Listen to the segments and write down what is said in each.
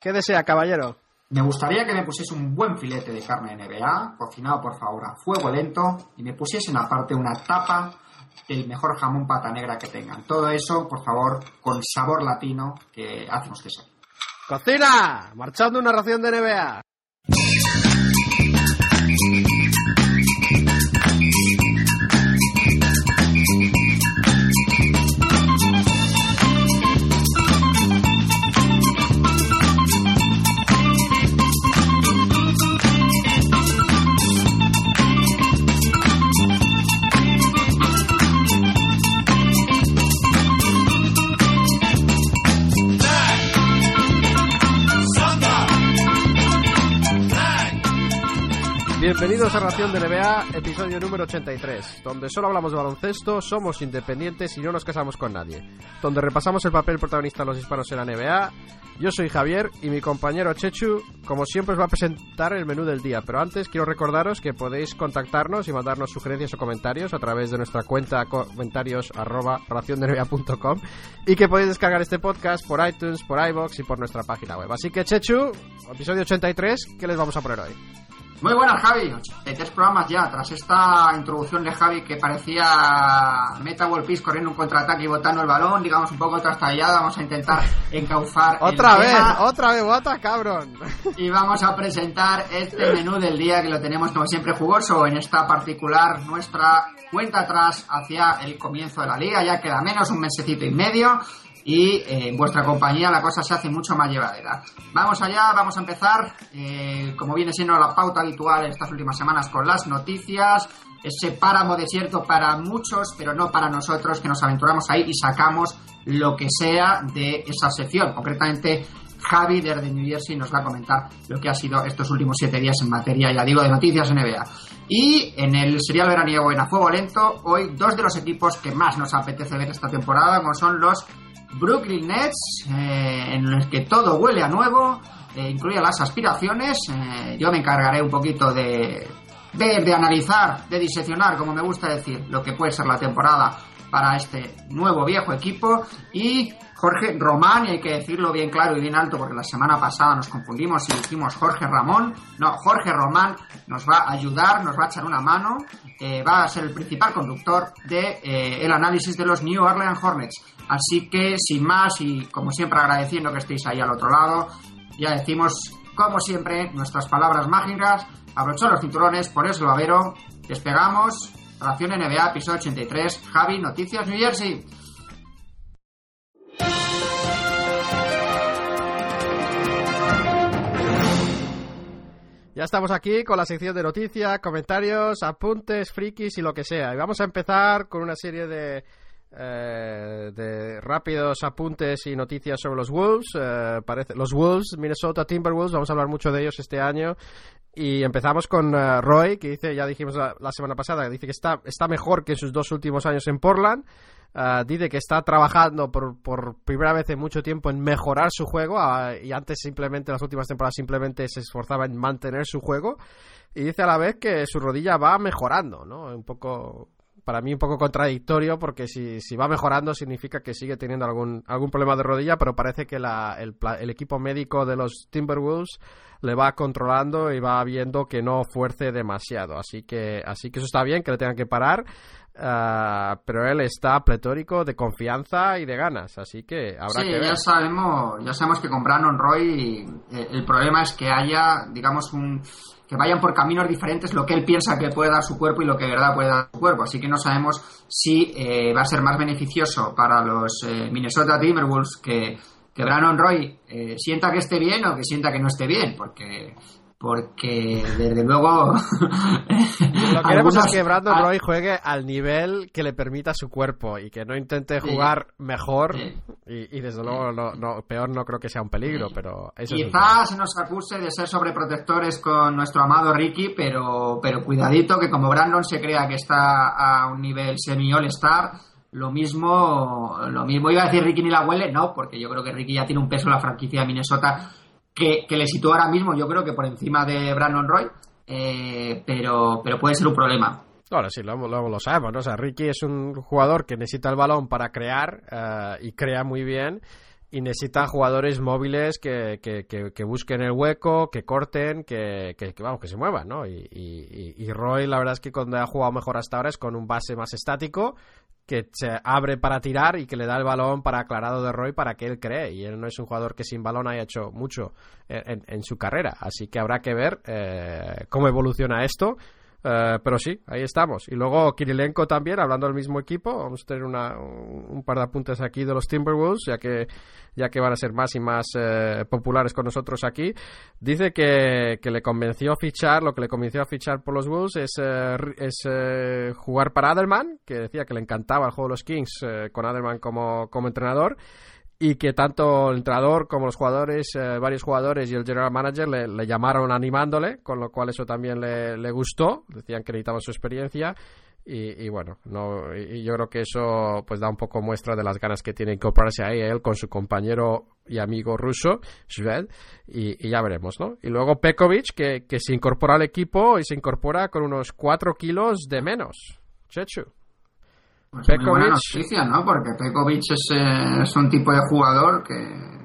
¿Qué desea, caballero? Me gustaría que me pusiese un buen filete de carne NBA, cocinado por favor a fuego lento, y me pusiesen aparte una tapa del mejor jamón pata negra que tengan. Todo eso, por favor, con sabor latino que hacemos que sea. ¡Cocina! Marchando una ración de NBA. Bienvenidos a Ración de NBA, episodio número 83, donde solo hablamos de baloncesto, somos independientes y no nos casamos con nadie, donde repasamos el papel protagonista de los hispanos en la NBA. Yo soy Javier y mi compañero Chechu, como siempre, os va a presentar el menú del día, pero antes quiero recordaros que podéis contactarnos y mandarnos sugerencias o comentarios a través de nuestra cuenta comentarios arroba y que podéis descargar este podcast por iTunes, por iBox y por nuestra página web. Así que Chechu, episodio 83, ¿qué les vamos a poner hoy? Muy buenas, Javi. Tres programas ya. Tras esta introducción de Javi que parecía Meta Peace corriendo un contraataque y botando el balón, digamos un poco trastallada, vamos a intentar encauzar. ¡Otra vez! ¡Otra vez! ¡Bota, cabrón! Y vamos a presentar este menú del día que lo tenemos como siempre jugoso en esta particular nuestra cuenta atrás hacia el comienzo de la liga. Ya queda menos un mesecito y medio y eh, en vuestra compañía la cosa se hace mucho más llevadera. Vamos allá, vamos a empezar, eh, como viene siendo la pauta habitual en estas últimas semanas, con las noticias, ese páramo desierto para muchos, pero no para nosotros, que nos aventuramos ahí y sacamos lo que sea de esa sección. Concretamente, Javi desde New Jersey nos va a comentar lo que ha sido estos últimos siete días en materia, ya digo, de noticias NBA. Y en el serial veraniego en A Fuego Lento, hoy dos de los equipos que más nos apetece ver esta temporada, como son los Brooklyn Nets, eh, en los que todo huele a nuevo, eh, incluye las aspiraciones. Eh, yo me encargaré un poquito de de analizar, de diseccionar, como me gusta decir, lo que puede ser la temporada para este nuevo viejo equipo. Y Jorge Román, y hay que decirlo bien claro y bien alto porque la semana pasada nos confundimos y dijimos Jorge Ramón. No, Jorge Román nos va a ayudar, nos va a echar una mano, va a ser el principal conductor de el análisis de los New Orleans Hornets. Así que, sin más, y como siempre agradeciendo que estéis ahí al otro lado, ya decimos, como siempre, nuestras palabras mágicas, abrochar los cinturones, por eso lo avero, despegamos, Ración NBA, episodio 83, Javi, Noticias New Jersey. Ya estamos aquí con la sección de noticias, comentarios, apuntes, frikis y lo que sea. Y vamos a empezar con una serie de eh, de rápidos apuntes y noticias sobre los Wolves. Eh, los Wolves, Minnesota Timberwolves, vamos a hablar mucho de ellos este año. Y empezamos con eh, Roy, que dice, ya dijimos la, semana pasada, que dice que está, está mejor que en sus dos últimos años en Portland. dice que está trabajando por, por, primera vez en mucho tiempo en mejorar su juego y antes simplemente, las últimas temporadas simplemente se esforzaba en mantener su juego. Y dice a la vez que su rodilla va mejorando, ¿no? Un poco para mí un poco contradictorio porque si, si va mejorando significa que sigue teniendo algún, algún problema de rodilla, pero parece que la, el, el, equipo médico de los Timberwolves le va controlando y va viendo que no fuerce demasiado. Así que, así que eso está bien, que le tengan que parar. Ah, pero él está pletórico de confianza y de ganas, así que habrá que ver. ya sabemos, ya sabemos que con Brandon Roy eh, el problema es que haya, digamos, un que vayan por caminos diferentes lo que él piensa que puede dar su cuerpo y lo que de verdad puede dar su cuerpo. Así que no sabemos si eh, va a ser más beneficioso para los eh, Minnesota Timberwolves que, que Brandon Roy eh, sienta que esté bien o que sienta que no esté bien, porque porque desde luego lo que queremos es que Brandon Roy juegue al nivel que le permita su cuerpo y que no intente jugar mejor y, desde luego no, peor no creo que sea un peligro pero quizás se nos acuse de ser sobreprotectores con nuestro amado Ricky pero pero cuidadito que como Brandon se crea que está a un nivel semi all star lo mismo lo mismo iba a decir Ricky ni la huele no porque yo creo que Ricky ya tiene un peso en la franquicia de Minnesota que, le sitúa ahora mismo, yo creo que por encima de Brandon Roy, eh, pero, pero puede ser un problema. Claro, sí, lo, lo, sabemos, ¿no? O sea, Ricky es un jugador que necesita el balón para crear eh, y crea muy bien. y necesitan jugadores móviles que, que, que, busquen el hueco, que corten, que, que, vamos, que se muevan, ¿no? Y, y, Roy, la verdad es que cuando ha jugado mejor hasta ahora es con un base más estático, que se abre para tirar y que le da el balón para aclarado de Roy para que él cree. Y él no es un jugador que sin balón haya hecho mucho en, en su carrera. Así que habrá que ver eh, cómo evoluciona esto. Eh, pero sí, ahí estamos. Y luego Kirilenko también, hablando del mismo equipo. Vamos a tener una, un par de apuntes aquí de los Timberwolves, ya que, ya que van a ser más y más eh, populares con nosotros aquí. Dice que, que, le convenció a fichar, lo que le convenció a fichar por los Wolves es, eh, es jugar para Adelman, que decía que le encantaba el juego de los Kings con Adelman como, como entrenador y que tanto el entrenador como los jugadores, eh, varios jugadores y el general manager le, llamaron animándole, con lo cual eso también le, gustó, decían que necesitaban su experiencia y, bueno, no, y yo creo que eso pues da un poco muestra de las ganas que tiene incorporarse ahí él con su compañero y amigo ruso, Shved, y, ya veremos, ¿no? Y luego Pekovic, que, que se incorpora al equipo y se incorpora con unos 4 kilos de menos. Chechu. Pues buena noticia, ¿no? Porque Pekovic eh, es, un tipo de jugador que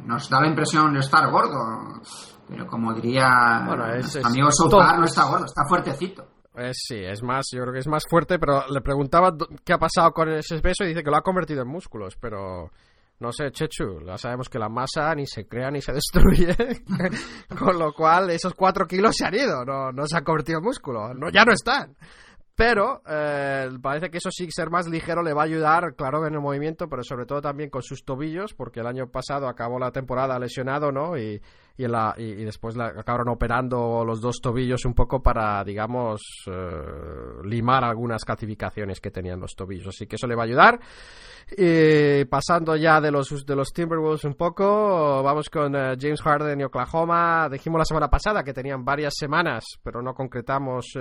nos da la impresión de estar gordo. Pero como diría bueno, es, amigo Sopar, no está gordo, está fuertecito. sí, es más, yo creo que es más fuerte, pero le preguntaba qué ha pasado con ese peso y dice que lo ha convertido en músculos, pero no sé, Chechu, ya sabemos que la masa ni se crea ni se destruye, con lo cual esos cuatro kilos se han ido, no, no se han convertido en músculo, no, ya no están. Pero eh, parece que eso sí ser más ligero le va a ayudar, claro, en el movimiento, pero sobre todo también con sus tobillos, porque el año pasado acabó la temporada lesionado, ¿no? Y, y, la, y, después la, acabaron operando los dos tobillos un poco para, digamos, eh, limar algunas calcificaciones que tenían los tobillos. Así que eso le va a ayudar. Y pasando ya de los, de los Timberwolves un poco, vamos con eh, James Harden y Oklahoma. Dijimos la semana pasada que tenían varias semanas, pero no concretamos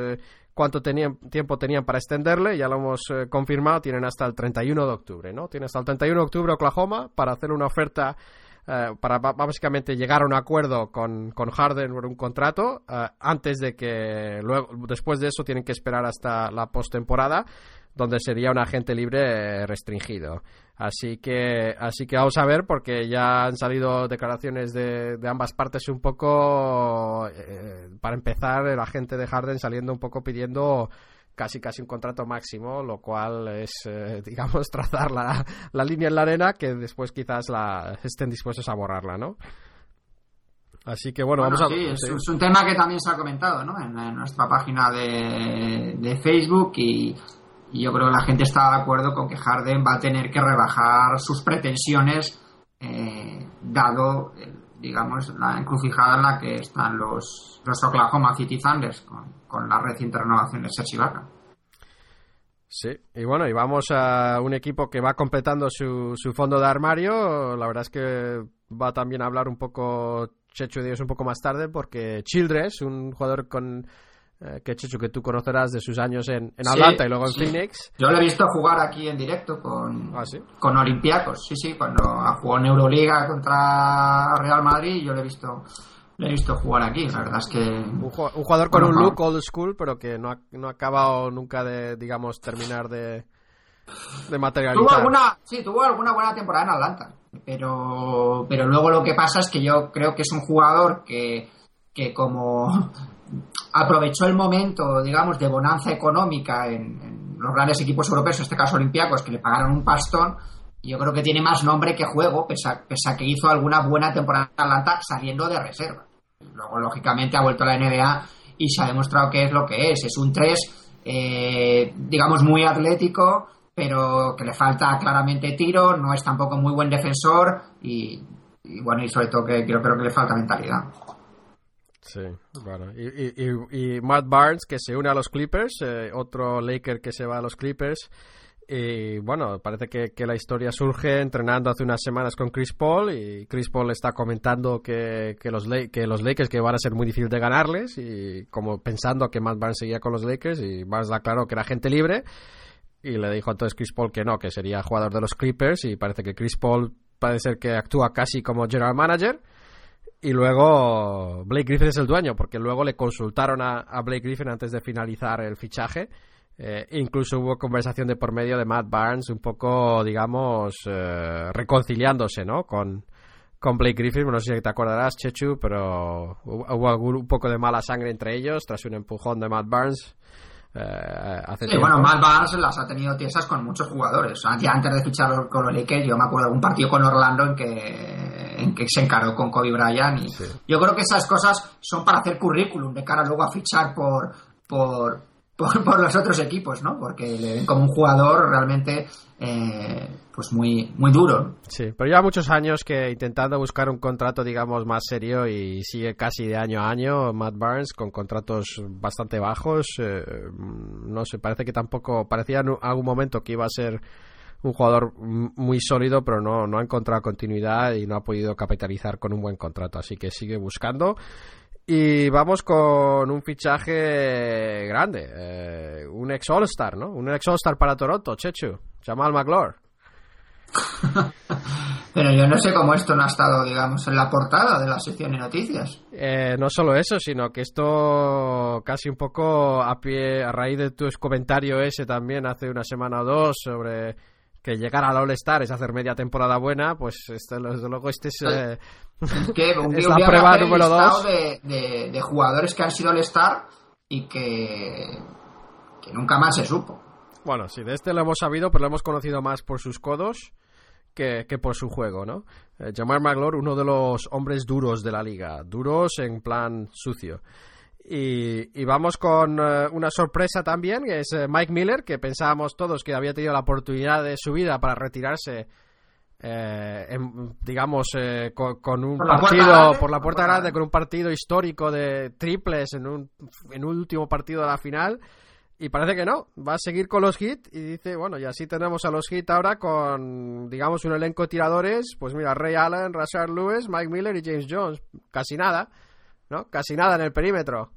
cuánto tenían, tiempo tenían para extenderle, ya lo hemos eh, confirmado, tienen hasta el 31 de octubre, ¿no? Tienen hasta el 31 de octubre Oklahoma para hacer una oferta, eh, para básicamente llegar a un acuerdo con, con Harden por un contrato, eh, antes de que, luego, después de eso tienen que esperar hasta la postemporada, donde sería un agente libre restringido. Así que, así que vamos a ver, porque ya han salido declaraciones de, de ambas partes un poco. Eh, para empezar, el agente de Harden saliendo un poco pidiendo casi casi un contrato máximo, lo cual es, eh, digamos, trazar la, la, línea en la arena que después quizás la, estén dispuestos a borrarla, ¿no? Así que bueno, vamos a... Sí, es, un tema que también se ha comentado, ¿no? En, en nuestra página de, de Facebook y y yo creo que la gente está de acuerdo con que Harden va a tener que rebajar sus pretensiones, eh, dado, digamos, la encrucijada en la que están los, los Oklahoma City Thunders con, la reciente renovación de Ibaka. Sí, y bueno, y vamos a un equipo que va completando su, su fondo de armario. La verdad es que va también a hablar un poco Checho Dios un poco más tarde, porque Childress, un jugador con eh, que Chechu, que tú conocerás de sus años en, en Atlanta y luego en Phoenix. Yo lo he visto jugar aquí en directo con, ¿Ah, con Olympiacos, sí, sí, cuando jugó en Euroliga contra Real Madrid, yo lo he visto he visto jugar aquí, la verdad es que... Un, jugador con un look old school, pero que no ha, no ha acabado nunca de, digamos, terminar de, de materializar. Tuvo alguna, sí, tuvo alguna buena temporada en Atlanta, pero, pero luego lo que pasa es que yo creo que es un jugador que, que como aprovechó el momento, digamos, de bonanza económica en, los grandes equipos europeos, en este caso Olympiacos, que le pagaron un pastón. Y yo creo que tiene más nombre que juego, pese a, que hizo alguna buena temporada en Atlanta saliendo de reserva. Luego, lógicamente, ha vuelto a la NBA y se ha demostrado que es lo que es. Es un 3, eh, digamos, muy atlético, pero que le falta claramente tiro, no es tampoco muy buen defensor y, bueno, y sobre todo que creo que le falta mentalidad. Sí, bueno. Y, Matt Barnes que se une a los Clippers, eh, otro Laker que se va a los Clippers. Y bueno, parece que, la historia surge entrenando hace unas semanas con Chris Paul y Chris Paul está comentando que, que, los, que los Lakers que van a ser muy difícil de ganarles y como pensando que Matt Barnes seguía con los Lakers y Barnes aclaró que era gente libre y le dijo entonces Chris Paul que no, que sería jugador de los Clippers y parece que Chris Paul parece ser que actúa casi como general manager y luego Blake Griffin es el dueño, porque luego le consultaron a, Blake Griffin antes de finalizar el fichaje. Eh, incluso hubo conversación de por medio de Matt Barnes, un poco, digamos, eh, reconciliándose, ¿no? Con, con Blake Griffin, no sé si te acordarás, Chechu, pero hubo, un poco de mala sangre entre ellos tras un empujón de Matt Barnes. Eh, sí, bueno, Matt Barnes las ha tenido tiesas con muchos jugadores. Ya antes de fichar con los Lakers, yo me acuerdo de un partido con Orlando en que, en que se encaró con Kobe Bryant. Y Yo creo que esas cosas son para hacer currículum de cara luego a fichar por, por, por, los otros equipos, ¿no? Porque le ven como un jugador realmente eh, pues muy, muy duro. Sí, pero lleva muchos años que intentando buscar un contrato, digamos, más serio y sigue casi de año a año Matt Barnes con contratos bastante bajos. Eh, no sé, parece que tampoco, parecía en algún momento que iba a ser un jugador muy sólido, pero no, no ha encontrado continuidad y no ha podido capitalizar con un buen contrato. Así que sigue buscando. Y vamos con un fichaje grande, eh, un ex All-Star, ¿no? Un ex All-Star para Toronto, Chechu, Jamal McLaur. Pero yo no sé cómo esto no ha estado, digamos, en la portada de la sección de noticias. Eh, no solo eso, sino que esto casi un poco a pie, a raíz de tu comentario ese también hace una semana o dos sobre que llegar al All-Star es hacer media temporada buena, pues este, desde luego este es, eh, la prueba número dos. De, de, jugadores que han sido All-Star y que, que nunca más se supo. Bueno, sí, de este lo hemos sabido, pero lo hemos conocido más por sus codos que, que por su juego, ¿no? Eh, Jamar Maglor, uno de los hombres duros de la liga, duros en plan sucio. Y, vamos con eh, una sorpresa también, que es eh, Mike Miller, que pensábamos todos que había tenido la oportunidad de su vida para retirarse, eh, digamos, con, un partido por la puerta grande, con un partido histórico de triples en un, en un último partido de la final. Y parece que no, va a seguir con los hits y dice, bueno, y así tenemos a los hits ahora con, digamos, un elenco de tiradores, pues mira, Ray Allen, Rashard Lewis, Mike Miller y James Jones, casi nada. ¿No? Casi nada en el perímetro.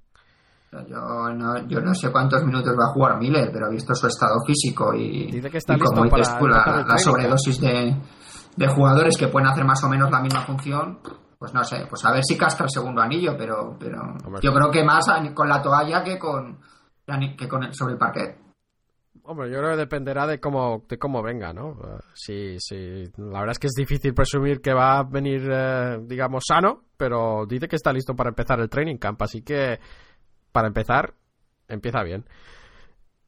Yo no, yo no sé cuántos minutos va a jugar Miller, pero visto su estado físico y, Dice que está como dices la, sobredosis de, de, jugadores que pueden hacer más o menos la misma función, pues no sé, pues a ver si casca el segundo anillo, pero, pero yo creo que más con la toalla que con, que con sobre el parquet. Hombre, yo creo que dependerá de cómo, de cómo venga, ¿no? Sí, sí. La verdad es que es difícil presumir que va a venir, eh, digamos, sano, pero dice que está listo para empezar el training camp, así que para empezar, empieza bien.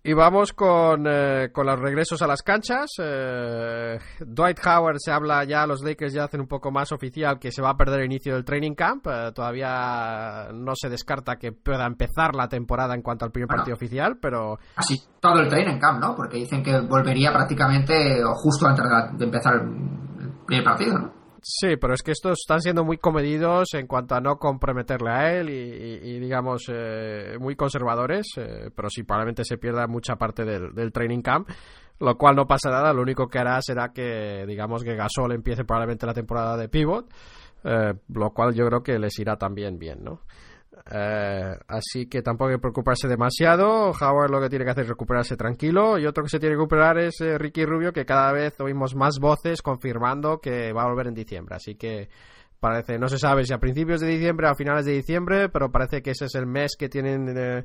Y vamos con, eh, con, los regresos a las canchas. Eh, Dwight Howard se habla ya, los Lakers ya hacen un poco más oficial que se va a perder el inicio del training camp. Eh, todavía no se descarta que pueda empezar la temporada en cuanto al primer partido oficial, pero... Así todo el training camp, ¿no? Porque dicen que volvería prácticamente justo antes de empezar el primer partido, ¿no? Sí, pero es que estos están siendo muy comedidos en cuanto a no comprometerle a él y, digamos, eh, muy conservadores, eh, pero sí, probablemente se pierda mucha parte del, training camp, lo cual no pasa nada, lo único que hará será que, digamos, que Gasol empiece probablemente la temporada de pivot, eh, lo cual yo creo que les irá también bien, ¿no? Eh, así que tampoco hay que preocuparse demasiado. Howard lo que tiene que hacer es recuperarse tranquilo. Y otro que se tiene que recuperar es eh, Ricky Rubio, que cada vez oímos más voces confirmando que va a volver en diciembre. Así que parece, no se sabe si a principios de diciembre o a finales de diciembre, pero parece que ese es el mes que tienen eh,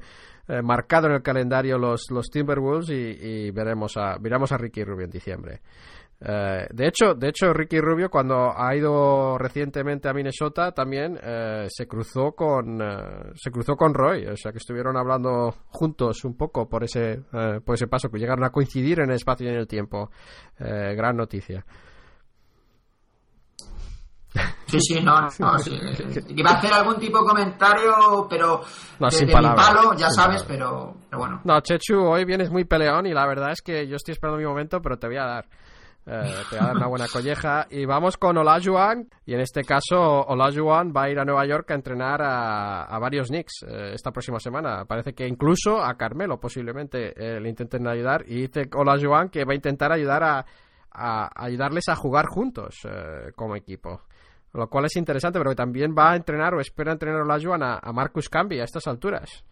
marcado en el calendario los, los Timberwolves y, veremos a, veremos a Ricky Rubio en diciembre. Eh, de hecho, de hecho, Ricky Rubio cuando ha ido recientemente a Minnesota también eh, se cruzó con eh, se cruzó con Roy, o sea que estuvieron hablando juntos un poco por ese por ese paso que llegaron a coincidir en el espacio y en el tiempo. gran noticia. Sí, sí, no, no Iba a hacer algún tipo de comentario, pero no, de, palo, ya sabes, pero, pero, bueno. No, Chechu, hoy vienes muy peleón y la verdad es que yo estoy esperando mi momento, pero te voy a dar. Eh, te va a dar una buena colleja. Y vamos con Olajuwon. Y en este caso, Olajuwon va a ir a Nueva York a entrenar a, varios Knicks eh, esta próxima semana. Parece que incluso a Carmelo posiblemente eh, le intenten ayudar. Y dice Olajuwon que va a intentar ayudar a, ayudarles a jugar juntos como equipo. Lo cual es interesante, pero que también va a entrenar o espera entrenar Olajuwon a, a Marcus Camby a estas alturas.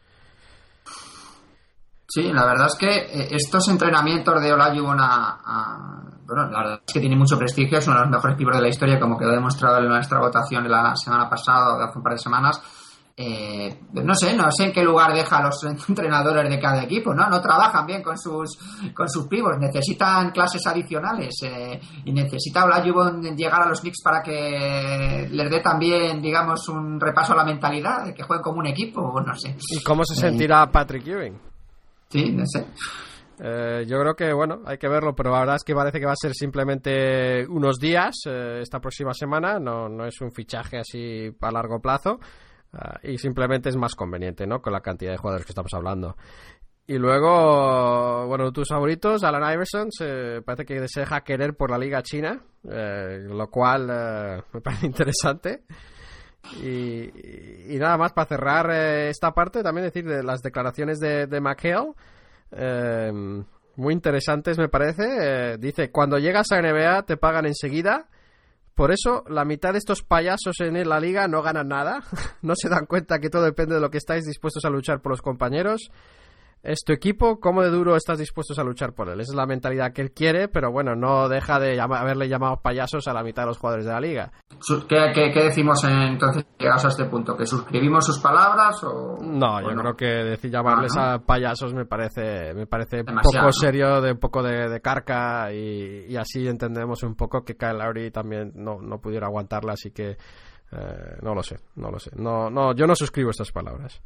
Sí, la verdad es que estos entrenamientos de Olajuwon a bueno, la verdad es que tiene mucho prestigio, son los mejores pibos de la historia, como quedó demostrado en nuestra votación la semana pasada o hace un par de semanas. eh, no sé, no sé en qué lugar deja a los entrenadores de cada equipo, ¿no? No trabajan bien con sus con sus pibos, necesitan clases adicionales eh, y necesita Olajuwon llegar a los Knicks para que les dé también, digamos, un repaso a la mentalidad, de que jueguen como un equipo, no sé. ¿Y cómo se sentirá Patrick Ewing? Sí, no sé. Eh, yo creo que, bueno, hay que verlo, pero la verdad es que parece que va a ser simplemente unos días esta próxima semana, no, no es un fichaje así a largo plazo. Ah, y simplemente es más conveniente, ¿no? Con la cantidad de jugadores que estamos hablando. Y luego, bueno, tus favoritos, Alan Iverson, se, parece que se deja querer por la liga china, eh, lo cual eh, me parece interesante. Y, nada más para cerrar eh, esta parte, también decir de las declaraciones de, de McHale, muy interesantes me parece. dice, cuando llegas a NBA te pagan enseguida. Por eso, la mitad de estos payasos en la liga no ganan nada, no se dan cuenta que todo depende de lo que estáis dispuestos a luchar por los compañeros es tu equipo, cómo de duro estás dispuestos a luchar por él. Esa es la mentalidad que él quiere, pero bueno, no deja de haberle llamado payasos a la mitad de los jugadores de la liga. ¿Qué, decimos entonces llegados a este punto? ¿Que suscribimos sus palabras o...? No, yo creo que decir llamarles a payasos me parece me parece un poco serio, de un poco de, carca y, así entendemos un poco que Kyle Lowry también no, no pudiera aguantarla, así que eh, no lo sé, no lo sé. No, no, yo no suscribo estas palabras.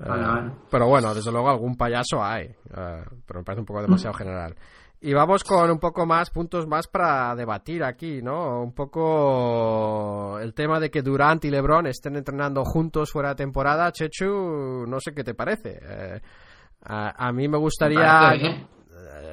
Eh, pero bueno, desde luego algún payaso hay, eh, pero me parece un poco demasiado general. Y vamos con un poco más puntos más para debatir aquí, ¿no? Un poco el tema de que Durant y LeBron estén entrenando juntos fuera de temporada. Chechu, no sé qué te parece. Eh, a, mí me gustaría...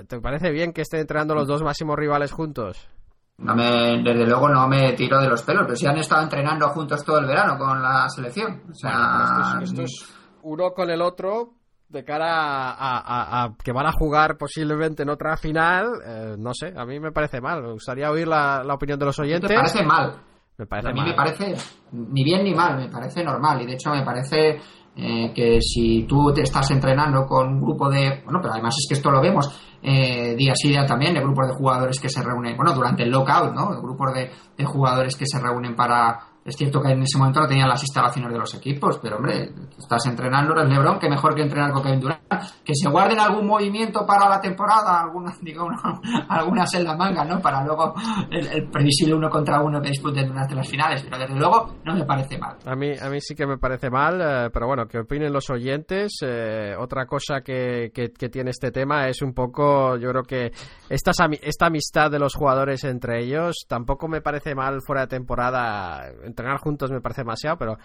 ¿Te parece bien que estén entrenando los dos máximos rivales juntos? No me, desde luego no me tiro de los pelos, pero si han estado entrenando juntos todo el verano con la selección. O sea, esto es uno con el otro de cara a, que van a jugar posiblemente en otra final, eh, no sé, a mí me parece mal. Me gustaría oír la, opinión de los oyentes. Me parece mal. Me parece a mí me parece ni bien ni mal, me parece normal. Y de hecho me parece eh, que si tú te estás entrenando con un grupo de... Bueno, pero además es que esto lo vemos eh, día sí día también, de grupos de jugadores que se reúnen, bueno, durante el lockout, ¿no? De grupos de jugadores que se reúnen para es cierto que en ese momento no tenían las instalaciones de los equipos, pero hombre, estás entrenando, eres Lebron, que mejor que entrenar con Kevin Durant. Que se guarden algún movimiento para la temporada, alguna, digamos, algunas en la manga, ¿no? Para luego el, previsible uno contra uno que disputen durante las finales, pero desde luego no me parece mal. A mí, a mí sí que me parece mal, eh, pero bueno, que opinen los oyentes. Eh, otra cosa que, que, tiene este tema es un poco, yo creo que esta, esta amistad de los jugadores entre ellos tampoco me parece mal fuera de temporada entrenar juntos me parece demasiado, pero,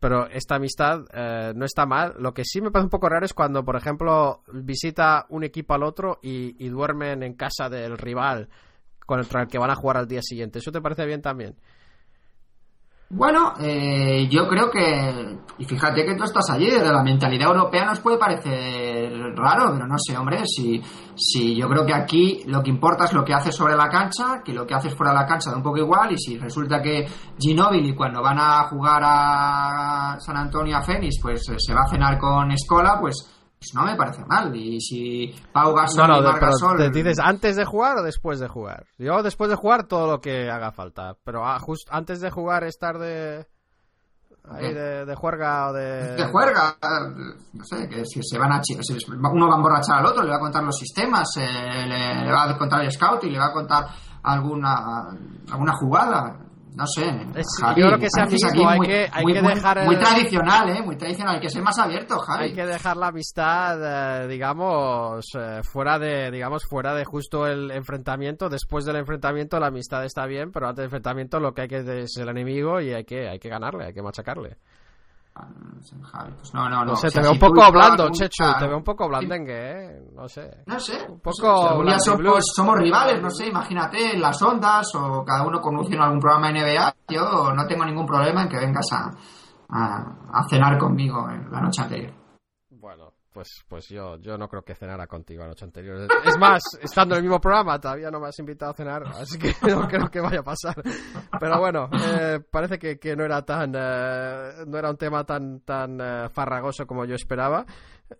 pero esta amistad eh, no está mal. Lo que sí me parece un poco raro es cuando, por ejemplo, visita un equipo al otro y, duermen en casa del rival contra el que van a jugar al día siguiente. ¿Eso te parece bien también? Bueno, eh, yo creo que, y fíjate que tú estás allí, desde la mentalidad europea nos puede parecer raro, pero no sé, hombre, si, si yo creo que aquí lo que importa es lo que haces sobre la cancha, que lo que haces fuera de la cancha da un poco igual, y si resulta que Ginóbili cuando van a jugar a San Antonio a Fénix, pues eh, se va a cenar con Escola, pues pues no me parece mal. Y si Pau Gasol no, no, ¿Te dices antes de jugar o después de jugar? Yo después de jugar todo lo que haga falta. Pero ah, justo antes de jugar estar de... Ahí de, de, juerga o de... De juerga, no sé, que si se van a... Si uno va a emborrachar al otro, le va a contar los sistemas, eh, le, le, va a contar el scout y le va a contar alguna, alguna jugada no sé. yo creo que sea mismo, hay, que, hay que dejar. Muy, tradicional, ¿eh? Muy tradicional, hay que ser más abierto, Javi. Hay que dejar la amistad, eh, digamos, eh, fuera de, digamos, fuera de justo el enfrentamiento. Después del enfrentamiento la amistad está bien, pero antes del enfrentamiento lo que hay que es el enemigo y hay que, hay que ganarle, hay que machacarle. Pues no, no, no. te veo un poco hablando, Chechu. Te veo un poco blandengue, ¿eh? No sé. No sé. Un poco. somos, somos, rivales, no sé, imagínate, en las ondas o cada uno conoce algún programa de NBA. Yo no tengo ningún problema en que vengas a, a, cenar conmigo en la noche anterior. Pues, pues yo, yo no creo que cenara contigo la noche anterior. Es más, estando en el mismo programa, todavía no me has invitado a cenar, así que no creo que vaya a pasar. Pero bueno, eh, parece que, que, no era tan, eh, no era un tema tan, tan eh, farragoso como yo esperaba.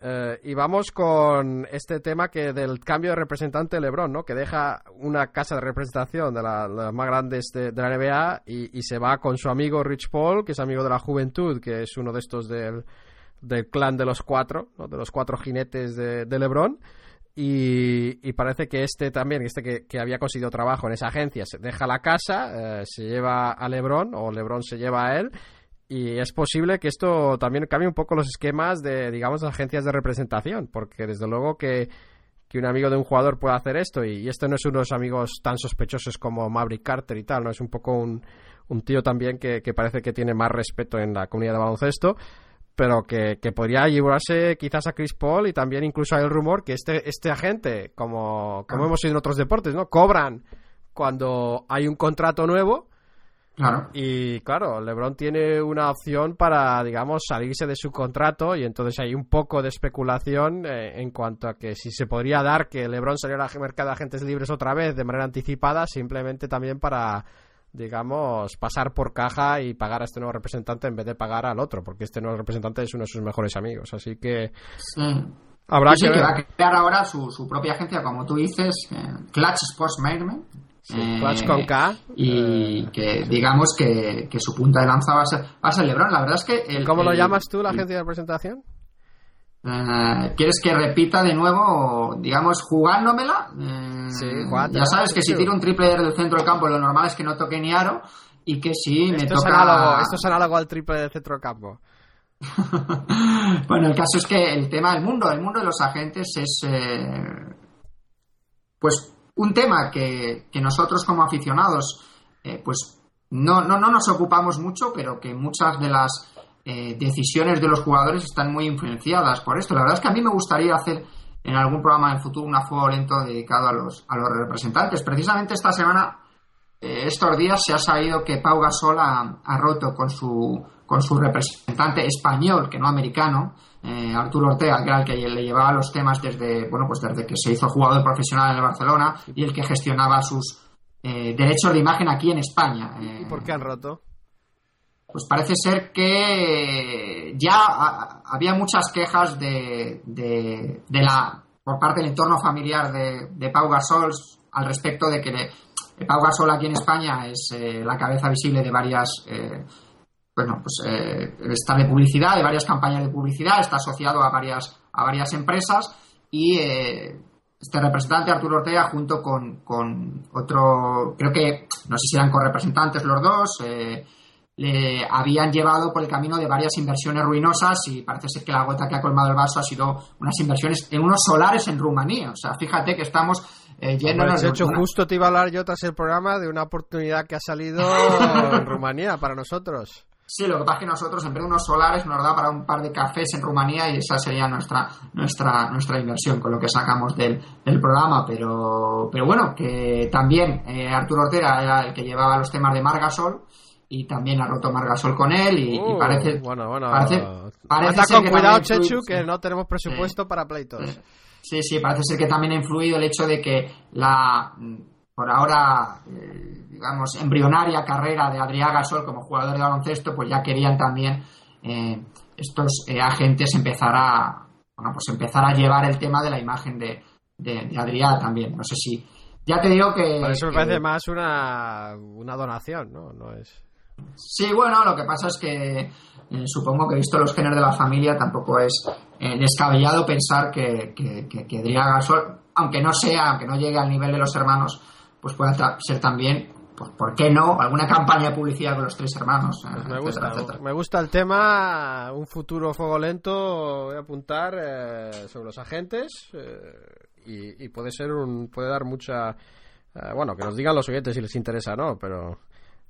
Eh, y vamos con este tema que del cambio de representante LeBron, ¿no? Que deja una casa de representación de las la más grandes de, de la NBA y, y, se va con su amigo Rich Paul, que es amigo de la juventud, que es uno de estos del del clan de los cuatro, de los cuatro jinetes de, de Lebron. Y, parece que este también, este que, que, había conseguido trabajo en esa agencia, se deja la casa, eh, se lleva a Lebron o Lebron se lleva a él. Y es posible que esto también cambie un poco los esquemas de, digamos, agencias de representación, porque desde luego que, que un amigo de un jugador pueda hacer esto, y, y este no es uno de los amigos tan sospechosos como Maverick Carter y tal, ¿no? Es un poco un, un tío también que, que parece que tiene más respeto en la comunidad de baloncesto pero que, que, podría llevarse quizás a Chris Paul y también incluso hay el rumor que este, este agente, como, como hemos oído en otros deportes, ¿no? Cobran cuando hay un contrato nuevo. Claro. Y claro, LeBron tiene una opción para, digamos, salirse de su contrato y entonces hay un poco de especulación eh, en cuanto a que si se podría dar que LeBron saliera al mercado de agentes libres otra vez de manera anticipada, simplemente también para digamos, pasar por caja y pagar a este nuevo representante en vez de pagar al otro, porque este nuevo representante es uno de sus mejores amigos. Así que sí. habrá sí, que, que, va a crear ahora su, su propia agencia, como tú dices, eh, Clutch Sports Management. Sí, eh, Clutch con K. Y que digamos que, que, su punta de lanza va a ser, va a ser LeBron. La verdad es que. El, ¿Cómo el, lo llamas tú, la agencia de representación? Uh, ¿Quieres que repita de nuevo, digamos, jugándomela? Uh, sí, ya sabes que si tiro un triple desde el centro del campo, lo normal es que no toque ni aro y que si me esto toca. Es análogo, esto es análogo al triple del centro del campo. bueno, el caso es que el tema del mundo, el mundo de los agentes es. Eh, pues un tema que, que, nosotros como aficionados, eh, pues no, no, no nos ocupamos mucho, pero que muchas de las eh, decisiones de los jugadores están muy influenciadas por esto. La verdad es que a mí me gustaría hacer en algún programa en el futuro una fuego lento dedicado a los, a los representantes. Precisamente esta semana, eh, estos días, se ha sabido que Pau Gasol ha, ha, roto con su, con su representante español, que no americano, eh, Arturo Ortega, que era el que le llevaba los temas desde, bueno, pues desde que se hizo jugador profesional en el Barcelona y el que gestionaba sus eh, derechos de imagen aquí en España. ¿Y por qué han roto? Pues parece ser que ya había muchas quejas de, de, la por parte del entorno familiar de, de Pau Gasol al respecto de que le, Pau Gasol aquí en España es eh, la cabeza visible de varias eh, bueno pues eh, está de publicidad de varias campañas de publicidad está asociado a varias a varias empresas y eh, este representante Arturo Ortega junto con, con otro creo que no sé si eran correpresentantes los dos eh, le habían llevado por el camino de varias inversiones ruinosas y parece ser que la gota que ha colmado el vaso ha sido unas inversiones en unos solares en Rumanía. O sea, fíjate que estamos eh, yéndonos... de hecho, una... justo te iba a hablar yo tras el programa de una oportunidad que ha salido en Rumanía para nosotros. Sí, lo que pasa es que nosotros en vez de unos solares nos da para un par de cafés en Rumanía y esa sería nuestra nuestra nuestra inversión con lo que sacamos del, del programa. Pero, pero bueno, que también eh, Arturo Ortega era el que llevaba los temas de Margasol y también ha roto Margasol con él y, uh, y parece bueno bueno. parece, parece ser con que cuidado Chechu que no tenemos presupuesto eh, para pleitos eh, sí sí parece ser que también ha influido el hecho de que la por ahora eh, digamos embrionaria carrera de Adrián Gasol como jugador de baloncesto pues ya querían también eh, estos agentes empezar a bueno pues empezar a llevar el tema de la imagen de, de, de Adrián también. No sé si ya te digo que por eso me que, parece más una una donación no no es Sí, bueno, lo que pasa es que eh, supongo que visto los genes de la familia tampoco es eh, descabellado pensar que, que, que, que Adrián Gasol, aunque no sea, aunque no llegue al nivel de los hermanos, pues pueda ser también, pues, ¿por qué no? Alguna campaña de publicidad con los tres hermanos. Pues me, etcétera, gusta, etcétera. me gusta el tema, un futuro fuego lento, voy a apuntar eh, sobre los agentes y, y, puede ser un, puede dar mucha, bueno, que nos digan los oyentes si les interesa, ¿no? Pero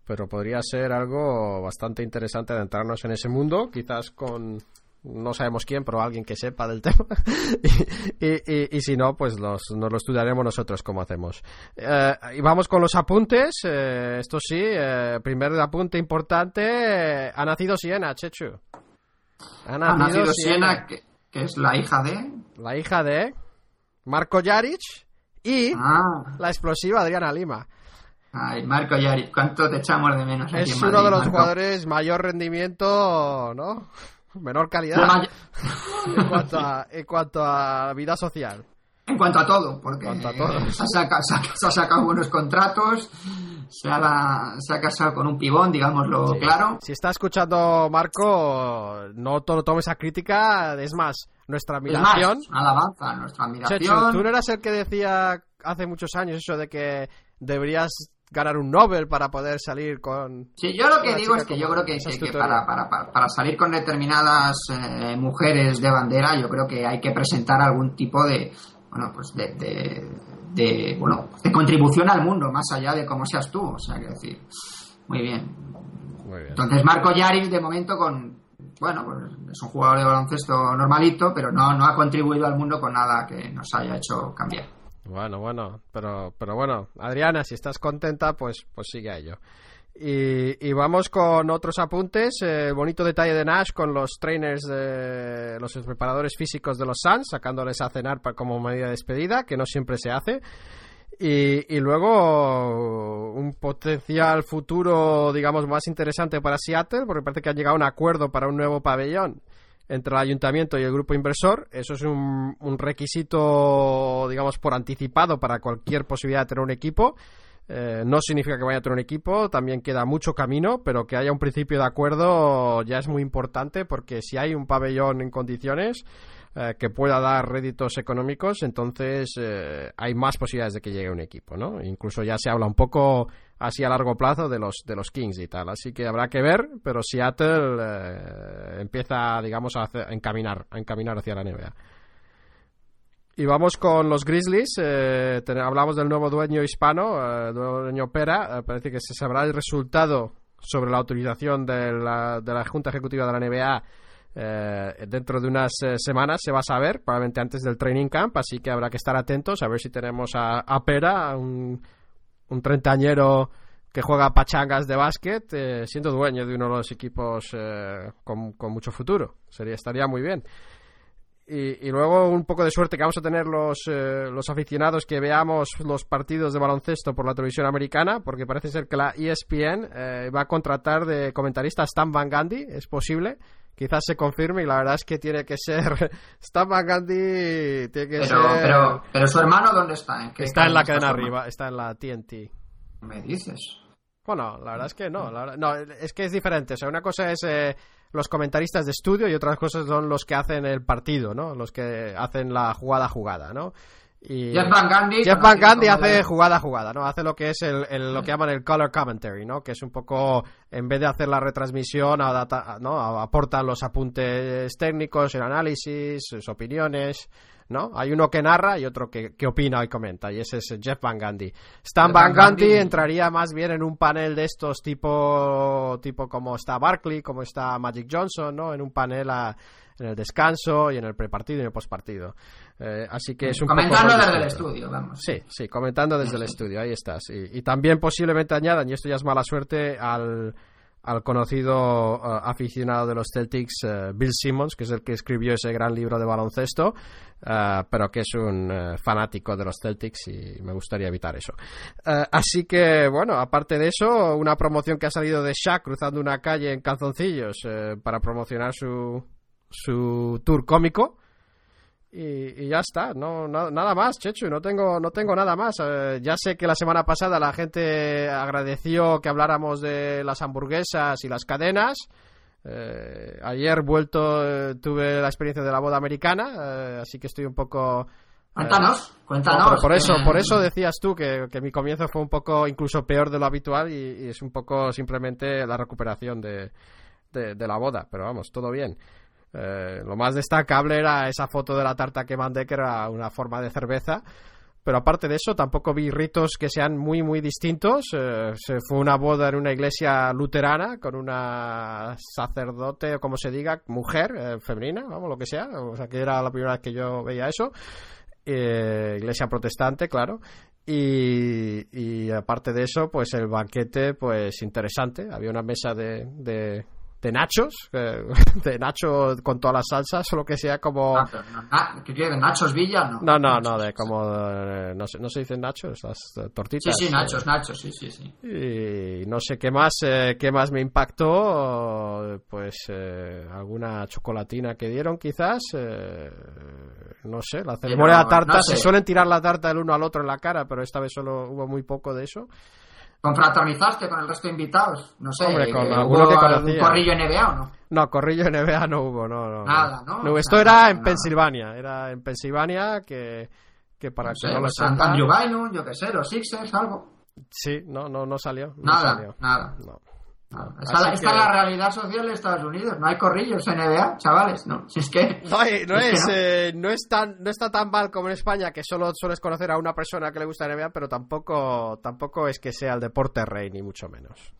pero podría ser algo bastante interesante adentrarnos en ese mundo, quizás con no sabemos quién, pero alguien que sepa del tema. y, y, y, si no, pues los, nos lo estudiaremos nosotros como hacemos. Eh, y vamos con los apuntes. Eh, esto sí, eh, primer apunte importante. ha nacido Siena, Chechu. Ha nacido, ha nacido Siena. Siena que, que es la hija de... La hija de Marco Jaric y Ah, la explosiva Adriana Lima. Ay, Marco Yaric, ¿cuánto te echamos de menos aquí Es en uno de Madrid, los Marco? jugadores mayor rendimiento, ¿no? Menor calidad may- en cuanto a, en cuanto a vida social. En cuanto a todo, porque En cuanto a todo. Se, ha saca- se ha- sacado buenos contratos, se ha, se ha casado con un pibón, digámoslo Sí. claro. Si está escuchando Marco, no to- tomes a crítica, es más, nuestra Es admiración. más, alabanza, nuestra admiración. Chechu, tú no eras el que decía hace muchos años eso de que deberías ganar un Nobel para poder salir con... Sí, yo lo que digo es que yo creo que, para, para, para, salir con determinadas eh, mujeres de bandera, yo creo que hay que presentar algún tipo de, bueno, pues de, de, de, bueno, de contribución al mundo, más allá de cómo seas tú. O sea, que decir, muy bien. Muy bien. Entonces Marco Yaric de momento con, bueno, pues es un jugador de baloncesto normalito, pero no, no ha contribuido al mundo con nada que nos haya hecho cambiar. Bueno, bueno, pero, pero bueno, Adriana, si estás contenta, pues, pues sigue a ello. Y, y vamos con otros apuntes. eh, bonito detalle de Nash con los trainers, los preparadores físicos de los Suns, sacándoles a cenar pa- como medida de despedida, que no siempre se hace. Y, y luego un potencial futuro, digamos, más interesante para Seattle, porque parece que han llegado a un acuerdo para un nuevo pabellón entre el ayuntamiento y el grupo inversor. Eso es un, un requisito, digamos, por anticipado para cualquier posibilidad de tener un equipo. Eh, no significa que vaya a tener un equipo, también queda mucho camino, pero que haya un principio de acuerdo ya es muy importante porque si hay un pabellón en condiciones eh, que pueda dar réditos económicos, entonces eh, hay más posibilidades de que llegue un equipo, ¿no? Incluso ya se habla un poco así a largo plazo de los de los Kings y tal, así que habrá que ver, pero Seattle eh, empieza, digamos, a, encaminar, a encaminar hacia la NBA. Y vamos con los Grizzlies. eh, hablamos del nuevo dueño hispano, eh, dueño Pera. Eh, parece que se sabrá el resultado sobre la autorización de la, de la Junta Ejecutiva de la NBA eh, dentro de unas eh, semanas. Se va a saber, probablemente antes del training camp. Así que habrá que estar atentos a ver si tenemos a, a Pera, un, un treintañero que juega pachangas de básquet, eh, siendo dueño de uno de los equipos eh, con, mucho futuro. Sería, estaría muy bien. Y, luego un poco de suerte que vamos a tener los, eh, los aficionados que veamos los partidos de baloncesto por la televisión americana, porque parece ser que la ESPN eh, va a contratar de comentarista a Stan Van Gundy, es posible. Quizás se confirme y la verdad es que tiene que ser Stan Gundy tiene que Pero, ser pero, pero su hermano, ¿dónde está? ¿En qué está en la cadena arriba, está en la TNT. Me dices. Bueno, la verdad es que no. la verdad- no, es que es diferente. O sea, una cosa es eh, los comentaristas de estudio y otras cosas son los que hacen el partido, ¿no? Los que hacen la jugada jugada, ¿no? Y Jeff Van. Jeff como hace jugada a jugada, ¿no? Hace lo que es el, el- lo que llaman el color commentary, ¿no? Que es un poco, en vez de hacer la retransmisión, adata- ¿no? aportan los apuntes técnicos, el análisis, sus opiniones, ¿no? Hay uno que narra y otro que, que opina y comenta, y ese es Jeff Van Gundy. Stan Van Van Gundy Gundy. entraría más bien en un panel de estos tipo, tipo como está Barkley, como está Magic Johnson, ¿no? En un panel a- en el descanso y en el prepartido y en el postpartido. Eh, así que es un Comentando desde el estudio, vamos. Sí, sí, comentando desde el estudio, ahí estás. Y, y también posiblemente añadan, y esto ya es mala suerte, al, al conocido eh, aficionado de los Celtics, eh, Bill Simmons, que es el que escribió ese gran libro de baloncesto, eh, pero que es un fanático de los Celtics y me gustaría evitar eso. Así que, bueno, aparte de eso, una promoción que ha salido de Shaq cruzando una calle en calzoncillos para promocionar su, su tour cómico. Y, y ya está, no, na- nada más, Chechu, no tengo, no tengo nada más. Eh, ya sé que la semana pasada la gente agradeció que habláramos de las hamburguesas y las cadenas. Eh, ayer vuelto eh, tuve la experiencia de la boda americana, eh, así que estoy un poco... Cuéntanos, no, cuéntanos. por eso, por eso decías tú que, que mi comienzo fue un poco incluso peor de lo habitual y, y es un poco simplemente la recuperación de, de, de la boda, pero vamos, todo bien. Eh, lo más destacable era esa foto de la tarta que mandé, que era una forma de cerveza. Pero aparte de eso, tampoco vi ritos que sean muy, muy distintos. Eh, se fue una boda en una iglesia luterana con una sacerdote, o como se diga, mujer, eh, femenina, vamos, lo que sea. O sea, que era la primera vez que yo veía eso. Eh, iglesia protestante, claro. Y, y aparte de eso, pues el banquete, pues interesante. Había una mesa de, de, de nachos, eh, de nacho con todas las salsas, o lo que sea como... Ah, no, na- ¿Qué? ¿Nachos Villa? No, No, no, no, de como... eh, no, se, no se dicen nachos, las eh, Sí, tortitas. sí, Nachos, Nachos, sí, sí, sí. Y no sé qué más, eh, qué más me impactó, pues eh, alguna chocolatina que dieron quizás, eh, no sé, la ceremonia de la no tarta, sé. se suelen tirar la tarta el uno al otro en la cara, pero esta vez solo hubo muy poco de eso. ¿Confraternizaste con el resto de invitados? No sé, Hombre, con eh, alguno ¿hubo que conocía. corrillo NBA o no? No, corrillo NBA no hubo, no, no. Nada, ¿no? hubo. Esto Nada, era en nada. Pensilvania, era en Pensilvania que, que para No que sé, no lo pues, sepa... Andrew Bynum, yo qué sé, los Sixers, algo. Sí, no, no, no salió. no Nada, salió. nada. No. Así Esta, que- es la realidad social de Estados Unidos. No hay corrillos en NBA, chavales, ¿no? Si es que... No, hay- no Es que no. eh, no es tan, no está tan mal como en España que solo sueles conocer a una persona que le gusta la NBA, pero tampoco, tampoco es que sea el deporte rey ni mucho menos.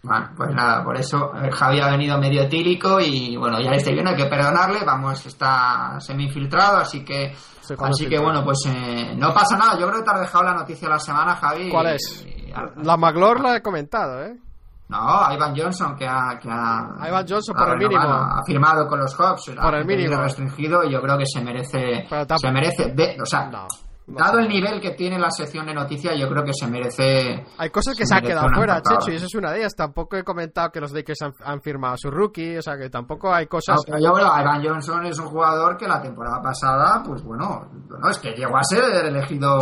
Bueno, pues nada, por eso eh, Javi ha venido medio etílico y bueno, ya estáis viendo, hay que perdonarle, vamos, está semi-infiltrado, así que, así que bueno, pues eh, no pasa nada, yo creo que te has dejado la noticia de la semana, Javi. ¿Cuál es? y- ah, La Maglor la he comentado, ¿eh? No, Ivan Johnson que ha, que ha Ivan Johnson ha por el renovado, mínimo. ha firmado con los Hawks, Por el mínimo. restringido y yo creo que se merece, se merece, de- o sea, No. Dado el nivel que tiene la sección de noticias, yo creo que se merece. Hay cosas que se se han quedado fuera. Checho, y eso es una de ellas. Tampoco he comentado que los Lakers han, han firmado a su rookie, o sea que tampoco hay cosas... No, pero yo que Ivan Johnson es un jugador que la temporada pasada, pues bueno, bueno, es que llegó a ser elegido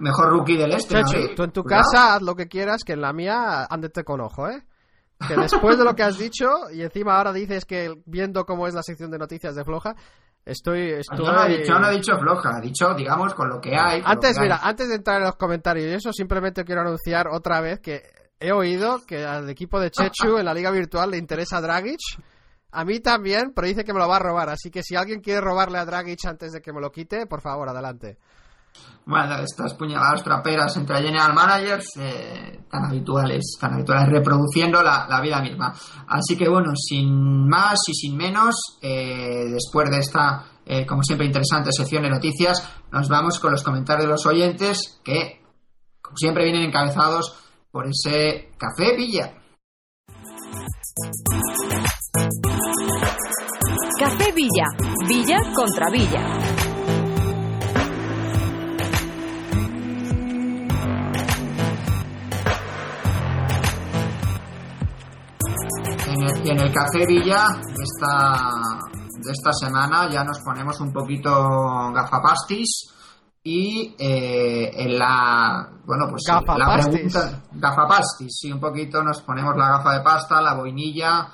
mejor rookie del este. Chechu, ¿no? tú en tu Cuidado. casa haz lo que quieras, que en la mía ándete con ojo, ¿eh? Que después de lo que has dicho, y encima ahora dices que viendo cómo es la sección de noticias de floja, estoy... estoy... Yo no, he dicho, yo no he dicho floja, he dicho, digamos, con lo que hay. Antes, que hay. mira, antes de entrar en los comentarios y eso, simplemente quiero anunciar otra vez que he oído que al equipo de Chechu en la liga virtual le interesa Dragic. A mí también, pero dice que me lo va a robar. Así que si alguien quiere robarle a Dragic antes de que me lo quite, por favor, adelante. Bueno, estas puñaladas traperas entre general managers eh, tan habituales, tan habituales, reproduciendo la, la vida misma. Así que bueno, sin más y sin menos, eh, después de esta, eh, como siempre, interesante sección de noticias, nos vamos con los comentarios de los oyentes que, como siempre, vienen encabezados por ese café Villa. Café Villa. Villa contra Villa. El, en el Café Villa de esta, de esta semana ya nos ponemos un poquito gafapastis y eh, en la bueno pues la Gafapastis. pregunta gafapastis sí un poquito nos ponemos la gafa de pasta la boinilla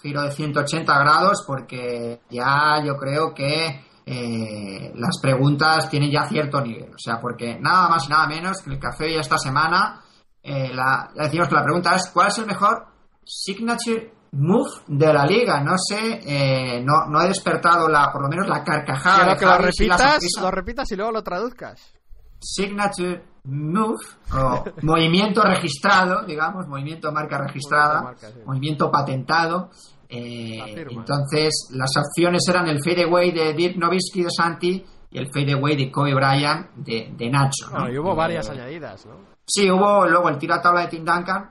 giro de 180 grados porque ya yo creo que eh, las preguntas tienen ya cierto nivel o sea porque nada más y nada menos que el café Villa esta semana eh, la, decimos que la pregunta es ¿cuál es el mejor signature move de la liga. No sé, eh, no, no he despertado la, por lo menos la carcajada. De que lo Javi, repitas, sonrisa. lo repitas y luego lo traduzcas. Signature move o movimiento registrado, digamos, movimiento marca registrada, Movimiento marca, sí. movimiento patentado. Eh, entonces, las opciones eran el fadeaway de Dirk Nowitzki de Santi y el fadeaway de Kobe Bryant de, de Nacho. ¿no? Bueno, y hubo Eh, varias añadidas, ¿no? Sí, hubo luego el tiro a tabla de Tim Duncan,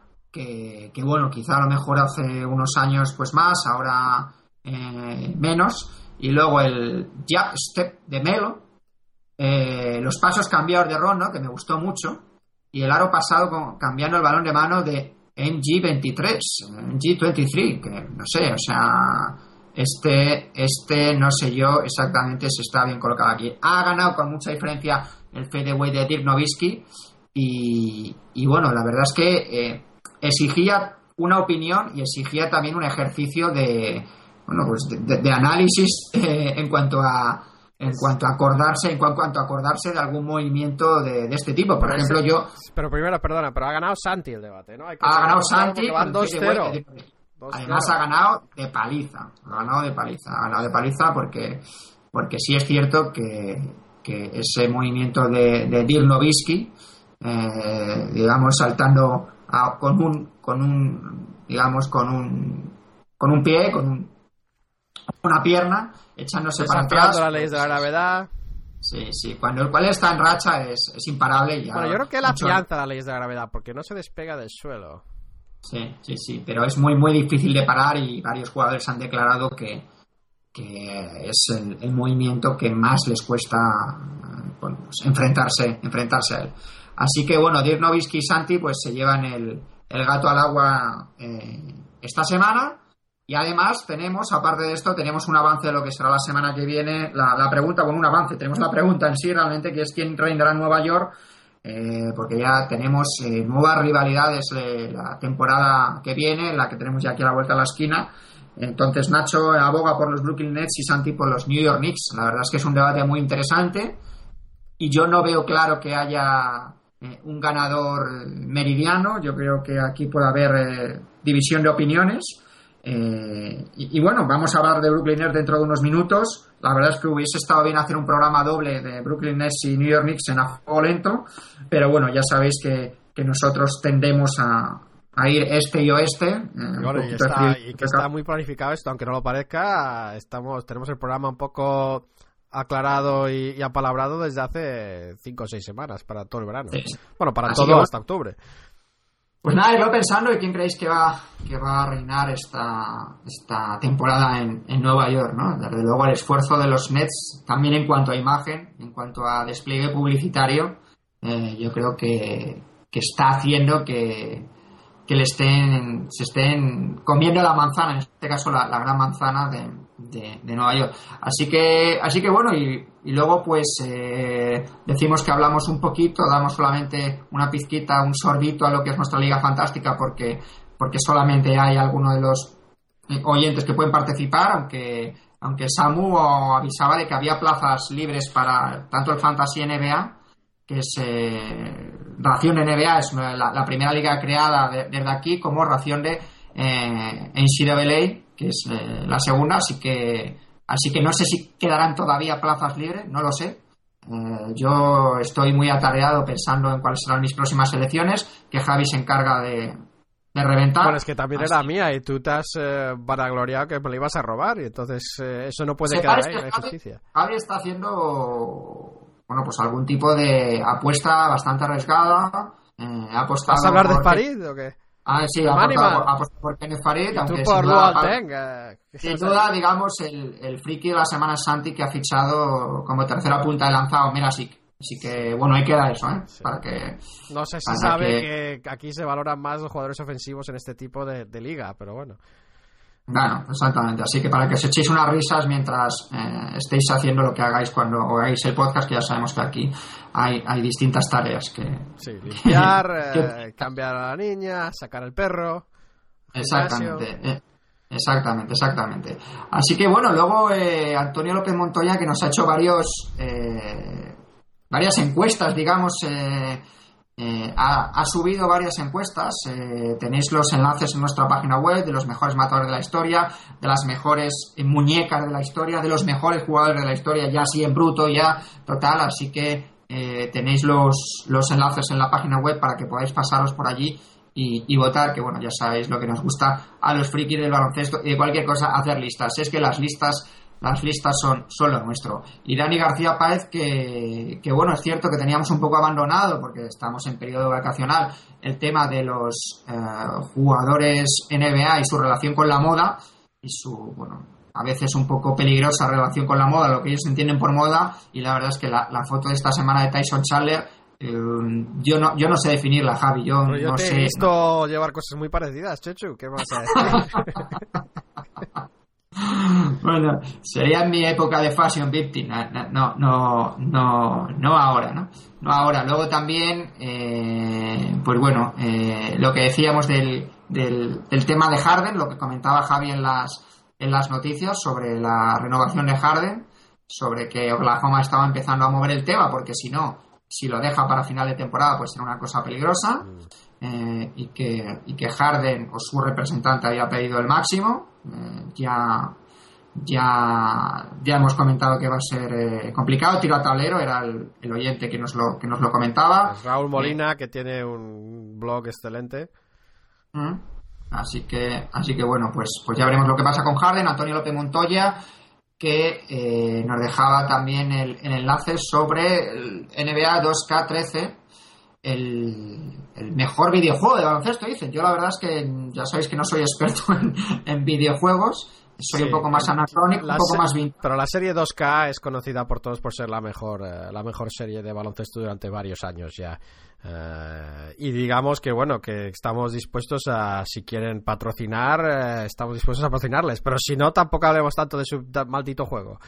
que, bueno, quizá a lo mejor hace unos años pues más, ahora eh, menos. Y luego el jab step de Melo, eh, los pasos cambiados de Ron, ¿no? que me gustó mucho, y el aro pasado con- cambiando el balón de mano de MG23, MG23, que no sé, o sea, este, este no sé yo exactamente si está bien colocado aquí. Ha ganado con mucha diferencia el fadeaway de Dirk Nowitzki y, y bueno, la verdad es que eh, exigía una opinión y exigía también un ejercicio de, bueno, pues de, análisis eh, en cuanto a en cuanto a acordarse en cuan- cuanto a acordarse de algún movimiento de, de este tipo por ejemplo yo Pero primero, perdona, pero ha ganado Santi el debate, ¿no? Hay que ha ganado Santi porque van con el fadeaway 2-0. de- 2-0. Además ha ganado de paliza, ha ganado de paliza, ha ganado de paliza porque, porque sí es cierto que, que ese movimiento de, de Dirk Nowitzki, eh, digamos saltando a- con un, con un, digamos con un, con un pie, con un- una pierna, echándose para atrás. las leyes de la gravedad. Sí, sí, cuando el cual está en racha es, es imparable y ya Bueno, yo creo que él mucho- afianza las leyes de la gravedad porque no se despega del suelo. Sí, sí, sí, pero es muy, muy difícil de parar y varios jugadores han declarado que, que es el, movimiento que más les cuesta pues, enfrentarse, enfrentarse a él. Así que bueno, Dirk Nowitzki y Santi pues se llevan el, el gato al agua eh, esta semana. Y además tenemos, aparte de esto, tenemos un avance de lo que será la semana que viene. La, pregunta, bueno, un avance, tenemos la pregunta en sí realmente, que es quién reinará en Nueva York, eh, porque ya tenemos eh, nuevas rivalidades de la temporada que viene, la que tenemos ya aquí a la vuelta a la esquina. Entonces Nacho aboga por los Brooklyn Nets y Santi por los New York Knicks. La verdad es que es un debate muy interesante y yo no veo claro que haya eh, un ganador meridiano. Yo creo que aquí puede haber eh, división de opiniones. Eh, y, bueno, vamos a hablar de Brooklyn Nets dentro de unos minutos. La verdad es que hubiese estado bien hacer un programa doble de Brooklyn Nets y New York Knicks en a juego lento, pero bueno, ya sabéis que, nosotros tendemos a, ir este y oeste. y, está, y que está muy planificado esto, aunque no lo parezca. Estamos, tenemos el programa un poco aclarado y, apalabrado desde hace cinco o seis semanas para todo el verano. Bueno, para todo hasta octubre. Pues nada, yo pensando y quién creéis que va, que va a reinar esta, esta temporada en, en, Nueva York, ¿no? Desde luego el esfuerzo de los Nets, también en cuanto a imagen, en cuanto a despliegue publicitario, eh, yo creo que, que está haciendo que, que le estén, se estén comiendo la manzana, en este caso la, gran manzana de, de, Nueva York. Así que, así que bueno, y, y luego pues eh, decimos que hablamos un poquito, damos solamente una pizquita, un sorbito a lo que es nuestra Liga Fantástica, porque, porque solamente hay algunos de los oyentes que pueden participar, aunque, aunque Samu avisaba de que había plazas libres para tanto el Fantasy NBA, que es eh, Ración NBA, es la, primera liga creada desde aquí, como Ración de eh, NCAA, que es eh, la segunda, así que, así que no sé si quedarán todavía plazas libres, no lo sé. Eh, yo estoy muy atareado pensando en cuáles serán mis próximas elecciones, que Javi se encarga de, de reventar. Bueno, es que también era mía y tú te has eh, vanagloriado que me la ibas a robar y entonces eso no puede quedar ahí en justicia. Javi está haciendo bueno, pues algún tipo de apuesta bastante arriesgada. Eh, ha apostado ¿Vas a hablar de Farid o qué? Ah, sí, ha apostado, por Kenneth Farid, aunque por sin duda, sin duda, digamos, el, el friki de la semana Santi que ha fichado como tercera punta de lanzado Mirasic. Así que, bueno, ahí queda eso, ¿eh? Para que... No sé si sabe que... aquí se valoran más los jugadores ofensivos en este tipo de liga, pero bueno. Bueno, exactamente. Así que para que os echéis unas risas mientras eh, estéis haciendo lo que hagáis cuando oigáis el podcast, que ya sabemos que aquí hay, hay distintas tareas que... Sí, limpiar, eh, cambiar a la niña, sacar el perro. Exactamente. Eh, exactamente, exactamente. Así que bueno, luego Antonio López Montoya que nos ha hecho varios... varias encuestas, digamos, eh, ha, subido varias encuestas, eh, tenéis los enlaces en nuestra página web de los mejores matadores de la historia, de las mejores muñecas de la historia, de los mejores jugadores de la historia, ya así en bruto, ya total, así que eh, tenéis los, los enlaces en la página web para que podáis pasaros por allí y, y, votar, que bueno, ya sabéis lo que nos gusta a los frikis del baloncesto y de cualquier cosa, hacer listas. Es que las listas las listas son, solo lo nuestro. Y Dani García Páez, que, que, bueno, es cierto que teníamos un poco abandonado, porque estamos en periodo vacacional, el tema de los eh, jugadores NBA y su relación con la moda, y su, bueno, a veces un poco peligrosa relación con la moda, lo que ellos entienden por moda, y la verdad es que la, foto de esta semana de Tyson Chandler, eh, yo no yo no sé definirla, Javi. Yo, no sé. He visto llevar cosas muy parecidas, Chechu. ¿Qué vas a decir? bueno, sería mi época de fashion victim, no, no, no, no ahora, ¿no? No ahora. Luego también, eh, pues bueno, eh, lo que decíamos del, del, tema de Harden, lo que comentaba Javi en las, en las noticias sobre la renovación de Harden, sobre que Oklahoma estaba empezando a mover el tema, porque si no, si lo deja para final de temporada, pues será una cosa peligrosa. Mm. Eh, y, que, y que Harden o su representante había pedido el máximo. Eh, ya, ya, ya hemos comentado que va a ser eh, complicado. Tiro a tablero era el, oyente que nos lo, que nos lo comentaba. Raúl Molina, que tiene un blog excelente. Mm. Así que, así que bueno, pues, pues ya veremos lo que pasa con Harden. Antonio López Montoya, que nos dejaba también el, el enlace sobre el NBA 2K13 el, mejor videojuego de baloncesto, dicen. Yo la verdad es que ya sabéis que no soy experto en, videojuegos, soy un poco más anacrónico, un poco más Pero la serie 2K es conocida por todos por ser la mejor, eh, la mejor serie de baloncesto durante varios años ya. Eh, y digamos que bueno, que estamos dispuestos a, si quieren patrocinar, eh, estamos dispuestos a patrocinarles, pero si no, tampoco hablemos tanto de su maldito juego.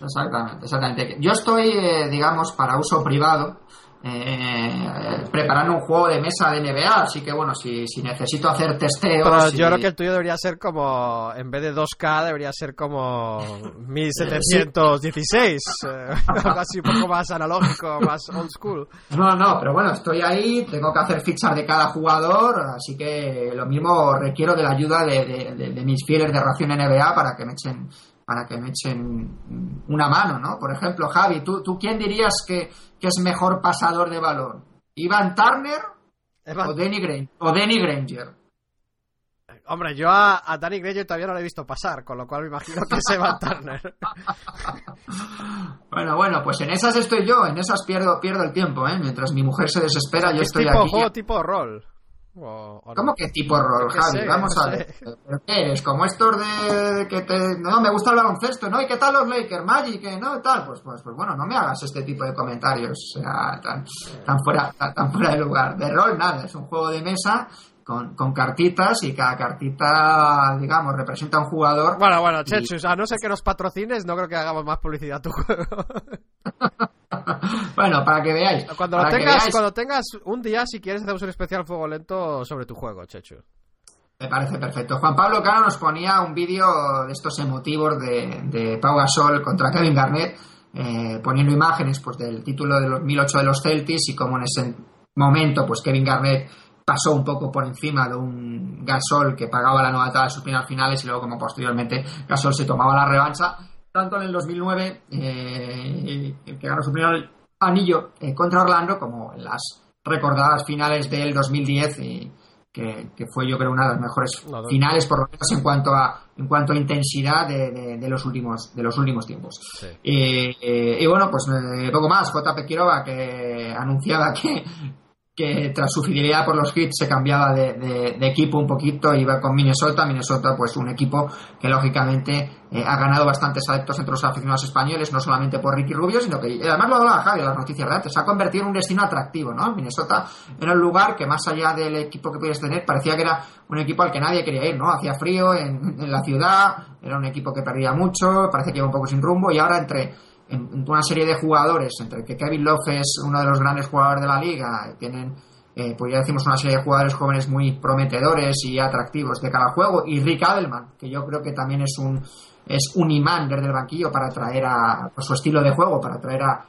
Exactamente, exactamente. Yo estoy, digamos, para uso privado, eh, preparando un juego de mesa de NBA, así que bueno, si, si necesito hacer testeos. Pero yo creo que el tuyo debería ser como, en vez de 2K, debería ser como 1716, eh, así un poco más analógico, más old school. No, no, pero bueno, estoy ahí, tengo que hacer fichas de cada jugador, así que lo mismo requiero de la ayuda de, de mis fieles de Ración NBA para que me echen para que me echen una mano, ¿no? Por ejemplo, Javi, ¿tú, tú quién dirías que, es mejor pasador de balón? ¿Ivan Turner o, Danny Granger, Hombre, yo a, Danny Granger todavía no lo he visto pasar, con lo cual me imagino que es Evan Turner. bueno, bueno, pues en esas estoy yo, en esas pierdo, pierdo el tiempo, ¿eh? Mientras mi mujer se desespera, yo estoy tipo aquí. Juego tipo rol. ¿Cómo que tipo rol, Javi? Vamos a ver. qué eres? Como estos de que te. No, me gusta el baloncesto, ¿no? ¿Y qué tal los Lakers? Magic, ¿no? Tal. Pues, pues, pues bueno, no me hagas este tipo de comentarios o sea, tan, tan, fuera, tan, fuera de lugar. De rol, nada. Es un juego de mesa con, con, cartitas y cada cartita, digamos, representa a un jugador. Bueno, bueno, Chechus, a no ser que nos patrocines, no creo que hagamos más publicidad a tu juego. bueno, para que veáis. Cuando, lo tengas, cuando tengas un día, si quieres, hacemos un especial fuego lento sobre tu juego, Chechu. Me parece perfecto. Juan Pablo Cano nos ponía un vídeo de estos emotivos de, de Pau Gasol contra Kevin Garnett, eh, poniendo imágenes pues del título de los 2008 de los Celtics y como en ese momento pues Kevin Garnett pasó un poco por encima de un Gasol que pagaba la novatada de sus finales finales y luego como posteriormente Gasol se tomaba la revancha tanto en el 2009, eh, que ganó su primer anillo eh, contra Orlando, como en las recordadas finales del 2010, y que, fue yo creo una de las mejores finales, por lo menos en cuanto a en cuanto a intensidad de, los últimos de los últimos tiempos. y bueno, pues eh, poco más. JP Quiroga que anunciaba que, que tras su fidelidad por los hits se cambiaba de, equipo un poquito, iba con Minnesota, Minnesota pues un equipo que lógicamente eh, ha ganado bastantes adeptos entre los aficionados españoles, no solamente por Ricky Rubio, sino que además lo hablaba Javi, las noticias reales, se ha convertido en un destino atractivo, ¿no? Minnesota era un lugar que más allá del equipo que pudieras tener, parecía que era un equipo al que nadie quería ir, ¿no? Hacía frío en, en la ciudad, era un equipo que perdía mucho, parece que iba un poco sin rumbo y ahora entre en, una serie de jugadores, entre que Kevin Love es uno de los grandes jugadores de la liga, tienen, eh, pues ya decimos, una serie de jugadores jóvenes muy prometedores y atractivos de cada juego, y Rick Adelman, que yo creo que también es un, es un imán desde el banquillo para traer a pues, su estilo de juego, para traer a,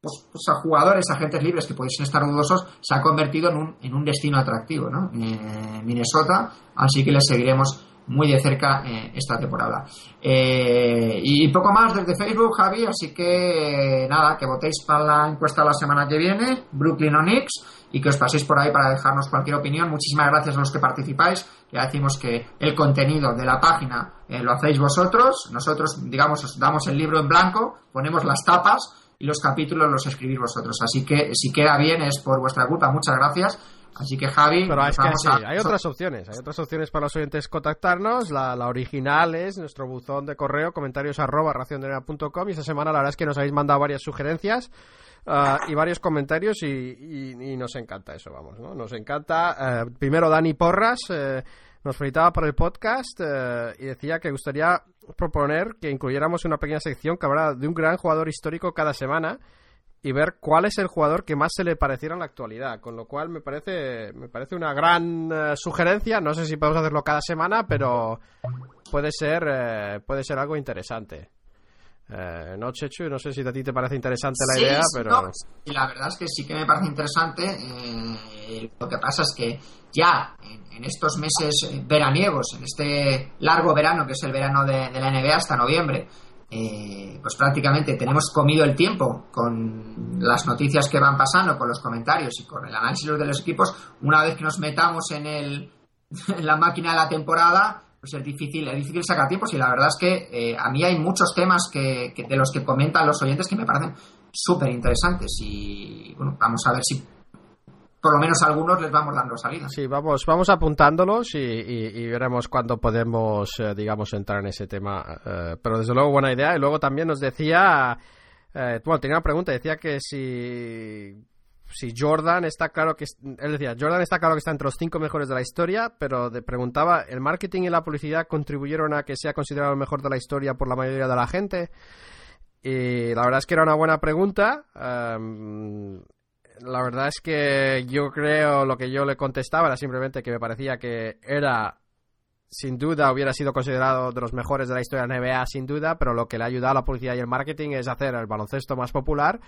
pues, pues a jugadores, agentes libres que pudiesen estar dudosos, se ha convertido en un, en un destino atractivo, ¿no? Eh, Minnesota, así que le seguiremos muy de cerca eh, esta temporada. Eh, y poco más desde Facebook, Javi, así que nada, que votéis para la encuesta la semana que viene, Brooklyn o Knicks, y que os paséis por ahí para dejarnos cualquier opinión. Muchísimas gracias a los que participáis. Ya decimos que el contenido de la página eh, lo hacéis vosotros, nosotros, digamos, os damos el libro en blanco, ponemos las tapas y los capítulos los escribís vosotros. Así que si queda bien es por vuestra culpa. Muchas gracias Así que Javi, Pero es que sí, hay otras opciones, hay otras opciones para los oyentes contactarnos. La, original es nuestro buzón de correo, comentarios arroba y esta semana la verdad es que nos habéis mandado varias sugerencias. Ah, y varios comentarios y, nos encanta eso, vamos, ¿no? Nos encanta. Eh, primero Dani Porras eh, nos felicitaba por el podcast eh, y decía que gustaría proponer que incluyéramos una pequeña sección que habrá de un gran jugador histórico cada semana y ver cuál es el jugador que más se le pareciera en la actualidad. Con lo cual me parece, me parece una gran eh, sugerencia. No sé si podemos hacerlo cada semana, pero puede ser, eh, puede ser algo interesante. Eh, no, Chechu, no sé si a ti te parece interesante la idea, pero. Y la verdad es que sí que me parece interesante. lo que pasa es que ya en, estos meses veraniegos, en este largo verano que es el verano de la NBA hasta noviembre, eh, pues prácticamente tenemos comido el tiempo con las noticias que van pasando, con los comentarios y con el análisis de los equipos. Una vez que nos metamos en, el, en la máquina de la temporada, pues es difícil, es difícil sacar tiempo. Y la verdad es que eh, a mí hay muchos temas que, de los que comentan los oyentes que me parecen súper interesantes. Y bueno, vamos a ver si por lo menos algunos les vamos dando salida. Sí, vamos, vamos apuntándolos y, veremos cuándo podemos, eh, digamos, entrar en ese tema. Eh, pero desde luego buena idea. Y luego también nos decía, eh, bueno, tenía una pregunta, decía que si si Jordan está claro que él decía Jordan está claro que está entre los cinco mejores de la historia pero preguntaba el marketing y la publicidad contribuyeron a que sea considerado el mejor de la historia por la mayoría de la gente y la verdad es que era una buena pregunta em, la verdad es que yo creo lo que yo le contestaba era simplemente que me parecía que era sin duda hubiera sido considerado de los mejores de la historia de la NBA sin duda pero lo que le ha ayudado a la publicidad y el marketing es hacer el baloncesto más popular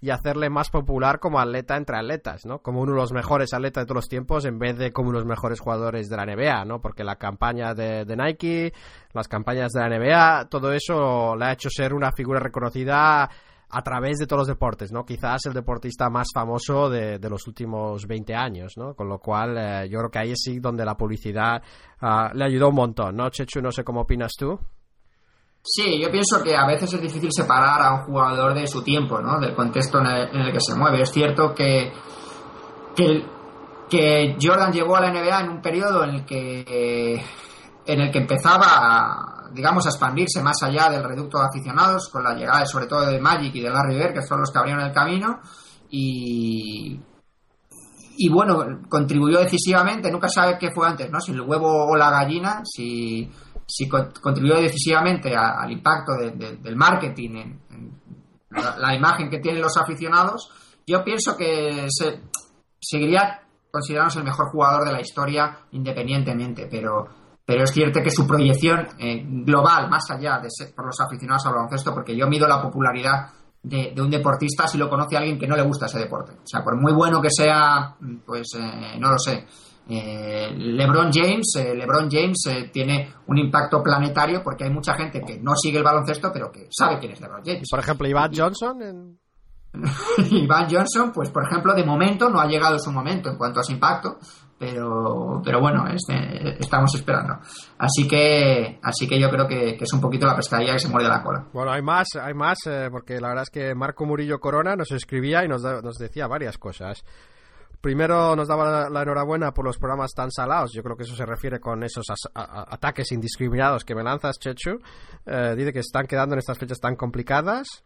y hacerle más popular como atleta entre atletas, ¿no? Como uno de los mejores atletas de todos los tiempos en vez de como uno de los mejores jugadores de la NBA, ¿no? Porque la campaña de, Nike, las campañas de la NBA, todo eso le ha hecho ser una figura reconocida a través de todos los deportes, ¿no? Quizás el deportista más famoso de, los últimos 20 años, ¿no? Con lo cual, eh, yo creo que ahí sí donde la publicidad ah, le ayudó un montón, ¿no? Chechu, no sé cómo opinas tú. Sí, yo pienso que a veces es difícil separar a un jugador de su tiempo, ¿no? Del contexto en el, que se mueve. Es cierto que, que, Jordan llegó a la NBA en un periodo en el que, en el que empezaba, digamos, expandirse más allá del reducto de aficionados, con la llegada sobre todo de Magic y de Larry Bird, que son los que abrieron el camino, y, y bueno, contribuyó decisivamente, nunca sabe qué fue antes, ¿no? Si el huevo o la gallina, si si contribuyó decisivamente al impacto del marketing en, la, imagen que tienen los aficionados, yo pienso que se, seguiría considerándose el mejor jugador de la historia independientemente, pero, pero es cierto que su proyección eh, global, más allá de ser por los aficionados al baloncesto, porque yo mido la popularidad de, un deportista si lo conoce alguien que no le gusta ese deporte. O sea, por muy bueno que sea, pues eh, no lo sé eh, LeBron James, eh, LeBron James eh, tiene un impacto planetario porque hay mucha gente que no sigue el baloncesto pero que sabe quién es LeBron James. Por ejemplo, Ivan Johnson. Iván Johnson, pues por ejemplo, de momento no ha llegado su momento en cuanto a su impacto, pero, pero bueno, este, estamos esperando. Así que, así que yo creo que, es un poquito la pescadilla que se muerde la cola. Bueno, hay más, hay más, porque la verdad es que Marco Murillo Corona nos escribía y nos, nos decía varias cosas. Primero nos daba la, enhorabuena por los programas tan salados. Yo creo que eso se refiere con esos ataques indiscriminados que me lanzas, Chechu. Eh, dice que están quedando en estas fechas tan complicadas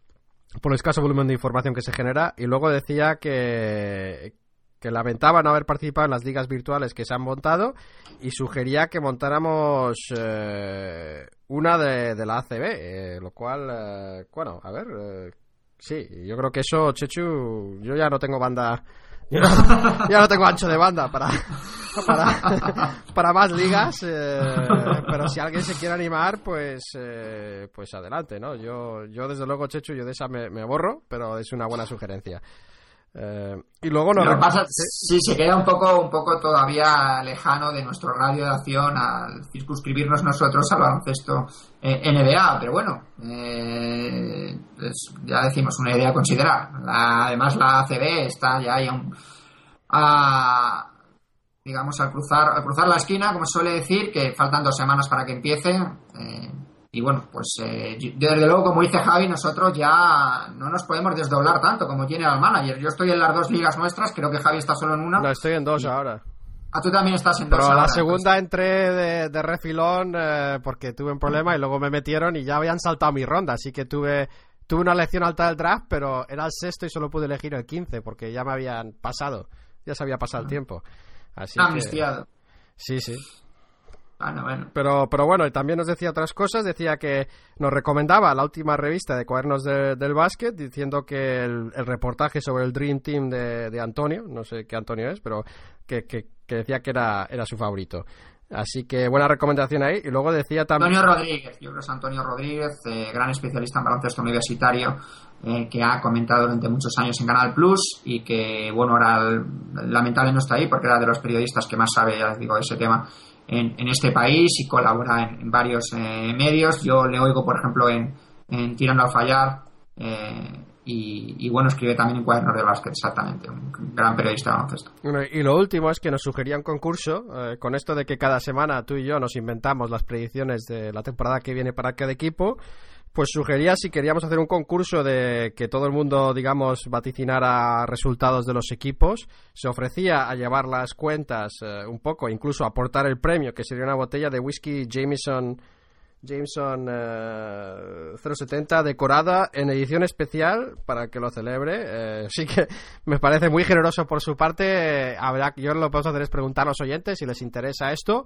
por el escaso volumen de información que se genera. Y luego decía que, que lamentaba no haber participado en las ligas virtuales que se han montado y sugería que montáramos eh, una de, la ACB, eh, lo cual, bueno, a ver, sí, yo creo que eso, Chechu, yo ya no tengo banda ya no tengo ancho de banda para, para, más ligas, eh, pero si alguien se quiere animar, pues eh, pues adelante, ¿no? Yo, yo desde luego, Checho, yo de esa me, me aborro, pero es una buena sugerencia. Eh, y luego no. Lo pasa, sí, se queda un poco, un poco todavía lejano de nuestro radio de acción al circunscribirnos nosotros al baloncesto NBA, pero bueno, ya decimos una idea a considerar. además, la ACB está ya ahí a, digamos, al cruzar, al cruzar la esquina, como suele decir, que faltan dos semanas para que empiece. Eh, y bueno, pues eh, yo, desde luego, como dice Javi, nosotros ya no nos podemos desdoblar tanto como General Manager. Yo estoy en las dos ligas nuestras, creo que Javi está solo en una. No, estoy en dos ahora. Ah, tú también estás en dos. Pero la segunda entré de, refilón eh, porque tuve un problema y luego me metieron y ya habían saltado mi ronda, así que tuve tuve una lección alta del draft, pero era el sexto y solo pude elegir el 15 porque ya me habían pasado, ya se había pasado el ah. tiempo. Así Amnistiado. Sí, sí. Bueno, Pero, pero bueno, también nos decía otras cosas, decía que nos recomendaba la última revista de cuadernos del básquet, diciendo que el, reportaje sobre el Dream Team de, Antonio, no sé qué Antonio es, pero que, que, decía que era, era su favorito. Así que buena recomendación ahí. Y luego decía también. Antonio Rodríguez, yo creo que es Antonio Rodríguez, eh, gran especialista en baloncesto universitario, eh, que ha comentado durante muchos años en Canal Plus y que, bueno, ahora lamentable no está ahí porque era de los periodistas que más sabe, ya les digo, de ese tema en, este país y colabora en, varios eh, medios. Yo le oigo, por ejemplo, en, en Tirando al Fallar eh, y, bueno, escribe también en Cuadernos de Básquet, exactamente, un gran periodista de baloncesto. y lo último es que nos sugería un concurso, eh, con esto de que cada semana tú y yo nos inventamos las predicciones de la temporada que viene para cada equipo pues sugería si queríamos hacer un concurso de que todo el mundo, digamos, vaticinara resultados de los equipos. Se ofrecía a llevar las cuentas eh, un poco, incluso aportar el premio, que sería una botella de whisky Jameson, Jameson 070 decorada en edición especial para que lo celebre. sí que me parece muy generoso por su parte. habrá, yo lo que puedo hacer es preguntar a los oyentes si les interesa esto.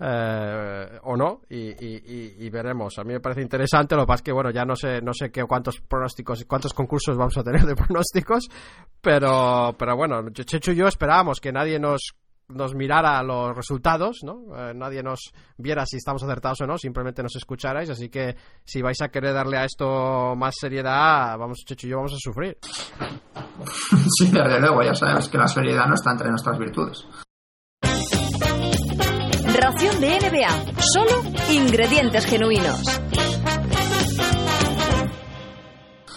Eh, o no y, veremos a mí me parece interesante lo que pasa es que bueno ya no sé no sé qué cuántos pronósticos cuántos concursos vamos a tener de pronósticos pero pero bueno Chechu y yo esperábamos que nadie nos nos mirara los resultados, ¿no? Eh, nadie nos viera si estamos acertados o no, simplemente nos escucharais, así que si vais a querer darle a esto más seriedad, vamos, Chechu y yo vamos a sufrir. Sí, desde luego, ya sabes que la seriedad no está entre nuestras virtudes. Ración de NBA. Solo ingredientes genuinos.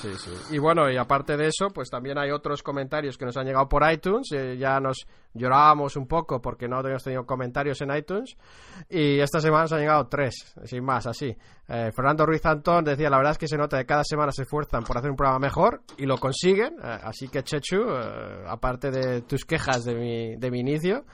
Sí, sí. Y bueno, y aparte de eso, pues también hay otros comentarios que nos han llegado por iTunes. Eh, ya nos llorábamos un poco porque no habíamos tenido comentarios en iTunes. Y esta semana nos han llegado tres, sin más, así. Eh, Fernando Ruiz Antón decía, la verdad es que se nota que cada semana se esfuerzan por hacer un programa mejor y lo consiguen. Eh, así que, Chechu, aparte de tus quejas de mi, de mi inicio,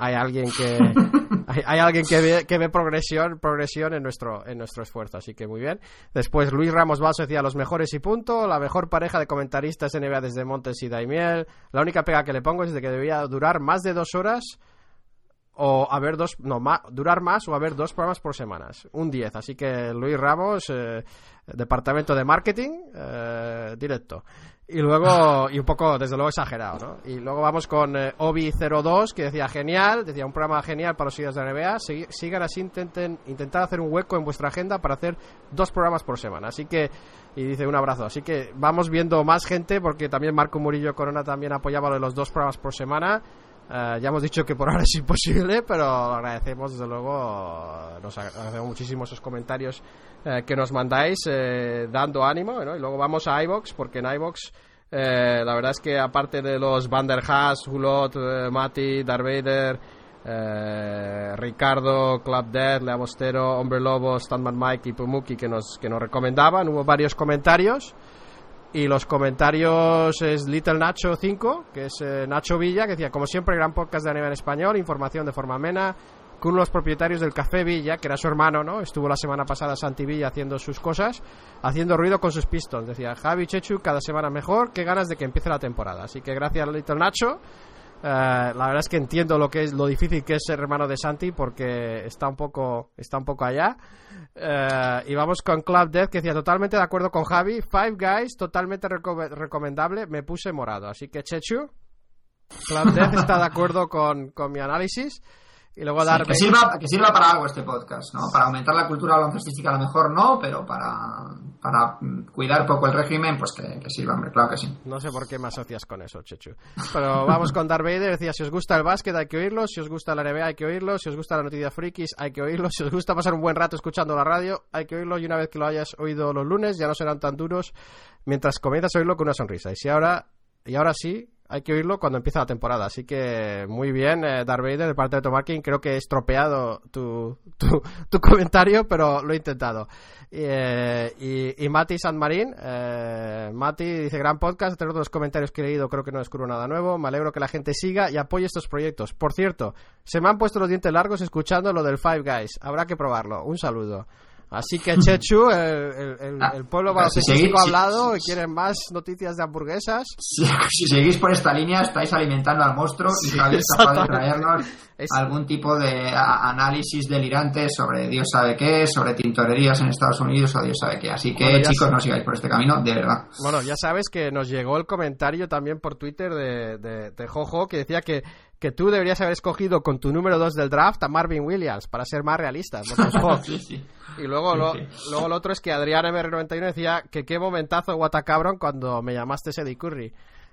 hay alguien que hay, alguien que ve, que ve progresión progresión en nuestro en nuestro esfuerzo así que muy bien. Después Luis Ramos Basso decía los mejores y punto la mejor pareja de comentaristas NBA desde Montes y Daimiel. La única pega que le pongo es de que debía durar más de dos horas o haber dos no durar más o haber dos programas por semanas un 10 así que Luis Ramos eh, departamento de marketing eh, directo y luego, y un poco, desde luego, exagerado, ¿no? Y luego vamos con eh, Obi02, que decía, genial, decía, un programa genial para los seguidores de NBA. sigan así, intenten intentar hacer un hueco en vuestra agenda para hacer dos programas por semana. Así que, y dice, un abrazo. Así que vamos viendo más gente, porque también Marco Murillo Corona también apoyaba de los dos programas por semana. Eh, ya hemos dicho que por ahora es imposible, pero agradecemos, desde luego, nos agradecemos muchísimo esos comentarios eh, que nos mandáis eh, dando ánimo. Y luego vamos a iBox, porque en iBox la verdad es que aparte de los Van der Haas, Hulot, Mati, Darth Vader, Ricardo, Club Dead, Lea Bostero, Hombre Lobo, Standman Mike y Pumuki que nos, que nos recomendaban, hubo varios comentarios. Y los comentarios es Little Nacho 5, que es Nacho Villa, que decía, como siempre, gran podcast de anime en español, información de forma amena, con los propietarios del Café Villa, que era su hermano, ¿no? Estuvo la semana pasada Santi Villa haciendo sus cosas, haciendo ruido con sus pistons. Decía, Javi Chechu, cada semana mejor, qué ganas de que empiece la temporada. Así que gracias, Little Nacho. Eh, la verdad es que entiendo lo que es lo difícil que es ser hermano de Santi porque está un poco está un poco allá. Eh, y vamos con Club Death que decía totalmente de acuerdo con Javi. Five Guys totalmente recomendable. Me puse morado así que Chechu Club Death está de acuerdo con, con mi análisis y luego dar que, sirva, que sirva para algo este podcast, ¿no? Para aumentar la cultura baloncestística a lo mejor no, pero para, para cuidar poco el régimen, pues que, sirva, hombre, claro que sí. No sé por qué me asocias con eso, Chechu. Pero vamos con Darth Vader, decía, si os gusta el básquet hay que oírlo, si os gusta la NBA hay que oírlo, si os gusta la noticia frikis hay que oírlo, si os gusta pasar un buen rato escuchando la radio hay que oírlo y una vez que lo hayas oído los lunes ya no serán tan duros mientras comienzas a oírlo con una sonrisa. Y si ahora, y ahora sí, hay que oírlo cuando empieza la temporada. Así que muy bien, eh, Darth de parte de Tomarkin. Creo que he estropeado tu, tu, comentario, pero lo he intentado. Eh, y, y, Mati Sanmarín, eh, Mati dice: Gran podcast. Entre otros comentarios que he leído, creo que no descubro nada nuevo. Me alegro que la gente siga y apoye estos proyectos. Por cierto, se me han puesto los dientes largos escuchando lo del Five Guys. Habrá que probarlo. Un saludo. Así que Chechu, el, el, ah, pueblo baloncesto ha hablado y quieren más noticias de hamburguesas. Si, seguís por esta línea, estáis alimentando al monstruo y sabéis capaz de traernos algún tipo de análisis delirante sobre Dios sabe qué, sobre tintorerías en Estados Unidos o Dios sabe qué. Así que, chicos, no sigáis por este camino, de verdad. Bueno, ya sabes que nos llegó el comentario también por Twitter de, de Jojo que decía que que tú deberías haber escogido con tu número 2 del draft a Marvin Williams para ser más realistas. Y luego, lo, luego el otro es que Adrián MR91 decía que qué momentazo Guatacabron cuando me llamaste Eddie Curry.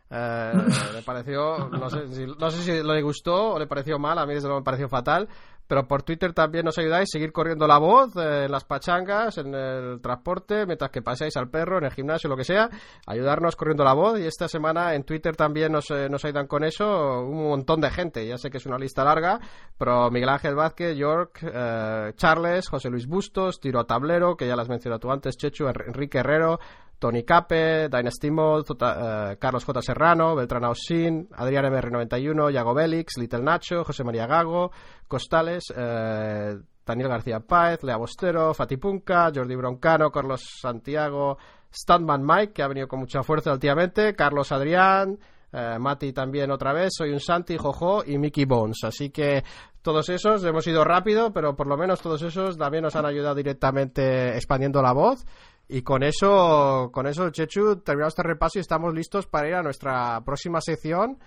Eh, le pareció, no sé, si, no sé si le gustó o le pareció mal, a mí desde luego me pareció fatal, pero por Twitter también nos ayudáis, seguir corriendo la voz eh, en las pachangas, en el transporte, mientras que paseáis al perro, en el gimnasio, lo que sea, ayudarnos corriendo la voz. Y esta semana en Twitter también nos, eh, nos ayudan con eso un montón de gente, ya sé que es una lista larga, pero Miguel Ángel Vázquez, York, eh, Charles, José Luis Bustos, Tiro a Tablero, que ya las mencionado tú antes, Chechu, Enrique Herrero, Tony Cape, Dynasty Mode, eh, Carlos J. Serrano, Beltrán Ausín, Adrián MR91, Yago Bélix, Little Nacho, José María Gago, Costales, eh, Daniel García Páez, Lea Bostero, Fati Punca, Jordi Broncano, Carlos Santiago, Standman Mike, que ha venido con mucha fuerza últimamente, Carlos Adrián, eh, Mati también otra vez, soy un Santi, Jojo y Mickey Bones. Así que todos esos hemos ido rápido, pero por lo menos todos esos también nos han ayudado directamente expandiendo la voz y con eso, con eso, Chechu, terminamos este repaso y estamos listos para ir a nuestra próxima sección,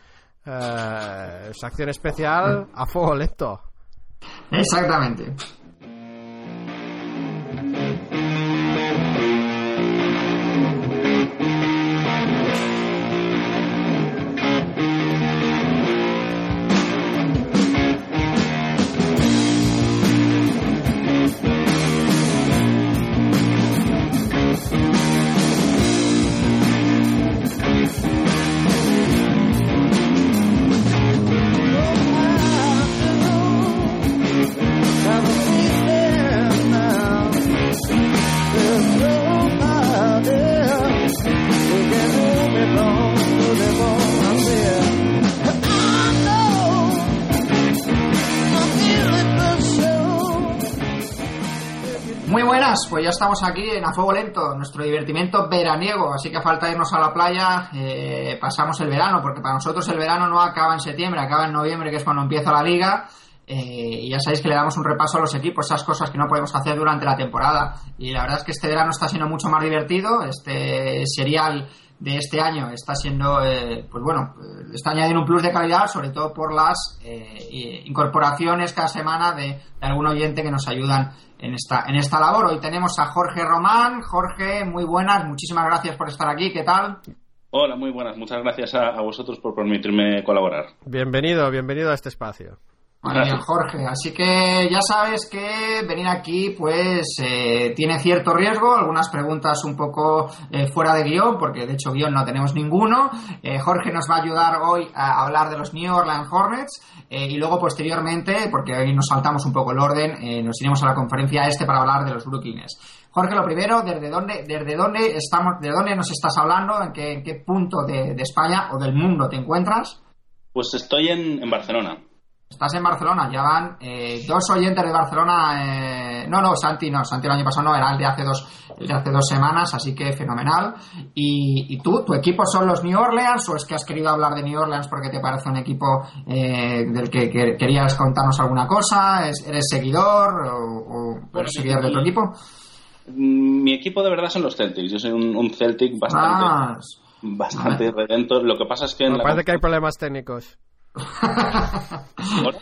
eh, sección especial a fuego lento. Exactamente. Estamos aquí en A Fuego Lento, nuestro divertimiento veraniego, así que a falta de irnos a la playa, eh, pasamos el verano, porque para nosotros el verano no acaba en septiembre, acaba en noviembre, que es cuando empieza la liga, eh, y ya sabéis que le damos un repaso a los equipos, esas cosas que no podemos hacer durante la temporada, y la verdad es que este verano está siendo mucho más divertido, este serial de este año está siendo, eh, pues bueno, está añadiendo un plus de calidad, sobre todo por las incorporaciones cada semana de, de algún oyente que nos ayudan en esta, en esta labor. Hoy tenemos a Jorge Román. Jorge, muy buenas, muchísimas gracias por estar aquí. ¿Qué tal? Hola, muy buenas. Muchas gracias a, vosotros por permitirme colaborar. Bienvenido, bienvenido a este espacio. Jorge. Así que ya sabes que venir aquí pues eh, tiene cierto riesgo, algunas preguntas un poco eh, fuera de guion, porque de hecho guion no tenemos ninguno. Eh, Jorge nos va a ayudar hoy a hablar de los New Orleans Hornets y luego posteriormente, porque hoy nos saltamos un poco el orden, nos iremos a la conferencia este para hablar de los Brooklyn Jorge, lo primero, ¿desde dónde, desde dónde estamos, de dónde nos estás hablando? ¿En qué, qué punto de, España o del mundo te encuentras? Pues estoy en Barcelona. Estás en Barcelona, ya van eh, dos oyentes de Barcelona. Eh, no, no, Santi no, Santi el año pasado no, era el de hace dos, el de hace dos semanas, así que fenomenal. Y, tú, ¿tu equipo son los New Orleans o es que has querido hablar de New Orleans porque te parece un equipo eh, del que, querías contarnos alguna cosa? ¿Eres seguidor o, eres seguidor de tu equipo? Mi equipo de verdad son los Celtics. Yo soy un, Celtic bastante, ah, bastante redentor. Lo que pasa es que. Me parece que hay problemas técnicos. Oder?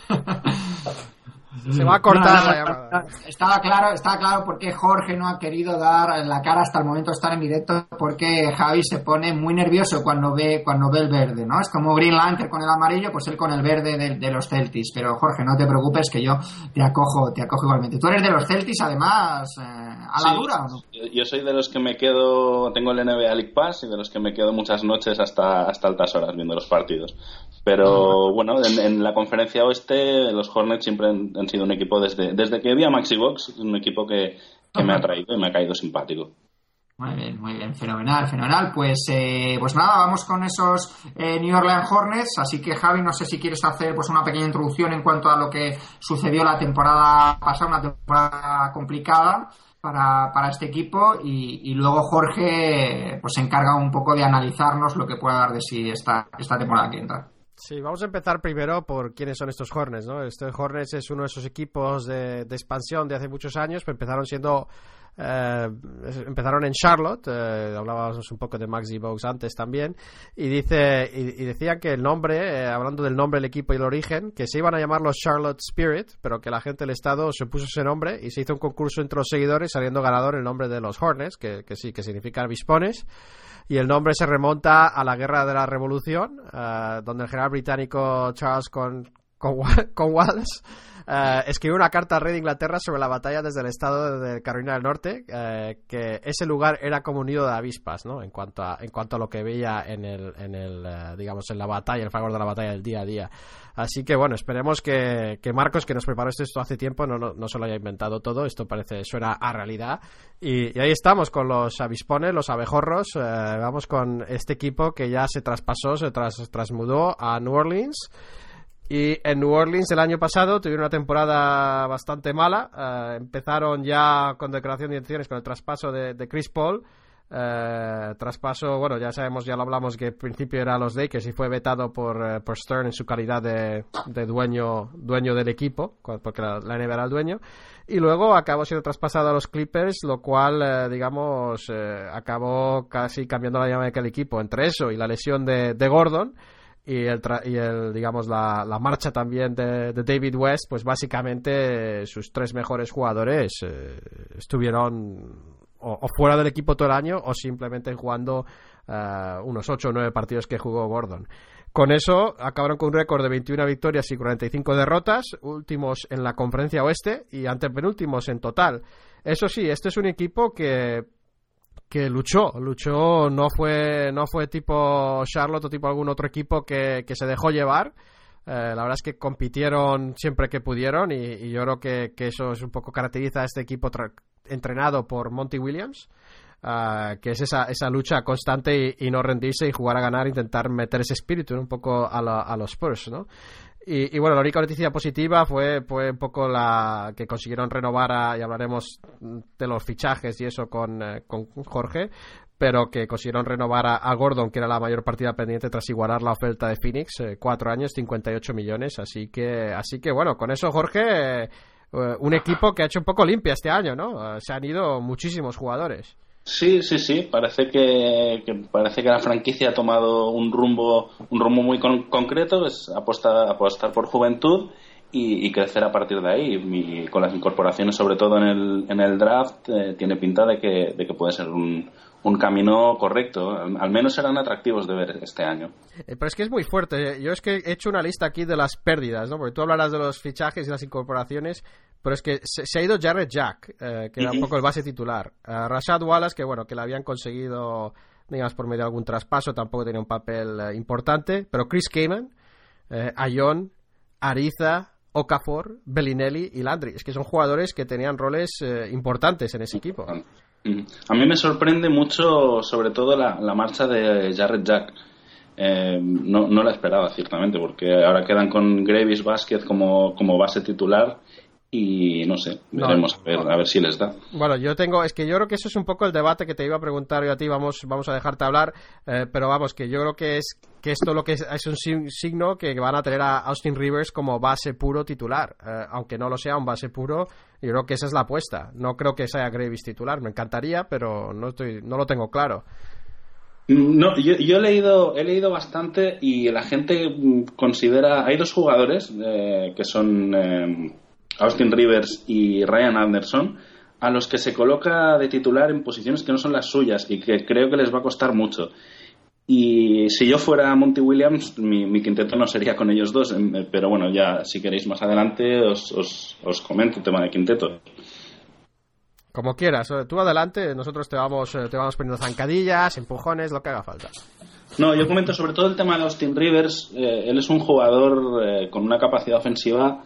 Se va a cortar la llamada. Estaba claro, estaba claro por qué Jorge no ha querido dar la cara hasta el momento de estar en directo, porque Javi se pone muy nervioso cuando ve, cuando ve el verde, ¿no? Es como Green Lantern con el amarillo, pues él con el verde de, los Celtics. Pero Jorge, no te preocupes que yo te acojo, te acojo igualmente. ¿Tú eres de los Celtics además eh, a la dura o no? Yo soy de los que me quedo, tengo el NBA League Pass y de los que me quedo muchas noches hasta, hasta altas horas viendo los partidos. Pero bueno, en, la conferencia oeste los Hornets siempre sido un equipo desde, desde que vi a Maxi Box, un equipo que, me ha traído y me ha caído simpático. Muy bien, muy bien, fenomenal, fenomenal. Pues, eh, pues nada, vamos con esos eh, New Orleans Hornets. Así que Javi, no sé si quieres hacer pues una pequeña introducción en cuanto a lo que sucedió la temporada pasada, una temporada complicada para, para este equipo y, luego Jorge pues se encarga un poco de analizarnos lo que pueda dar de sí esta, esta temporada que entra. Sí, vamos a empezar primero por quiénes son estos Hornets, ¿no? Este Hornets es uno de esos equipos de, de expansión de hace muchos años, pero empezaron siendo eh, empezaron en Charlotte, eh, hablábamos un poco de Maxi Box antes también, y dice y, decía que el nombre, eh, hablando del nombre del equipo y el origen, que se iban a llamar los Charlotte Spirit, pero que la gente del estado se puso ese nombre y se hizo un concurso entre los seguidores saliendo ganador el nombre de los Hornets, que, que sí, que significa avispones y el nombre se remonta a la guerra de la revolución, donde el general británico Charles Con con, con Wallace eh, escribió una carta al rey de Inglaterra sobre la batalla desde el estado de Carolina del Norte, eh, que ese lugar era como un nido de avispas, ¿no? En cuanto a, en cuanto a lo que veía en el, en el eh, digamos, en la batalla, el fragor de la batalla del día a día. Así que bueno, esperemos que, que Marcos, que nos preparó esto hace tiempo, no, no, no, se lo haya inventado todo. Esto parece, suena a realidad. Y, y ahí estamos con los avispones, los abejorros. vamos con este equipo que ya se traspasó, se tras, trasmudó a New Orleans. Y en New Orleans el año pasado tuvieron una temporada bastante mala. Eh, empezaron ya con declaración de intenciones con el traspaso de, Chris Paul. Eh, traspaso, bueno, ya sabemos, ya lo hablamos que al principio era los Lakers y fue vetado por, eh, por Stern en su calidad de, de, dueño, dueño del equipo, porque la, la, NBA era el dueño. Y luego acabó siendo traspasado a los Clippers, lo cual, eh, digamos, acabó casi cambiando la dinámica del equipo. Entre eso y la lesión de Gordon y el, y el digamos la, la marcha también de, de, David West pues básicamente sus tres mejores jugadores eh, estuvieron o, o, fuera del equipo todo el año o simplemente jugando uh, unos 8 o 9 partidos que jugó Gordon. Con eso acabaron con un récord de 21 victorias y 45 derrotas últimos en la conferencia oeste y antepenúltimos en total. Eso sí, este es un equipo que que luchó, luchó, no fue, no fue tipo Charlotte o tipo algún otro equipo que, que se dejó llevar. Eh, la verdad es que compitieron siempre que pudieron y, yo creo que, que, eso es un poco caracteriza a este equipo entrenado por Monty Williams. Uh, que es esa, esa lucha constante y, y, no rendirse y jugar a ganar, intentar meter ese espíritu un poco a, la, a los Spurs, ¿no? Y, bueno, la única noticia positiva fue, fue un poco la que consiguieron renovar, a, y hablaremos de los fichajes y eso con, eh, con Jorge, pero que consiguieron renovar a, Gordon, que era la mayor partida pendiente tras igualar la oferta de Phoenix, eh, cuatro años, 58 millones. Así que, así que bueno, con eso, Jorge, eh, un equipo que ha hecho un poco limpia este año, ¿no? se han ido muchísimos jugadores. Sí, sí, sí. Parece que, que, parece que la franquicia ha tomado un rumbo, un rumbo muy con, concreto, es apostar, apostar por juventud y, y, crecer a partir de ahí. Con las incorporaciones, sobre todo en el, en el draft, eh, tiene pinta de que, de que puede ser un, un camino correcto. Al menos serán atractivos de ver este año. Eh, pero es que es muy fuerte. Yo es que he hecho una lista aquí de las pérdidas, ¿no? Porque tú hablarás de los fichajes y las incorporaciones, pero es que se, se ha ido Jared Jack, eh, que era un poco el base titular. Uh, Rashad Wallace, que bueno, que le habían conseguido, digamos, por medio de algún traspaso, tampoco tenía un papel uh, importante. Pero Chris Kaman, uh, Ayon, Ariza, Okafor, Bellinelli y Landry. Es que son jugadores que tenían roles importantes en ese equipo. A mí me sorprende mucho, sobre todo, la, la marcha de Jared Jack. Eh, no, no, la esperaba, ciertamente, porque ahora quedan con Gravis como, como base titular y no sé, veremos no, a, ver, a ver si les da. Bueno, yo tengo, es que yo creo que eso es un poco el debate que te iba a preguntar yo a ti, vamos, vamos a dejarte hablar, eh, pero vamos, que yo creo que es que esto lo que es, es un signo que van a tener a Austin Rivers como base puro titular, eh, aunque no lo sea un base puro, yo creo que esa es la apuesta. No creo que sea Gravis titular, me encantaría, pero no estoy, no lo tengo claro. No, yo, yo, he leído he leído bastante y la gente considera hay dos jugadores eh, que son eh, Austin Rivers y Ryan Anderson, a los que se coloca de titular en posiciones que no son las suyas y que creo que les va a costar mucho. Y si yo fuera Monty Williams, mi, mi quinteto no sería con ellos dos, em, pero bueno, ya si queréis más adelante os, os, os comento el tema de quinteto. Como quieras, tú adelante, nosotros te vamos, te vamos poniendo zancadillas, empujones, lo que haga falta. No, yo comento sobre todo el tema de Austin Rivers. Eh, él es un jugador eh, con una capacidad ofensiva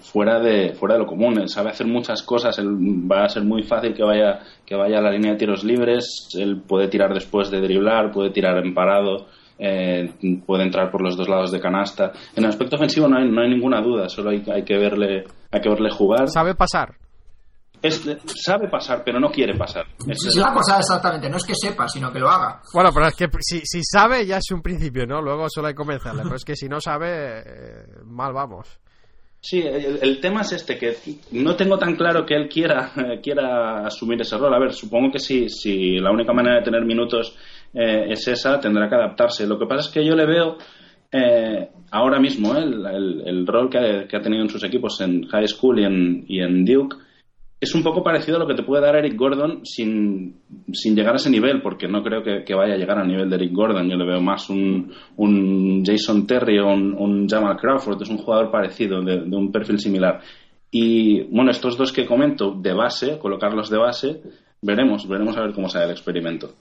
fuera de fuera de lo común él sabe hacer muchas cosas él va a ser muy fácil que vaya que vaya a la línea de tiros libres él puede tirar después de driblar puede tirar en parado eh, puede entrar por los dos lados de canasta en el aspecto ofensivo no hay, no hay ninguna duda solo hay, hay que verle hay que verle jugar sabe pasar es, sabe pasar, pero no quiere pasar. Es, es la cosa exactamente, no es que sepa, sino que lo haga. Bueno, pero es que si, si sabe ya es un principio, ¿no? Luego solo hay que convencerle, pero es que si no sabe, eh, mal vamos. Sí, el, tema es este, que no tengo tan claro que él quiera, eh, quiera asumir ese rol. A ver, supongo que si, si la única manera de tener minutos eh, es esa, tendrá que adaptarse. Lo que pasa es que yo le veo eh, ahora mismo el, el, el, rol que ha, que ha, tenido en sus equipos en High School y en, y en Duke, es un poco parecido a lo que te puede dar Eric Gordon sin, sin llegar a ese nivel, porque no creo que, vaya a llegar al nivel de Eric Gordon. Yo le veo más un, un Jason Terry o un, Jamal Crawford, es un jugador parecido, de, un perfil similar. Y bueno, estos dos que comento de base, colocarlos de base, veremos, veremos a ver cómo sale el experimento.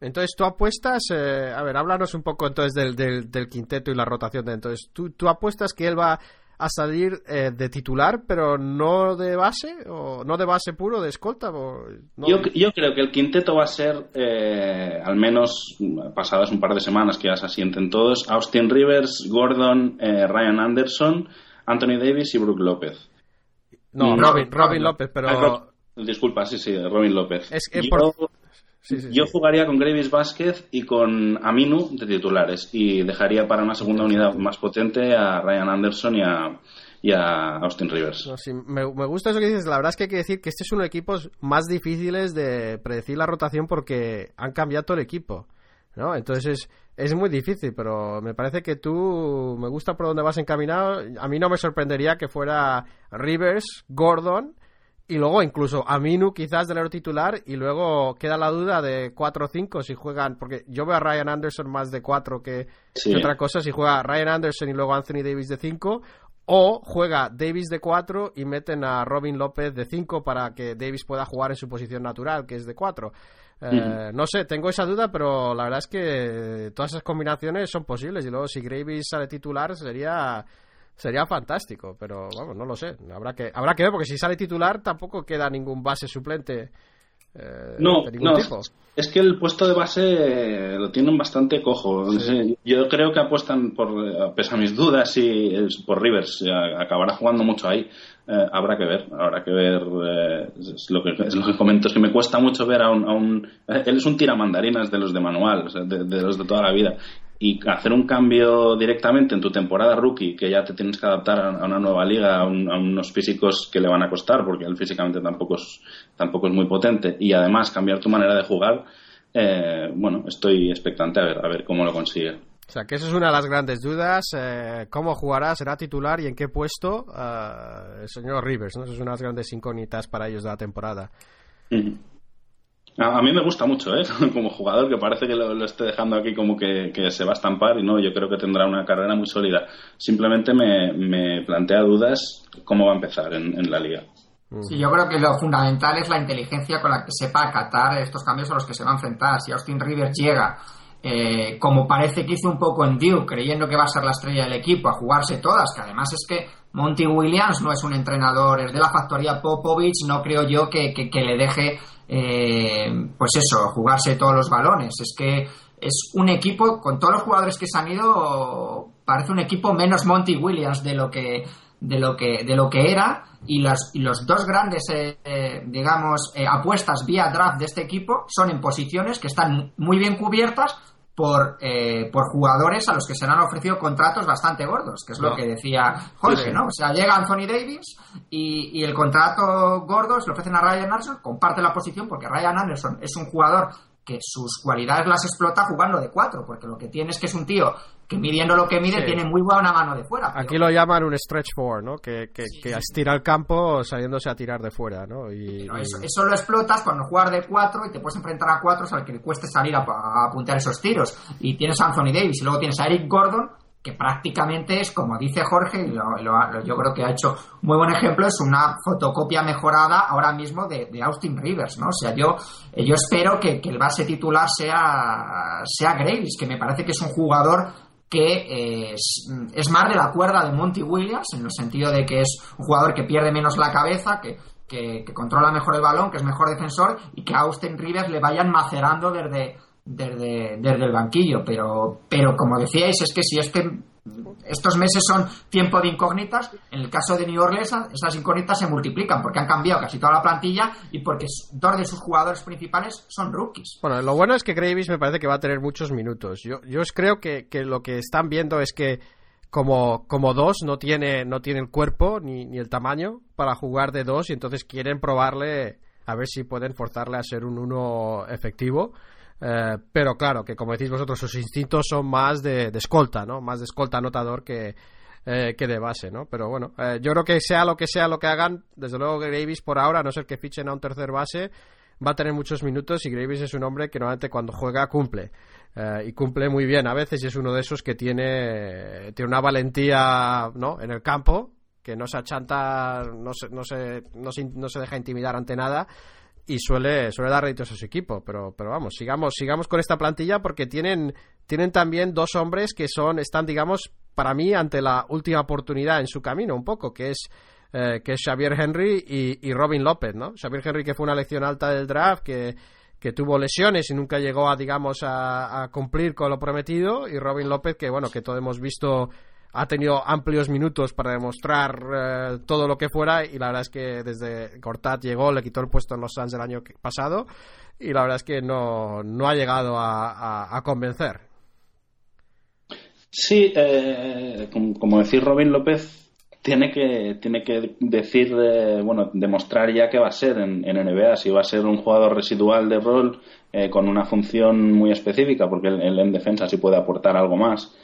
Entonces, tú apuestas, eh, a ver, háblanos un poco entonces del, del, del, quinteto y la rotación de entonces. ¿Tú, tú apuestas que él va a salir eh, de titular, pero no de base, o no de base puro, de escolta. yo, yo, creo que el quinteto va a ser, eh, al menos pasadas un par de semanas que ya se asienten todos, Austin Rivers, Gordon, eh, Ryan Anderson, Anthony Davis y Brook López. No, Robin, Robin López, pero... Ah, disculpa, sí, sí, Robin López. Es que por yo jugaría con Gravis Vázquez y con Aminu de titulares y dejaría para una segunda unidad más potente a Ryan Anderson y a, Austin Rivers. me, gusta eso que dices. La verdad es que hay que decir que este es uno de los equipos más difíciles de predecir la rotación porque han cambiado todo el equipo. ¿no? Entonces es, muy difícil, pero me parece que tú me gusta por dónde vas encaminado. A mí no me sorprendería que fuera Rivers, Gordon y luego incluso Aminu quizás del titular y luego queda la duda de 4 o 5 si juegan, porque yo veo a Ryan Anderson más de 4 que, otra cosa, si juega Ryan Anderson y luego Anthony Davis de 5 o juega Davis de 4 y meten a Robin López de 5 para que Davis pueda jugar en su posición natural, que es de 4. Eh, no sé, tengo esa duda, pero la verdad es que todas esas combinaciones son posibles. Y luego, si Gravis sale titular, sería sería fantástico, pero vamos, no lo sé. Habrá que, habrá que ver, porque si sale titular tampoco queda ningún base suplente. Eh, no, no es que el puesto de base lo tienen bastante cojo. Yo creo que apuestan por, pese a mis dudas, y por Rivers acabará jugando mucho ahí. Eh, habrá que ver, habrá que ver. Eh, es, lo que, es lo que comento, es que me cuesta mucho ver a un. A un él es un tiramandarinas de los de manual, de, los de toda la vida y hacer un cambio directamente en tu temporada rookie, que ya te tienes que adaptar a una nueva liga, a, unos físicos que le van a costar, porque él físicamente tampoco es, tampoco es muy potente, y además cambiar tu manera de jugar, eh, bueno, estoy expectante a ver, a ver cómo lo consigue. O sea, que esa es una de las grandes dudas. Eh, ¿Cómo jugará? ¿Será titular? ¿Y en qué puesto? Eh, el señor Rivers, ¿no? Esas son unas grandes incógnitas para ellos de la temporada. A, mí me gusta mucho, ¿eh? Como jugador, que parece que lo, esté dejando aquí como que, se va a estampar y no, yo creo que tendrá una carrera muy sólida. Simplemente me, plantea dudas cómo va a empezar en, la liga. Sí, yo creo que lo fundamental es la inteligencia con la que sepa acatar estos cambios a los que se va a enfrentar. Si Austin Rivers llega, eh, como parece que hizo un poco en Duke, creyendo que va a ser la estrella del equipo, a jugarse todas, que además es que Monty Williams no es un entrenador, es de la factoría Popovich, no creo yo que, que le deje eh, pues eso, jugarse todos los balones. Es que es un equipo, con todos los jugadores que se han ido, parece un equipo menos Monty Williams de lo que, de lo que, de lo que era. Y, las, y los dos grandes, eh, eh, digamos, apuestas vía draft de este equipo son en posiciones que están muy bien cubiertas, por, eh, por jugadores a los que se le han ofrecido contratos bastante gordos, que es lo que decía Jorge, ¿no? O sea, llega Anthony Davis y, y el contrato gordo se lo ofrecen a Ryan Anderson, comparte la posición porque Ryan Anderson es un jugador que sus cualidades las explota jugando de cuatro, porque lo que tiene es que es un tío que midiendo lo que mide tiene muy buena mano de fuera. Aquí lo llaman un stretch four, ¿no? Que, que, estira el campo saliéndose a tirar de fuera, ¿no? Y, Eso, lo explotas cuando juegas de cuatro y te puedes enfrentar a cuatro al que le cueste salir a, a, apuntar esos tiros. Y tienes a Anthony Davis y luego tienes a Eric Gordon que prácticamente es, como dice Jorge, y yo creo que ha hecho muy buen ejemplo, es una fotocopia mejorada ahora mismo de, Austin Rivers, ¿no? O sea, yo, yo espero que, el base titular sea, sea Graves, que me parece que es un jugador que es, es, más de la cuerda de Monty Williams, en el sentido de que es un jugador que pierde menos la cabeza, que, que, que controla mejor el balón, que es mejor defensor, y que a Austin Rivers le vayan macerando desde desde, desde el banquillo, pero, pero como decíais, es que si este, estos meses son tiempo de incógnitas, en el caso de New Orleans esas incógnitas se multiplican porque han cambiado casi toda la plantilla y porque dos de sus jugadores principales son rookies. Bueno, lo bueno es que Gravis me parece que va a tener muchos minutos. Yo, yo creo que, que lo que están viendo es que como, como dos no tiene, no tiene el cuerpo ni, ni el tamaño para jugar de dos y entonces quieren probarle a ver si pueden forzarle a ser un uno efectivo eh, pero claro, que como decís vosotros, sus instintos son más de, escolta, ¿no? Más de escolta anotador que, eh, que de base, ¿no? Pero bueno, eh, yo creo que sea lo que sea lo que hagan, desde luego que Gravis por ahora, a no ser que fichen a un tercer base, va a tener muchos minutos y Gravis es un hombre que normalmente cuando juega cumple. Eh, y cumple muy bien a veces y es uno de esos que tiene, tiene una valentía ¿no? en el campo, que no se achanta, no se, no se, no se, no se deja intimidar ante nada y suele, suele dar réditos a su equipo. Pero, pero vamos, sigamos, sigamos con esta plantilla porque tienen, tienen también dos hombres que son, están, digamos, para mí, ante la última oportunidad en su camino, un poco, que es, eh, que es Xavier Henry y, y Robin López, ¿no? Xavier Henry, que fue una elección alta del draft, que, que tuvo lesiones y nunca llegó a, digamos, a, a cumplir con lo prometido, y Robin López, que bueno, que todos hemos visto ha tenido amplios minutos para demostrar eh, todo lo que fuera y la verdad es que desde Cortat llegó, le quitó el puesto en los Suns el año pasado y la verdad es que no, no ha llegado a, convencer. Sí, eh, como, como decir Robin López, tiene que, tiene que decir, eh, bueno, demostrar ya qué va a ser en, en NBA, si va a ser un jugador residual de rol eh, con una función muy específica, porque él, él en defensa sí puede aportar algo más,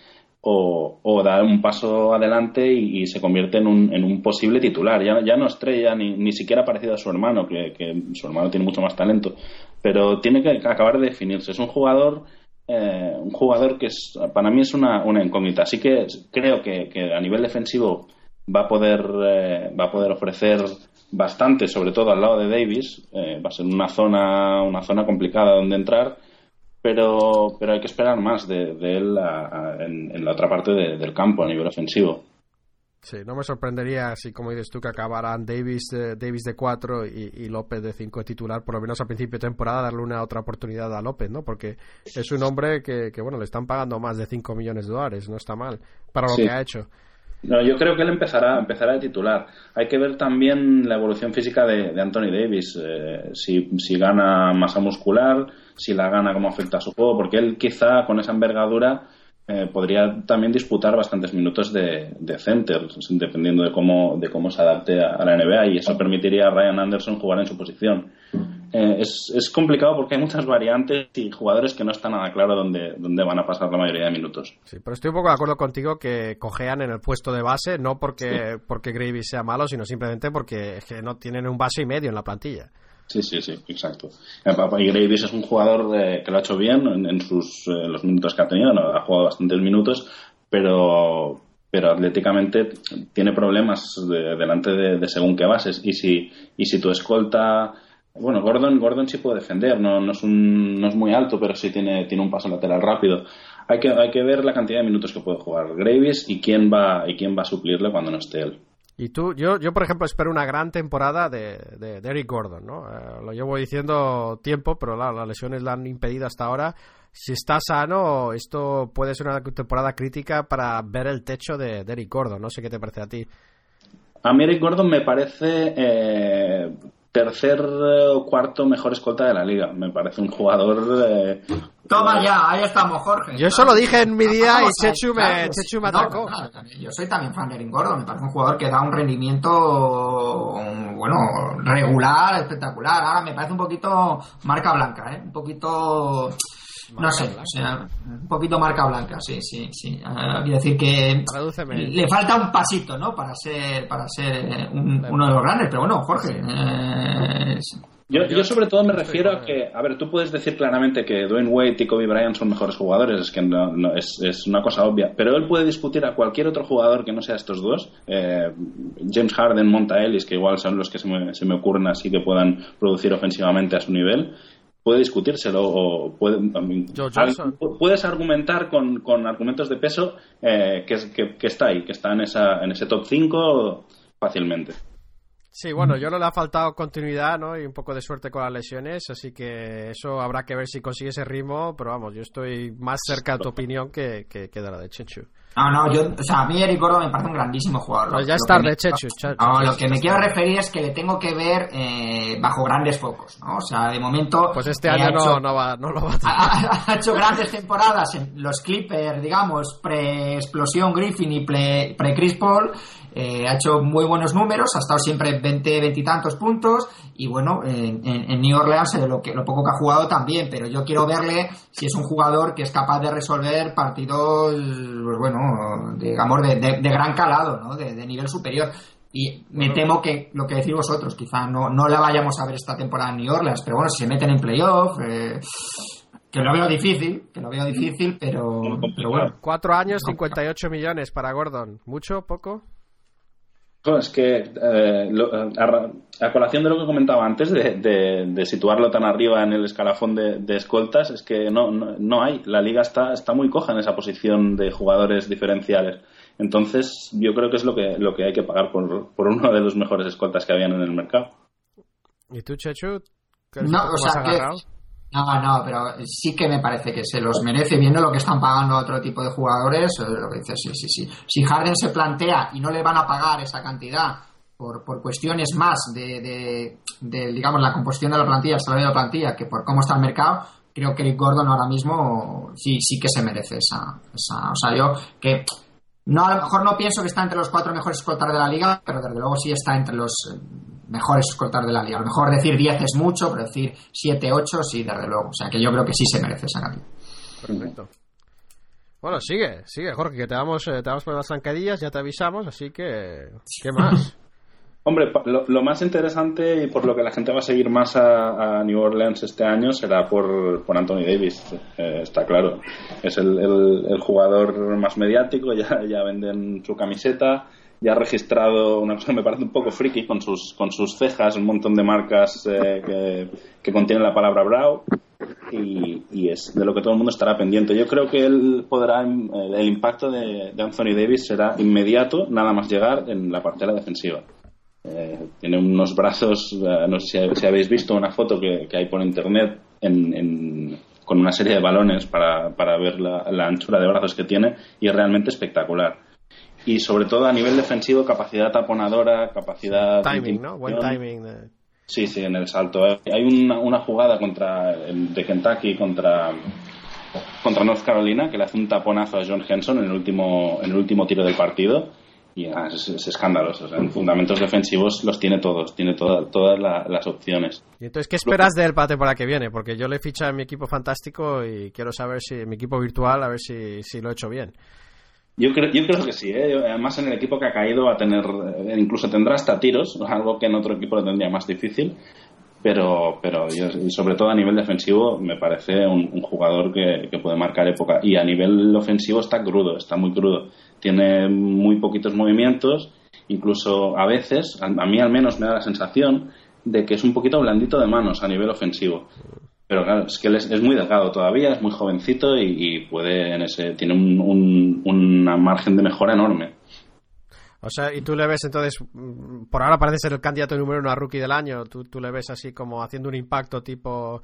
o, dar un paso adelante y, se convierte en un, en un posible titular. Ya, no estrella, ni, ni siquiera parecido a su hermano, que, su hermano tiene mucho más talento, pero tiene que acabar de definirse. Es un jugador eh, un jugador que es, para mí es una, una incógnita. Así que creo que, que a nivel defensivo va a poder eh, va a poder ofrecer bastante, sobre todo al lado de Davis. Eh, va a ser una zona una zona complicada donde entrar, pero pero hay que esperar más de, de él a- a- en, en la otra parte de- del campo a nivel ofensivo. Sí, no me sorprendería si, como dices tú, que acabaran Davis, de- Davis de 4 y, y López de 5 titular, por lo menos a principio de temporada, darle una otra oportunidad a López, ¿no? Porque es un hombre que, que, bueno, le están pagando más de 5 millones de dólares, no está mal, para lo Sí. que ha hecho. No, yo creo que él empezará, empezará de titular. Hay que ver también la evolución física de, de Anthony Davis. eh, si, si gana masa muscular, si la gana, cómo afecta a su juego, porque él quizá con esa envergadura eh, podría también disputar bastantes minutos de, de center, dependiendo de cómo, de cómo se adapte a, a la NBA, y eso permitiría a Ryan Anderson jugar en su posición. Eh, es, es complicado porque hay muchas variantes y jugadores que no está nada claro dónde, dónde van a pasar la mayoría de minutos. Sí, pero estoy un poco de acuerdo contigo que cojean en el puesto de base, no porque, porque Gravy sea malo, sino simplemente porque es que no tienen un base y medio en la plantilla. Sí, sí, sí, exacto. Y Gravis es un jugador eh, que lo ha hecho bien en, en sus eh, los minutos que ha tenido, ¿no? ha jugado bastantes minutos, pero pero atléticamente tiene problemas de- delante de, de según qué bases y si y si tu escolta bueno Gordon Gordon sí puede defender no, no es un, no es muy alto pero sí tiene tiene un paso lateral rápido hay que hay que ver la cantidad de minutos que puede jugar Gravis y quién va y quién va a suplirle cuando no esté él Y tú, yo, yo por ejemplo, espero una gran temporada de, de, de Eric Gordon, ¿no? Eh, lo llevo diciendo tiempo, pero las lesiones la han impedido hasta ahora. Si está sano, esto puede ser una temporada crítica para ver el techo de, de Eric Gordon. No sé qué te parece a ti. A mí Eric Gordon me parece eh, tercer eh, o cuarto mejor escolta de la liga. Me parece un jugador. eh, Toma ya, ahí estamos, Jorge. Yo eso lo dije en mi día y Chechu me, claro, Chechu me no, atacó. yo soy también fan de Erin Gordon, me parece un jugador que da un rendimiento, bueno, regular, espectacular. Ahora me parece un poquito marca blanca, ¿eh? Un poquito... No sé, blanca. o sea, un poquito marca blanca, sí, sí, sí. Ah, quiero decir que Tradúceme. le falta un pasito, ¿no? Para ser, para ser eh, un- uno de los grandes, pero bueno, Jorge, eh, Yo, Yo sobre todo me refiero a que, a ver, tú puedes decir claramente que Dwayne Wade y Kobe Bryant son mejores jugadores, es que no, no- es, es una cosa obvia, pero él puede discutir a cualquier otro jugador que no sea estos dos, eh, James Harden, Monta Ellis, que igual son los que se me, se me ocurren así que puedan producir ofensivamente a su nivel, puede discutírselo o puede, puedes argumentar con, con argumentos de peso eh, que, que, que está ahí, que está en, esa, en ese top 5 fácilmente. Sí, bueno, yo no le ha faltado continuidad, ¿no? Y un poco de suerte con las lesiones, así que eso habrá que ver si consigue ese ritmo, pero vamos, yo estoy más cerca de tu opinión que, que, que de la de Chechu. No, no, yo, o sea, a mí Eric Gordon me parece un grandísimo jugador. Pues ya es tarde, Chechu. No, lo que me quiero referir es que le tengo que ver eh, bajo grandes focos, ¿no? O sea, de momento... Pues este año no, va, no lo va a ha, tener. ha- ha hecho grandes temporadas en los Clippers, digamos, pre-explosión Griffin y pre- pre-Chris Paul. Eh, ha hecho muy buenos números, ha estado siempre 20, 20 y tantos puntos. Y bueno, en, en- New Orleans, eh, lo, que, lo poco que ha jugado también. Pero yo quiero verle si es un jugador que es capaz de resolver partidos, pues bueno, ¿no? Digamos, de, de, de gran calado, ¿no? De, de nivel superior. Y me temo que lo que decís vosotros, quizá no, no la vayamos a ver esta temporada en New Orleans, pero bueno, si se meten en playoff, eh, que lo veo difícil, que lo veo difícil, pero, pero bueno. Cuatro años, 58 millones para Gordon. ¿Mucho? ¿Poco? Es que eh, lo- a, a colación de lo que comentaba antes, de, de- de situarlo tan arriba en el escalafón de, de escoltas, es que no, no, no hay. La liga está, está muy coja en esa posición de jugadores diferenciales. Entonces, yo creo que es lo que, lo que hay que pagar por, por uno de los mejores escoltas que habían en el mercado. ¿Y tú, Chechu? ¿Qué No, o sea, que-? No, no, pero sí que me parece que se los merece viendo lo que están pagando a otro tipo de jugadores. eh, Lo sí, sí, sí. Si Harden se plantea y no le van a pagar esa cantidad por, por cuestiones más de, de, digamos, la composición de la plantilla, el salario de la plantilla, que por cómo está el mercado, creo que Gordon ahora mismo sí, sí que se merece esa, esa. O sea, yo que no, a lo mejor no pienso que está entre los cuatro mejores escoltas de la liga, pero desde luego sí está entre los mejores escoltas de la liga. A lo mejor decir 10 es mucho, pero decir 7, 8 sí, desde luego. O sea que yo creo que sí se merece esa cantidad. Perfecto. Bueno, sigue, sigue, Jorge, que te vamos, eh, te vamos por las zancadillas, ya te avisamos, así que... ¿Qué más? Hombre, pa- lo, lo más interesante y por lo que la gente va a seguir más a, a New Orleans este año será por, por Anthony Davis, eh, está claro. Es el, el- el jugador más mediático, ya, ya venden su camiseta, ya ha registrado una cosa que me parece un poco friki con sus, con sus cejas, un montón de marcas eh, que, que contienen la palabra Brow. Y, y es de lo que todo el mundo estará pendiente. Yo creo que él podrá, el, el impacto de, de Anthony Davis será inmediato, nada más llegar en la partera defensiva. Eh, tiene unos brazos, eh, no sé si, si habéis visto una foto que, que hay por internet en- en- con una serie de balones para, para ver la, la anchura de brazos que tiene y es realmente espectacular. Y sobre todo a nivel defensivo, capacidad taponadora, capacidad... timing, ¿no? Buen timing. de- Sí, sí, en el salto. Hay una, una jugada contra de Kentucky contra contra North Carolina que le hace un taponazo a John Henson en el último en el último tiro del partido y ah, es, es escandaloso. O sea, en fundamentos defensivos los tiene todos, tiene toda- todas la- las opciones. ¿Y entonces qué esperas de él para que viene? Porque yo le he fichado en mi equipo fantástico y quiero saber si, en mi equipo virtual, a ver si, si lo he hecho bien. Yo creo, yo creo que sí, ¿eh? Además en el equipo que ha caído a tener, eh, incluso tendrá hasta tiros, algo que en otro equipo lo tendría más difícil, pero, pero yo- sobre todo a nivel defensivo me parece un, un jugador que, que puede marcar época y a nivel ofensivo está crudo, está muy crudo, tiene muy poquitos movimientos, incluso a veces, a, a mí al menos me da la sensación de que es un poquito blandito de manos a nivel ofensivo. Pero claro, es que él es, es muy delgado todavía, es muy jovencito y, y puede en ese tiene un, un, una margen de mejora enorme. O sea, y tú le ves entonces, mm, por ahora parece ser el candidato número uno a rookie del año, tú, tú le ves así como haciendo un impacto tipo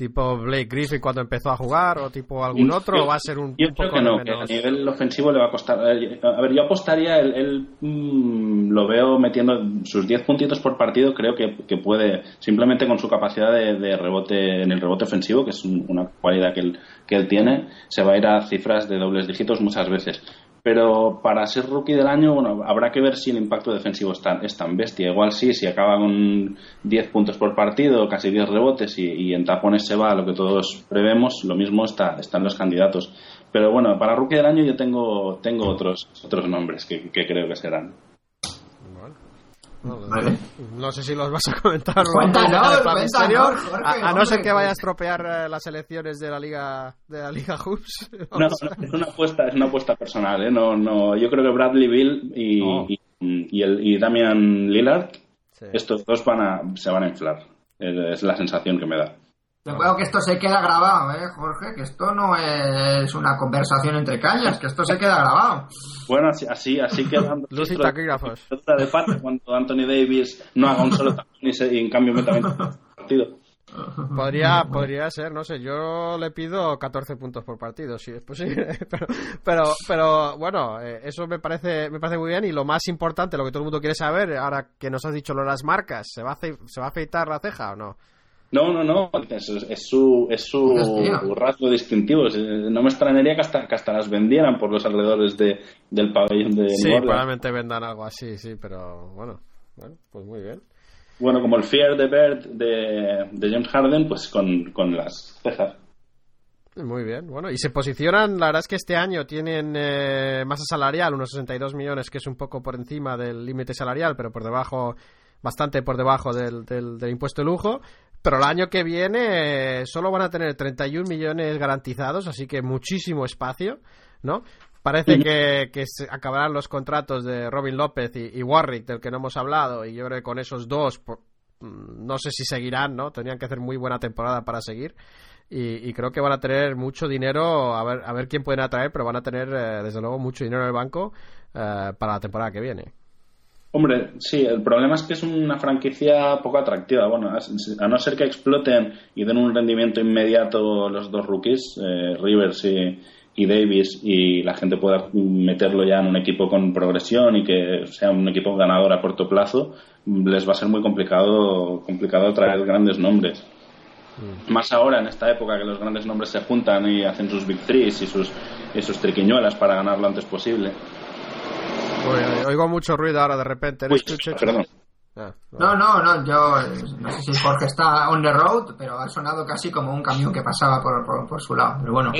tipo Blake Griffin cuando empezó a jugar o tipo algún otro Yo- o va a ser un, Yo un creo poco que no, que a nivel ofensivo le va a costar. A ver, yo apostaría, él, él, mm, lo veo metiendo sus 10 puntitos por partido, creo que, que puede, simplemente con su capacidad de, de rebote en el rebote ofensivo, que es un- una cualidad que él, que él tiene, se va a ir a cifras de dobles dígitos muchas veces. Pero para ser rookie del año, bueno, habrá que ver si el impacto defensivo es tan, es tan bestia. Igual sí, si acaba con 10 puntos por partido, casi 10 rebotes y, en tapones se va a lo que todos prevemos, lo mismo está, están los candidatos. Pero bueno, para rookie del año yo tengo, tengo otros, otros nombres que creo que serán. Vale. No sé si los vas a comentar. Cuéntanos, cuéntanos. Jorge, a, a no ser que vaya a estropear eh, las elecciones de la liga de la liga Hoops. No, no, es una apuesta, es una apuesta personal, ¿eh? No, no, yo creo que Bradley Bill y, Oh. y, y el, y Damian Lillard, Sí. estos dos van a, se van a inflar. Es es la sensación que me da. Yo creo que esto se queda grabado, ¿eh, Jorge? Que esto no es una conversación entre cañas, que esto se queda grabado. Bueno, así, así, así quedan Luz y taquígrafos. de parte cuando Anthony Davis no haga un solo tapón y, se- y en cambio meta 20 puntos por partido. Podría, podría ser, no sé, yo le pido 14 puntos por partido, si es posible, pero, pero, pero bueno, eh, eso me parece, me parece muy bien y lo más importante, lo que todo el mundo quiere saber, ahora que nos has dicho lo de las marcas, ¿se va a, ace- se va a afeitar la ceja o no? No, no, no, es, es su, es su rasgo distintivo. Es- No me extrañaría que hasta, que hasta las vendieran por los alrededores de, del pabellón de Sí, New probablemente vendan algo así, sí, pero bueno, bueno, pues muy bien. Bueno, como el Fear the Bird de, de James Harden, pues con, con las cejas. Muy bien, bueno, y se posicionan, la verdad es que este año tienen eh, masa salarial, unos 62 millones, que es un poco por encima del límite salarial, pero por debajo, bastante por debajo del, del, del impuesto de lujo. Pero el año que viene eh, solo van a tener 31 millones garantizados, así que muchísimo espacio, ¿no? Parece que, que se acabarán los contratos de Robin López y, y Warwick, del que no hemos hablado, y yo creo que con esos dos, por- mm, no sé si seguirán, ¿no? Tendrían que hacer muy buena temporada para seguir. Y, y creo que van a tener mucho dinero, a ver, a ver quién pueden atraer, pero van a tener, eh, desde luego, mucho dinero en el banco eh, para la temporada que viene. Hombre, sí, el problema es que es una franquicia poco atractiva. Bueno, a no ser que exploten y den un rendimiento inmediato los dos rookies, eh, Rivers y, y Davis, y la gente pueda meterlo ya en un equipo con progresión y que sea un equipo ganador a corto plazo, les va a ser muy complicado, complicado traer grandes nombres. Más ahora, en esta época que los grandes nombres se juntan y hacen sus big threes y sus, y sus triquiñuelas para ganar lo antes posible. Uy, oigo mucho ruido ahora de repente. ¿Eres Uy, perdón. Ah, No, no, no, yo eh, no sé si Jorge está on the road, pero ha sonado casi como un camión que pasaba por, por, por su lado. Pero bueno,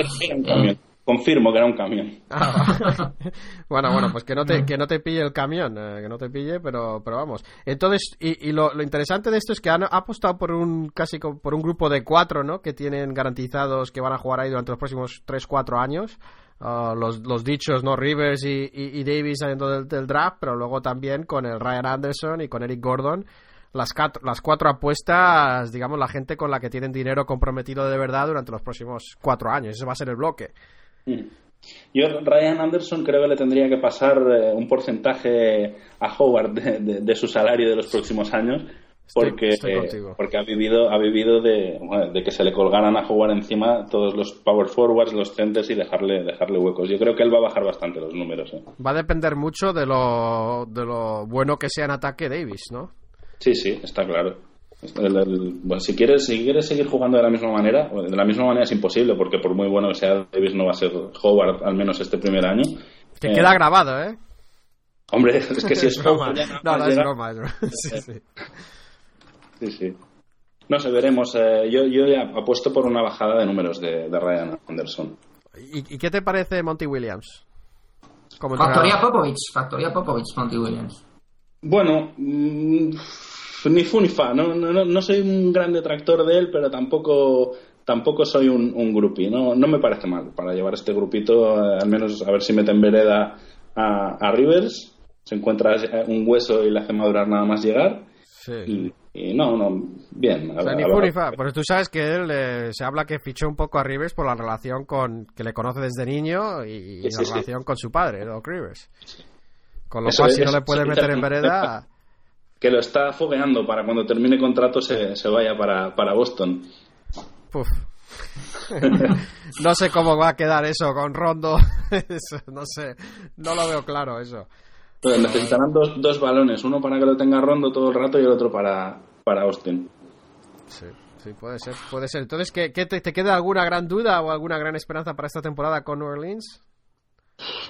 camión. Confirmo que era un camión. Ah, bueno, bueno, pues que no te, que no te pille el camión, eh, que no te pille, pero, pero vamos. Entonces, y, y lo, lo interesante de esto es que han ha apostado por un casi por un grupo de cuatro, ¿no? Que tienen garantizados que van a jugar ahí durante los próximos 3-4 años. Ah, los, los dichos, ¿no? Rivers y, y, Davis saliendo del, draft, pero luego también con el Ryan Anderson y con Eric Gordon. Las, cat- las cuatro apuestas, digamos, la gente con la que tienen dinero comprometido de verdad durante los próximos cuatro años. Ese va a ser el bloque. Mm. Yo, Ryan Anderson, creo que le tendría que pasar eh, un porcentaje a Howard de- de su salario de los próximos años. Porque, estoy porque ha vivido, ha vivido de, bueno, de que se le colgaran a Howard encima todos los power forwards, los centers y dejarle, dejarle huecos. Yo creo que él va a bajar bastante los números. ¿eh? Va a depender mucho de lo, de lo bueno que sea en ataque Davis, ¿no? Sí, sí, está claro. El- el- bueno, si quieres si quieres seguir jugando de la misma manera, de la misma manera es imposible, porque por muy bueno que sea Davis no va a ser Howard, al menos este primer año. Que Eh, queda grabado, ¿eh? Hombre, es que si es broma. No, no, es broma. Sí, sí. Sí, sí. No sé, veremos. Eh, yo, yo ya apuesto por una bajada de números de, de Ryan Anderson. ¿Y, y qué te parece Monty Williams? Como Factoría entrenador? Popovich, Factoría Popovich, Monty Williams. Bueno, mm, ni fu ni fa. No, no, no- no soy un gran detractor de él, pero tampoco tampoco soy un, un groupie. No, no me parece mal para llevar este grupito, eh, al menos a ver si mete en vereda a, a Rivers. Se encuentra eh, un hueso y le hace madurar nada más llegar. Sí. Y, y no, no, bien. O sea, a- ni a- fu ni fa. Porque tú sabes que él eh, se habla que fichó un poco a Rivers por la relación con que le conoce desde niño y, y Sí, la sí. relación con su padre, Doc Rivers. Con lo Eso cual, si no le eso puede es meter en vereda, que lo está fogueando para cuando termine contrato se, se vaya para, para Boston. puf. no sé cómo va a quedar eso con Rondo. Eso, no sé, no lo veo claro eso. Entonces, necesitarán dos, dos balones, uno para que lo tenga Rondo todo el rato y el otro para, para Austin. Sí, sí, puede ser, puede ser. Entonces, ¿qué, qué te, te queda alguna gran duda o alguna gran esperanza para esta temporada con New Orleans?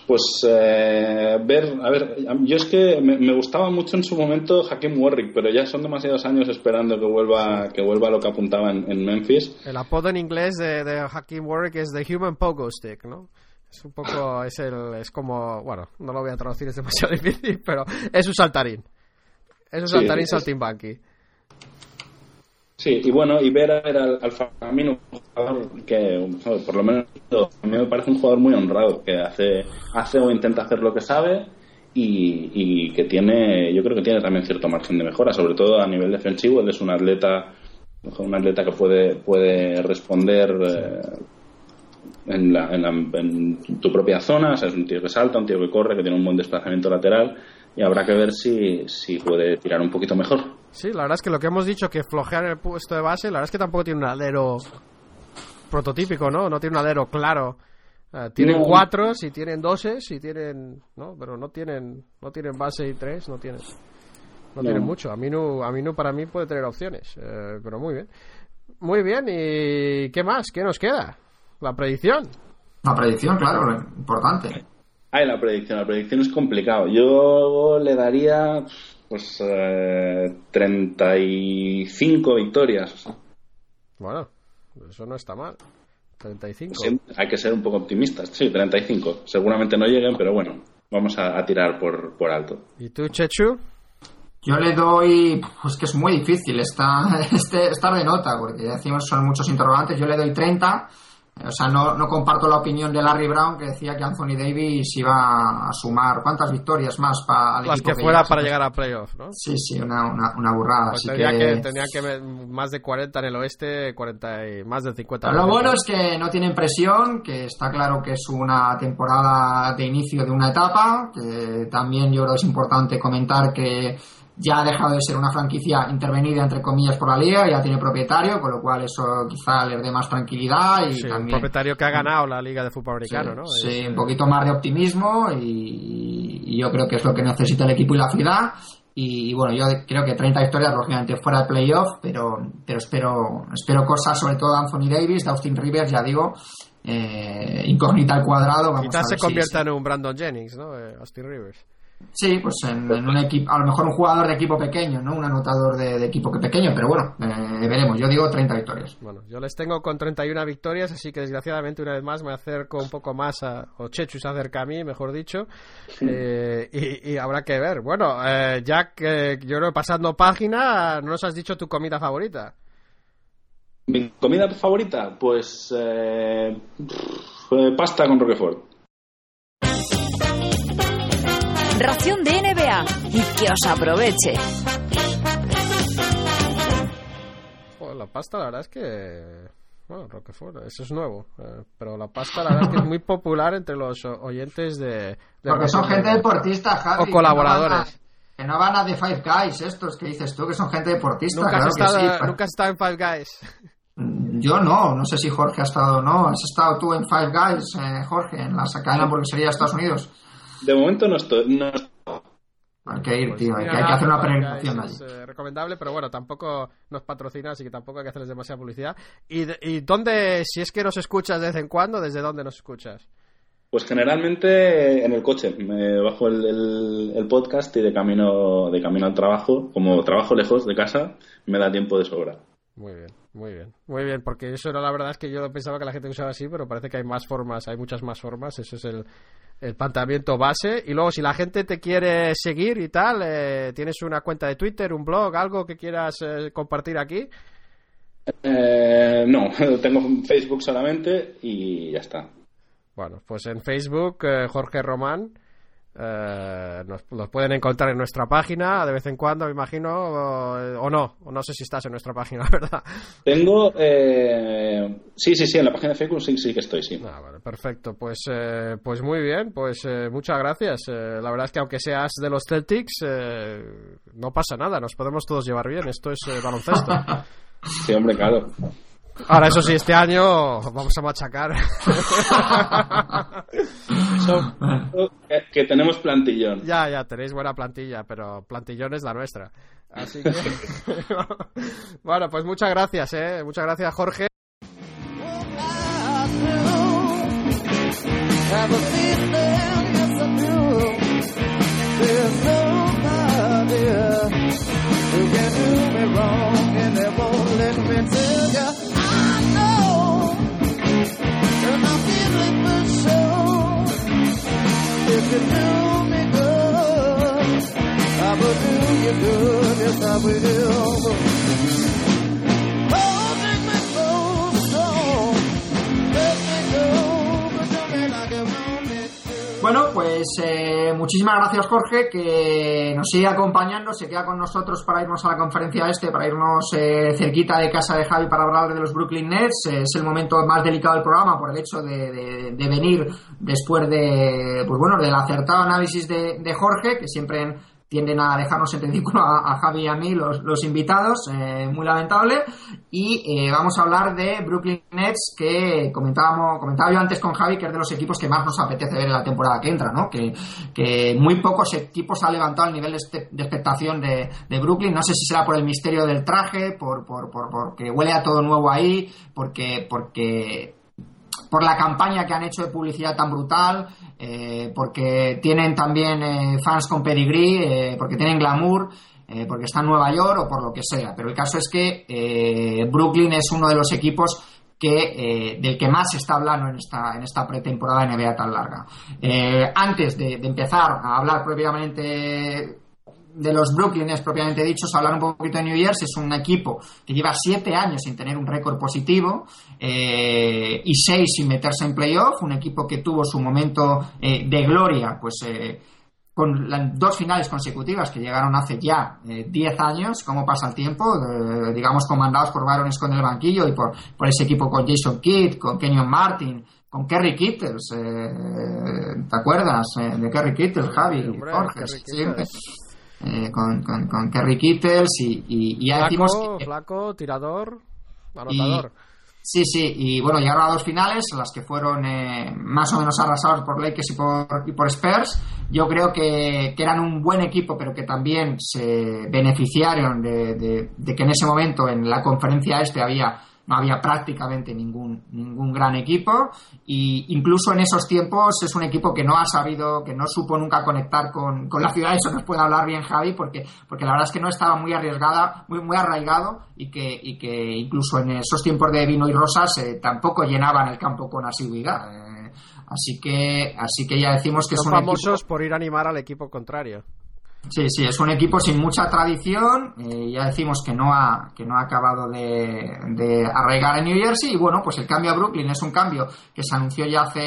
Pues eh, ver, a ver, yo es que me, me gustaba mucho en su momento Hakim Warwick, pero ya son demasiados años esperando que vuelva, que vuelva a lo que apuntaba en, en Memphis. El apodo en inglés de, de Hakim Warwick es The Human Pogo Stick, ¿no? Es un poco, es el, es como, bueno, no lo voy a traducir, es demasiado difícil, pero es un saltarín. Es un Sí, saltarín es- saltimbanqui. Sí, y bueno, y ver a ver al, un jugador que, por lo menos a mí me parece un jugador muy honrado, que hace, hace o intenta hacer lo que sabe y, y que tiene, yo creo que tiene también cierto margen de mejora, sobre todo a nivel defensivo. Él es un atleta, un atleta que puede, puede responder eh, en, la, en, la- en tu propia zona, o sea, es un tío que salta, un tío que corre, que tiene un buen desplazamiento lateral y habrá que ver si, si puede tirar un poquito mejor. Sí, la verdad es que lo que hemos dicho que flojean el puesto de base, la verdad es que tampoco tiene un alero prototípico, ¿no? No tiene un alero claro. Eh, tienen No. cuatro, si tienen doses, si tienen, ¿no? Pero no tienen, no tienen base y tres, no tienen, no, No. tienen mucho. A mí no, a mí no, para mí puede tener opciones, eh, pero muy bien, muy bien. ¿Y qué más? ¿Qué nos queda? La predicción. La predicción, claro, importante. Ay, la predicción. La predicción es complicado. Yo le daría, pues, eh, 35 victorias. Bueno, eso no está mal. 35. Sí, hay que ser un poco optimistas. Sí, 35. Seguramente no lleguen, pero bueno, vamos a, a tirar por, por alto. ¿Y tú, Chechu? Yo le doy, pues que es muy difícil esta, este, estar de nota, porque ya decimos son muchos interrogantes. Yo le doy 30. O sea, no, no comparto la opinión de Larry Brown que decía que Anthony Davis iba a sumar cuántas victorias más para Las que fuera para llegar a playoff, ¿no? Sí, sí, una, una, una burrada. Pues así tendría que... que... tendría que más de 40 en el oeste, 40 y más de 50 en Pero lo bueno es que no tienen presión, que está claro que es una temporada de inicio de una etapa, que también yo creo que es importante comentar que ya ha dejado de ser una franquicia intervenida, entre comillas, por la liga, ya tiene propietario, con lo cual eso quizá les dé más tranquilidad y Sí, un también... propietario que ha ganado la Liga de Fútbol Americano, Sí, ¿no? sí, Es, un eh, poquito más de optimismo y, y yo creo que es lo que necesita el equipo y la ciudad. Y, bueno, yo creo que 30 victorias, lógicamente, fuera de playoff, pero, pero espero, espero cosas, sobre todo de Anthony Davis, de Austin Rivers, ya digo, eh, incógnita al cuadrado. Vamos Quizás a se ver si- convierta en un Brandon Jennings, ¿no? Eh, Austin Rivers. Sí, pues en, en un equipo, a lo mejor un jugador de equipo pequeño, ¿no? Un anotador de, de equipo que pequeño, pero bueno, eh, veremos. Yo digo 30 victorias. Bueno, yo les tengo con 31 victorias, así que desgraciadamente una vez más me acerco un poco más a, o Chechu se acerca a mí, mejor dicho, eh, y, y habrá que ver. Bueno, eh, Jack, eh, yo creo que pasando página, no nos has dicho tu comida favorita. Mi comida favorita, pues eh, pff, eh, pasta con Roquefort. Ración de NBA y que os aproveche. Joder, la pasta, la verdad es que. Bueno, Roquefort, eso es nuevo. eh, pero la pasta, la verdad es que es muy popular entre los oyentes de. de Porque son gente deportista, Javi. O que colaboradores. Que no van a, que no The Five Guys, estos que dices tú, que son gente deportista. Nunca has, claro que estado, sí, pero- nunca has estado en Five Guys. Yo no, no sé si Jorge ha estado o no. ¿Has estado tú en Five Guys, eh, Jorge, en la cadena de hamburguesería de Estados Unidos? De momento no estoy. No estoy. Hay que ir, Pues tío, hay que, hay que hacer una peregrinación allí. Es eh, recomendable, pero bueno, tampoco nos patrocina, así que tampoco hay que hacerles demasiada publicidad. ¿Y, ¿Y dónde, si es que nos escuchas de vez en cuando, desde dónde nos escuchas? Pues generalmente en el coche. Me bajo el, el- el podcast y de camino, de camino al trabajo, como trabajo lejos de casa, me da tiempo de sobra. Muy bien, muy bien, muy bien, porque eso era la verdad es que yo pensaba que la gente usaba así, pero parece que hay más formas, hay muchas más formas, eso es el, el planteamiento base. Y luego, si la gente te quiere seguir y tal, eh, tienes una cuenta de Twitter, un blog, algo que quieras eh, compartir aquí. Eh, no, tengo Facebook solamente y ya está. Bueno, pues en Facebook, eh, Jorge Román. Eh, nos, los pueden encontrar en nuestra página de vez en cuando, me imagino, o, o no, o no sé si estás en nuestra página, ¿verdad? Tengo. Eh, sí, sí, sí, en la página de Facebook sí, sí que estoy, sí. Ah, vale, perfecto. Pues, eh, pues muy bien, pues eh, muchas gracias. Eh, la verdad es que aunque seas de los Celtics, eh, no pasa nada, nos podemos todos llevar bien. Esto es baloncesto. Sí, hombre, claro. Ahora, eso sí, este año vamos a machacar. Eso, que, que tenemos plantillón. ya, ya, tenéis buena plantilla, pero plantillón es la nuestra. Así que. bueno, pues muchas gracias, ¿eh? Muchas gracias, Jorge. Have a feeling, yes I do. There's nobody who can do me wrong and they won't let me tell ya. do me good, yes I will. Bueno, pues eh, muchísimas gracias Jorge, que nos sigue acompañando, se queda con nosotros para irnos a la conferencia este, para irnos eh, cerquita de casa de Javi para hablar de los Brooklyn Nets. Eh, es el momento más delicado del programa por el hecho de, de- de venir después de, pues bueno, del acertado análisis de, de Jorge, que siempre tienden a dejarnos en ridículo a, a Javi y a mí los, los invitados, eh, muy lamentable. Y eh, vamos a hablar de Brooklyn Nets, que comentábamos, comentaba yo antes con Javi, que es de los equipos que más nos apetece ver en la temporada que entra, ¿no? Que, que muy pocos equipos han levantado el nivel de, este- de expectación de, de Brooklyn. No sé si será por el misterio del traje, por, por, por, porque huele a todo nuevo ahí, porque, porque por la campaña que han hecho de publicidad tan brutal, eh, porque tienen también eh, fans con pedigree, eh, porque tienen glamour, porque está en Nueva York o por lo que sea. Pero el caso es que Brooklyn es uno de los equipos del que más se está hablando en esta, en esta pretemporada NBA tan larga. Antes de, de empezar a hablar propiamente de los Brooklyners propiamente dichos, hablar un poquito de New Year's, es un equipo que lleva siete años sin tener un récord positivo eh, y seis sin meterse en playoff, un equipo que tuvo su momento eh, de gloria, pues eh, con las dos finales consecutivas que llegaron hace ya eh, 10 años, cómo pasa el tiempo, eh, digamos comandados por Baron en el banquillo y por, por ese equipo con Jason Kidd, con Kenyon Martin, con Kerry Kittles, eh, ¿te acuerdas eh, de Kerry Kittles, Javi? Jorge, siempre. Eh, con, con, con Kerry Kittles y, y- y ya decimos que, flaco, tirador, anotador. Sí, sí, y bueno, llegaron a dos finales, las que fueron eh, más o menos arrasados por Lakers y por, y por Spurs. Yo creo que, que eran un buen equipo, pero que también se beneficiaron de, de- de que en ese momento en la conferencia este había no había prácticamente ningún ningún gran equipo y incluso en esos tiempos es un equipo que no ha sabido que no supo nunca conectar con, con la ciudad eso nos puede hablar bien Javi porque porque la verdad es que no estaba muy arriesgada muy muy arraigado y que y que incluso en esos tiempos de vino y rosas eh, tampoco llenaban el campo con asiduidad eh, así que así que ya decimos que Son es un famosos equipo por ir a animar al equipo contrario. Sí, sí, es un equipo sin mucha tradición. eh, ya decimos que no ha, que no ha acabado de, de arraigar en New Jersey. Y bueno, pues el cambio a Brooklyn es un cambio que se anunció ya hace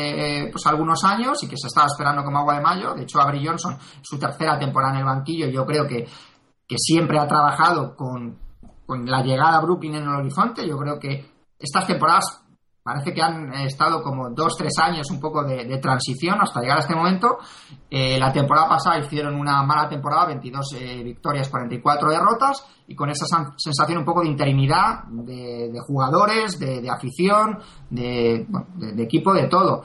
eh, pues algunos años y que se estaba esperando como agua de mayo. De hecho, Avery Johnson, su tercera temporada en el banquillo, yo creo que, que siempre ha trabajado con, con la llegada a Brooklyn en el horizonte. Yo creo que estas temporadas parece que han eh, estado como dos, tres años un poco de, transición hasta llegar a este momento. Eh, la temporada pasada hicieron una mala temporada, 22 eh, victorias, 44 derrotas, y con esa sensación un poco de interinidad de, jugadores, de, de afición, de, bueno, de- equipo, de todo.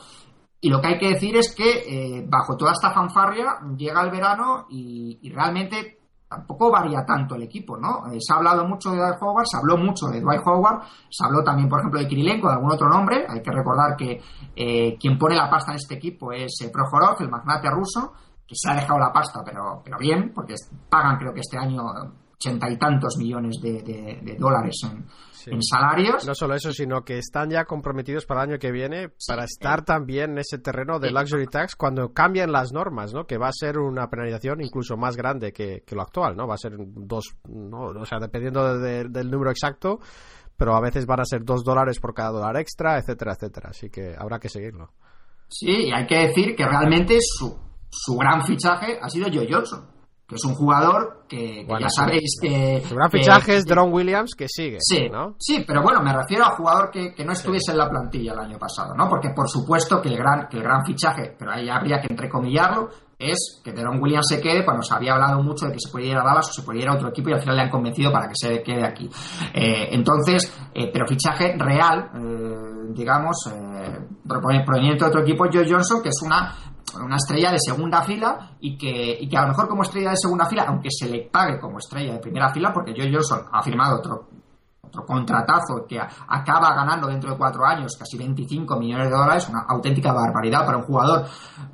Y lo que hay que decir es que eh, bajo toda esta fanfarria llega el verano y realmente tampoco varía tanto el equipo, ¿no? Eh, se ha hablado mucho de Dwight Howard, se habló mucho de Dwight Howard, se habló también, por ejemplo, de Kirilenko, de algún otro nombre. Hay que recordar que eh, quien pone la pasta en este equipo es eh, Prokhorov, el magnate ruso, que se ha dejado la pasta, pero, pero bien, porque pagan creo que este año ochenta y tantos millones de, de- de dólares en, Sí. en salarios. No solo eso, sino que están ya comprometidos para el año que viene para estar también en ese terreno de luxury tax cuando cambien las normas, ¿no? Que va a ser una penalización incluso más grande que, que lo actual, ¿no? Va a ser dos, ¿no? O sea, dependiendo de- del número exacto, pero a veces van a ser dos dólares por cada dólar extra, etcétera, etcétera. Así que habrá que seguirlo. Sí, y hay que decir que realmente su, su gran fichaje ha sido Joe Johnson, que es un jugador que, que Bueno, ya sabéis que... Su gran fichaje es Deron Williams, que sigue, Sí, ¿no? sí, pero bueno, me refiero a jugador que, que no estuviese en la plantilla el año pasado, ¿no? Porque por supuesto que el gran, que el gran fichaje, pero ahí habría que entrecomillarlo, es que Deron Williams se quede cuando se había hablado mucho de que se podía ir a Dallas o se podía ir a otro equipo y al final le han convencido para que se quede aquí. Eh, entonces, eh, pero fichaje real, eh, digamos, eh, proveniente de otro equipo, Joe Johnson, que es una una estrella de segunda fila y que, y que a lo mejor como estrella de segunda fila, aunque se le pague como estrella de primera fila, porque Joe Johnson ha firmado otro otro contratazo que acaba ganando dentro de cuatro años casi 25 millones de dólares, una auténtica barbaridad para un jugador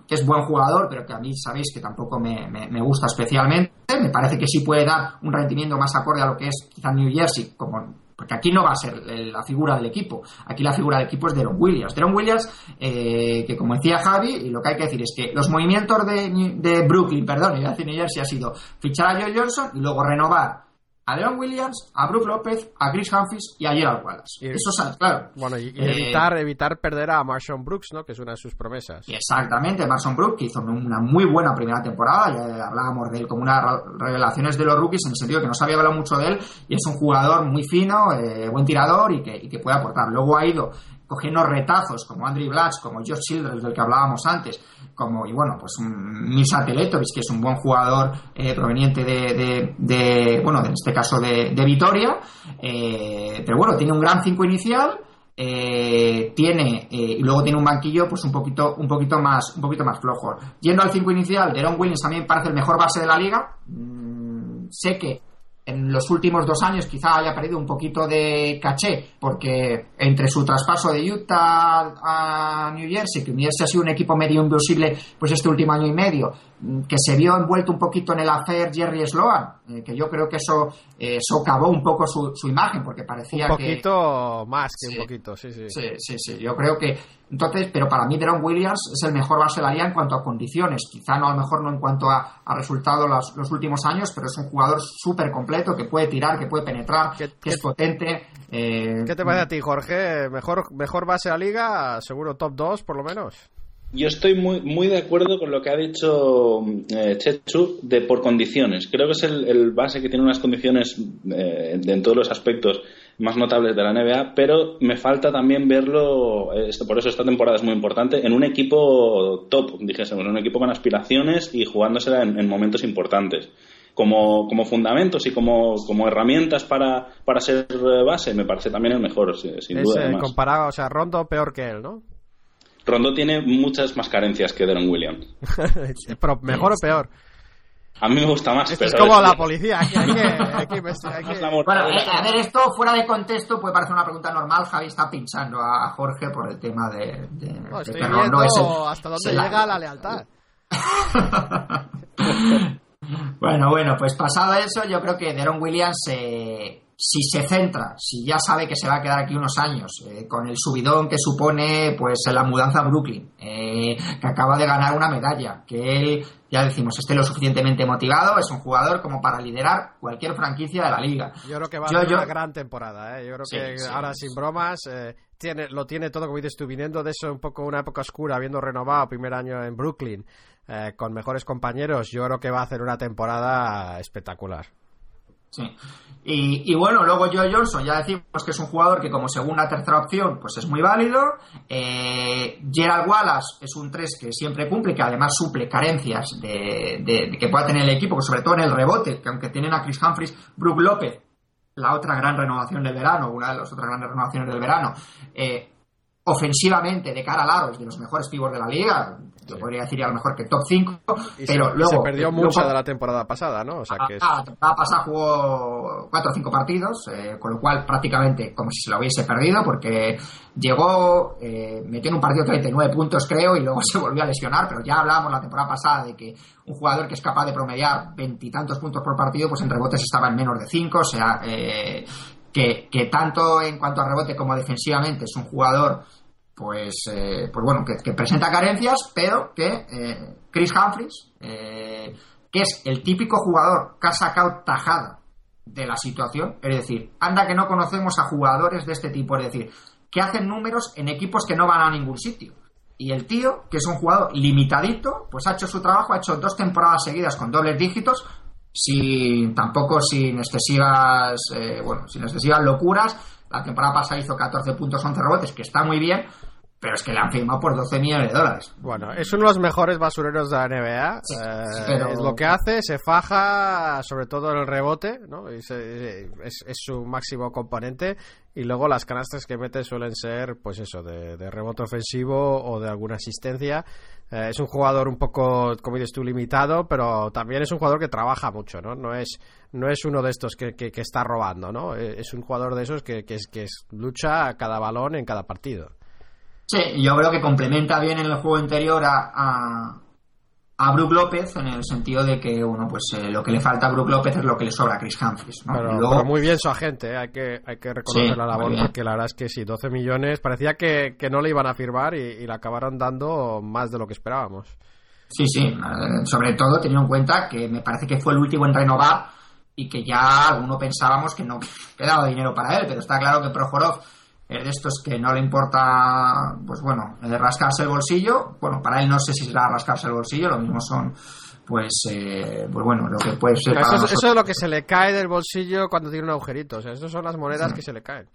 que es buen jugador, pero que a mí sabéis que tampoco me, me- me gusta especialmente. Me parece que sí puede dar un rendimiento más acorde a lo que es quizá New Jersey, como porque aquí no va a ser el- la figura del equipo, aquí la figura del equipo es Deron Williams. Deron Williams, eh, que como decía Javi, y lo que hay que decir es que los movimientos de, de Brooklyn, perdón, y de New Jersey ha sido fichar a Joe Johnson y luego renovar a Deron Williams, a Brook López, a Chris Humphries y a Gerald Wallace. Y- Eso es claro. Bueno, y, y Eh, evitar, evitar perder a Marshawn Brooks, ¿no? Que es una de sus promesas. Exactamente, Marson Brook, que hizo una muy buena primera temporada, ya hablábamos de él como una revelaciones de los rookies, en el sentido que no se había hablado mucho de él, y es un jugador muy fino, eh, buen tirador y que, y que puede aportar. Luego ha ido cogiendo retazos como Andrew Blatch, como Josh Childress, del que hablábamos antes, como, y bueno, pues un Misa Teletovic, que es un buen jugador eh, proveniente de, de- de, bueno, en este caso de, de Vitoria, eh, pero bueno, tiene un gran 5 inicial, eh, tiene y luego tiene un banquillo pues un poquito un poquito más un poquito más flojo. Yendo al 5 inicial Deron Williams también parece el mejor base de la liga. Mm, sé que en los últimos dos años quizá haya perdido un poquito de caché, porque entre su traspaso de Utah a New Jersey, que New Jersey ha sido un equipo medio invisible pues este último año y medio, mm, que se vio envuelto un poquito en el affair Jerry Sloan, eh, que yo creo que eso eh, socavó un poco su, su imagen, porque parecía Un que... poquito más que Sí. un poquito, sí, sí. Sí, sí, sí. Yo creo que. Entonces, pero para mí, Deron Williams es el mejor base de la liga en cuanto a condiciones. Quizá no, a lo mejor no en cuanto a, a resultados los, los últimos años, pero es un jugador súper completo que puede tirar, que puede penetrar, ¿Qué- que es potente. eh, ¿Qué te parece a ti, Jorge? ¿Mejor, mejor base de la liga? Seguro top 2, por lo menos. Yo estoy muy, muy de acuerdo con lo que ha dicho eh, Chechu de por condiciones. Creo que es el, el base que tiene unas condiciones eh, de- en todos los aspectos más notables de la NBA, pero me falta también verlo, eh, esto, por eso esta temporada es muy importante, en un equipo top, dijésemos, en un equipo con aspiraciones y jugándosela en, en momentos importantes. Como, como fundamentos y como, como herramientas para, para ser eh, base, me parece también el mejor, sin, Es duda. eh, además. comparado, o sea, Rondo peor que él, ¿no? Rondo tiene muchas más carencias que Deron Williams. Pero mejor o peor. A mí me gusta más, Esto pero es como la policía. Aquí Bueno, eh, a ver, esto fuera de contexto puede parecer una pregunta normal. Javi está pinchando a Jorge por el tema de, de- No, de estoy que Rondo viendo es el- hasta dónde llega la lealtad. bueno, bueno, pues pasado eso, yo creo que Deron Williams, eh, si se centra, si ya sabe que se va a quedar aquí unos años, eh, con el subidón que supone pues la mudanza a Brooklyn, eh, que acaba de ganar una medalla, que él, ya decimos, esté lo suficientemente motivado, es un jugador como para liderar cualquier franquicia de la liga. Yo creo que va a ser yo- una gran temporada. ¿eh? Yo creo Sí, que sí, ahora, sí, sin bromas, eh, tiene, lo tiene todo, como dices tú, viniendo de eso un poco una época oscura, habiendo renovado primer año en Brooklyn, eh, con mejores compañeros. Yo creo que va a hacer una temporada espectacular. Sí. Y, y bueno, luego Joe Johnson, ya decimos que es un jugador que como segunda tercera opción, pues es muy válido. Eh, Gerald Wallace es un 3 que siempre cumple, que además suple carencias de, de- de que pueda tener el equipo, sobre todo en el rebote, que aunque tienen a Chris Humphries, Brook López, la otra gran renovación del verano, una de las otras grandes renovaciones del verano, eh, ofensivamente de cara al aro es de los mejores pibos de la liga, yo podría decir a lo mejor que top 5, Y pero se, luego se perdió luego- mucha de la temporada pasada, ¿no? O sea que es- Ah, la temporada pasada jugó cuatro o cinco partidos, eh, con lo cual prácticamente como si se lo hubiese perdido, porque llegó, eh, metió en un partido 39 puntos creo, y luego se volvió a lesionar, pero ya hablábamos la temporada pasada de que un jugador que es capaz de promediar veintitantos puntos por partido, pues en rebotes estaba en menos de cinco, o sea, eh, que, tanto en cuanto a rebote como defensivamente es un jugador pues, eh, pues bueno, que, que presenta carencias, pero que eh, Chris Humphries, eh, que es el típico jugador que ha sacado tajada de la situación, es decir, anda que no conocemos a jugadores de este tipo, es decir, que hacen números en equipos que no van a ningún sitio. Y el tío, que es un jugador limitadito, pues ha hecho su trabajo, ha hecho dos temporadas seguidas con dobles dígitos, sin tampoco sin excesivas, eh, bueno, sin excesivas locuras. La temporada pasada hizo 14 puntos, 11 rebotes, que está muy bien, pero es que le han firmado por 12 millones de dólares. Bueno, es uno de los mejores basureros de la NBA. Sí, eh, pero- Es lo que hace, se faja sobre todo en el rebote, ¿no? Y se- es, es su máximo componente. Y luego las canastas que mete suelen ser, pues eso, de, de rebote ofensivo o de alguna asistencia. Eh, es un jugador un poco, como dices tú, limitado, pero también es un jugador que trabaja mucho, ¿no? No es, no es uno de estos que, que- que está robando, ¿no? Eh, Es un jugador de esos que, que, es, que es- lucha a cada balón en cada partido. Sí, yo creo que complementa bien en el juego interior a, a, a Brook López en el sentido de que, bueno, pues eh, lo que le falta a Brook López es lo que le sobra a Chris Humphries, ¿no? Pero, Y luego- pero muy bien su agente, ¿eh? hay que, hay que reconocer Sí, la labor porque la verdad es que sí, 12 millones, parecía que, que no le iban a firmar y, y le acabaron dando más de lo que esperábamos. Sí, sí, eh, sobre todo teniendo en cuenta que me parece que fue el último en renovar y que ya alguno pensábamos que no quedaba dinero para él, pero está claro que Prohorov es de estos que no le importa, pues bueno, eh, rascarse el bolsillo. Bueno, para él no sé si será rascarse el bolsillo, lo mismo son, pues, eh, pues bueno, lo que puede ser para eso, es- nosotros. eso es lo que se le cae del bolsillo cuando tiene un agujerito, o sea, esas son las monedas que se le caen.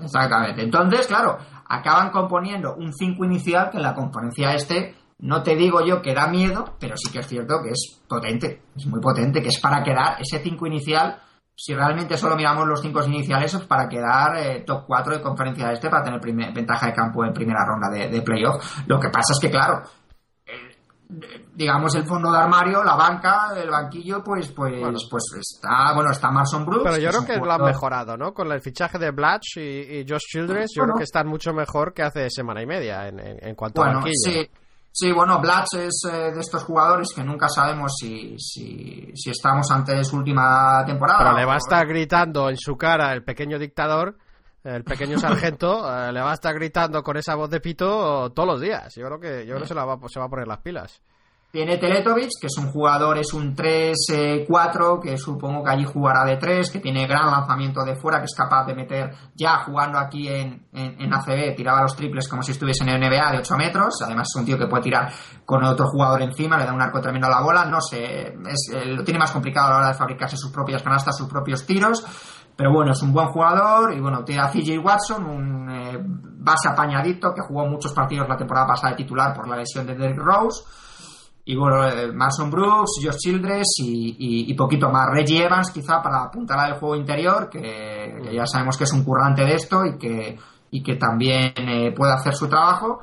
Exactamente. Entonces, claro, acaban componiendo un 5 inicial que en la componencia este, no te digo yo que da miedo, pero sí que es cierto que es potente, es muy potente, que es para quedar ese 5 inicial, si realmente solo miramos los 5 iniciales, es para quedar eh, top 4 de conferencia este, para tener primer- ventaja de campo en primera ronda de, de playoff. Lo que pasa es que, claro, eh, digamos el fondo de armario, la banca, el banquillo, pues pues Bueno. pues está bueno está Marson Brooks. Pero yo creo que lo han mejorado, ¿no? Con el fichaje de Blatch y, y Josh Childress, yo creo que están mucho mejor que hace semana y media en, en- en cuanto a banquillo. sí, sí, bueno, Blatch es eh, de estos jugadores que nunca sabemos si, si, si estamos ante su última temporada. Pero le va a estar gritando en su cara el pequeño dictador, el pequeño sargento, eh, le va a estar gritando con esa voz de pito todos los días. Yo creo que yo creo que se, la va, se va a poner las pilas. Tiene Teletovic, que es un jugador, es un 3-4, que supongo que allí jugará de 3, que tiene gran lanzamiento de fuera, que es capaz de meter, ya jugando aquí en, en, en ACB, tiraba los triples como si estuviese en NBA de 8 metros. Además, es un tío que puede tirar con otro jugador encima, le da un arco tremendo a la bola. No sé, es- eh, lo tiene más complicado a la hora de fabricarse sus propias canastas, sus propios tiros. Pero bueno, es un buen jugador y bueno, tiene a CJ Watson, un eh, base apañadito que jugó muchos partidos la temporada pasada de titular por la lesión de Derrick Rose. Y bueno, eh, Mason Brooks, Josh Childress y, y- poquito más. Reggie Evans, quizá para apuntar al juego interior, que, que ya sabemos que es un currante de esto y que, y que también eh, puede hacer su trabajo.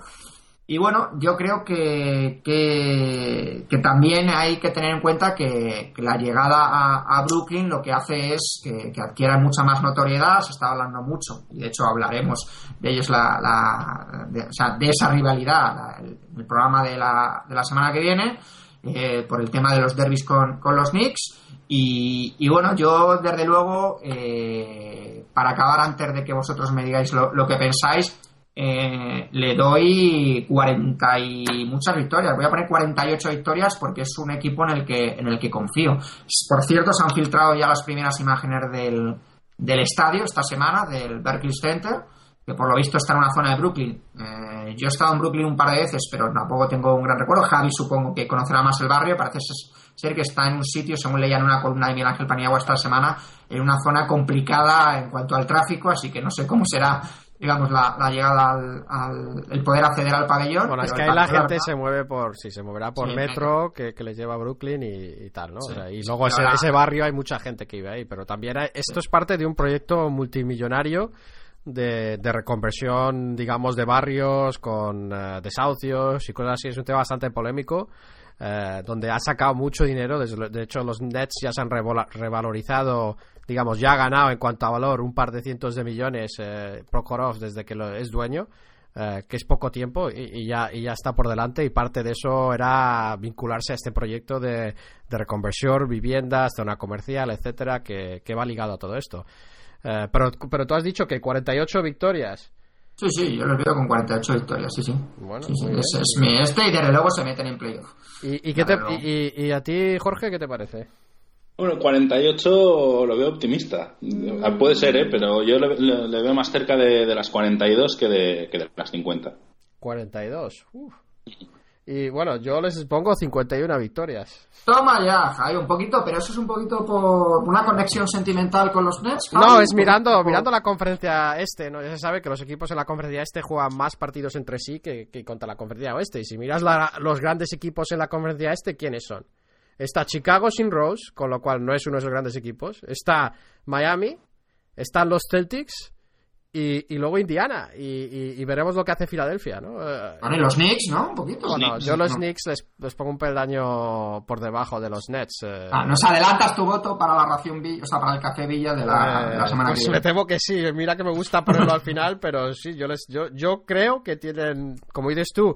Y bueno, yo creo que, que, también hay que tener en cuenta que, la llegada a, Brooklyn lo que hace es que, adquiera mucha más notoriedad, se está hablando mucho, y de hecho hablaremos de ellos, la, de, o sea, de esa rivalidad, la- el, programa de la, de la semana que viene, eh, por el tema de los derbis con, con los Knicks. Y, bueno, yo desde luego, eh, para acabar antes de que vosotros me digáis lo que pensáis, eh, le doy 40 y muchas victorias. Voy a poner 48 victorias porque es un equipo en el que, en el que confío. Por cierto, se han filtrado ya las primeras imágenes del, del estadio esta semana, del Berkeley Center, que por lo visto está en una zona de Brooklyn. Eh, yo he estado en Brooklyn un par de veces, pero tampoco tengo un gran recuerdo. Javi supongo que conocerá más el barrio. Parece ser que está en un sitio, según leía en una columna de Miguel Ángel Paniagua esta semana, en una zona complicada en cuanto al tráfico, así que no sé cómo será digamos la, la llegada al, al- el poder acceder al pabellón Bueno, es que ahí la gente se mueve por, sí, se moverá por Sí, metro que, que les lleva a Brooklyn y, y tal, ¿no? O Sí, sea, y luego ese, la- ese barrio hay mucha gente que vive ahí, pero también hay- esto es parte de un proyecto multimillonario de, de reconversión, digamos, de barrios con eh, desahucios y cosas así. Es un tema bastante polémico. eh, donde ha sacado mucho dinero, de hecho los Nets ya se han revalorizado, digamos, ya ha ganado en cuanto a valor un par de cientos de millones eh, Prokhorov desde que lo es dueño, eh, que es poco tiempo y, y ya, y ya está por delante y parte de eso era vincularse a este proyecto de, de reconversión, viviendas, zona comercial, etcétera, que, que va ligado a todo esto. Eh, pero, pero tú has dicho que 48 victorias. sí, sí, yo los veo con 48 victorias, sí, sí. Bueno, Sí, sí, es, mi este y desde luego se meten en playoff. ¿Y, y, qué te- y- y a ti, Jorge, qué te parece? Bueno, 48 lo veo optimista. Ah, Puede ser, ¿eh? pero yo le, le- le veo más cerca de, de las 42 que de, que de las 50. 42. Uf. Y bueno, yo les pongo 51 victorias. Toma ya, Javi, un poquito, pero eso es un poquito por una conexión sentimental con los Nets. No, es mirando, poquito- mirando la conferencia este, ¿no? Ya se sabe que los equipos en la conferencia este juegan más partidos entre sí que, que contra la conferencia oeste. Y si miras la- los grandes equipos en la conferencia este, ¿quiénes son? Está Chicago sin Rose, con lo cual no es uno de esos grandes equipos. Está Miami, están los Celtics y, y luego Indiana. Y, y- y veremos lo que hace Filadelfia, ¿no? Eh, Bueno, y los Knicks, ¿no? Un poquito. bueno, Knicks, yo los no. Knicks les, les pongo un peldaño por debajo de los Nets. eh. Ah, nos adelantas tu voto para la ración Villa, o sea, para el café Villa de la, de la Eh, semana pues que me viene. temo que sí. Mira que me gusta ponerlo al final, pero sí, yo les, yo, yo creo que tienen, como dices tú,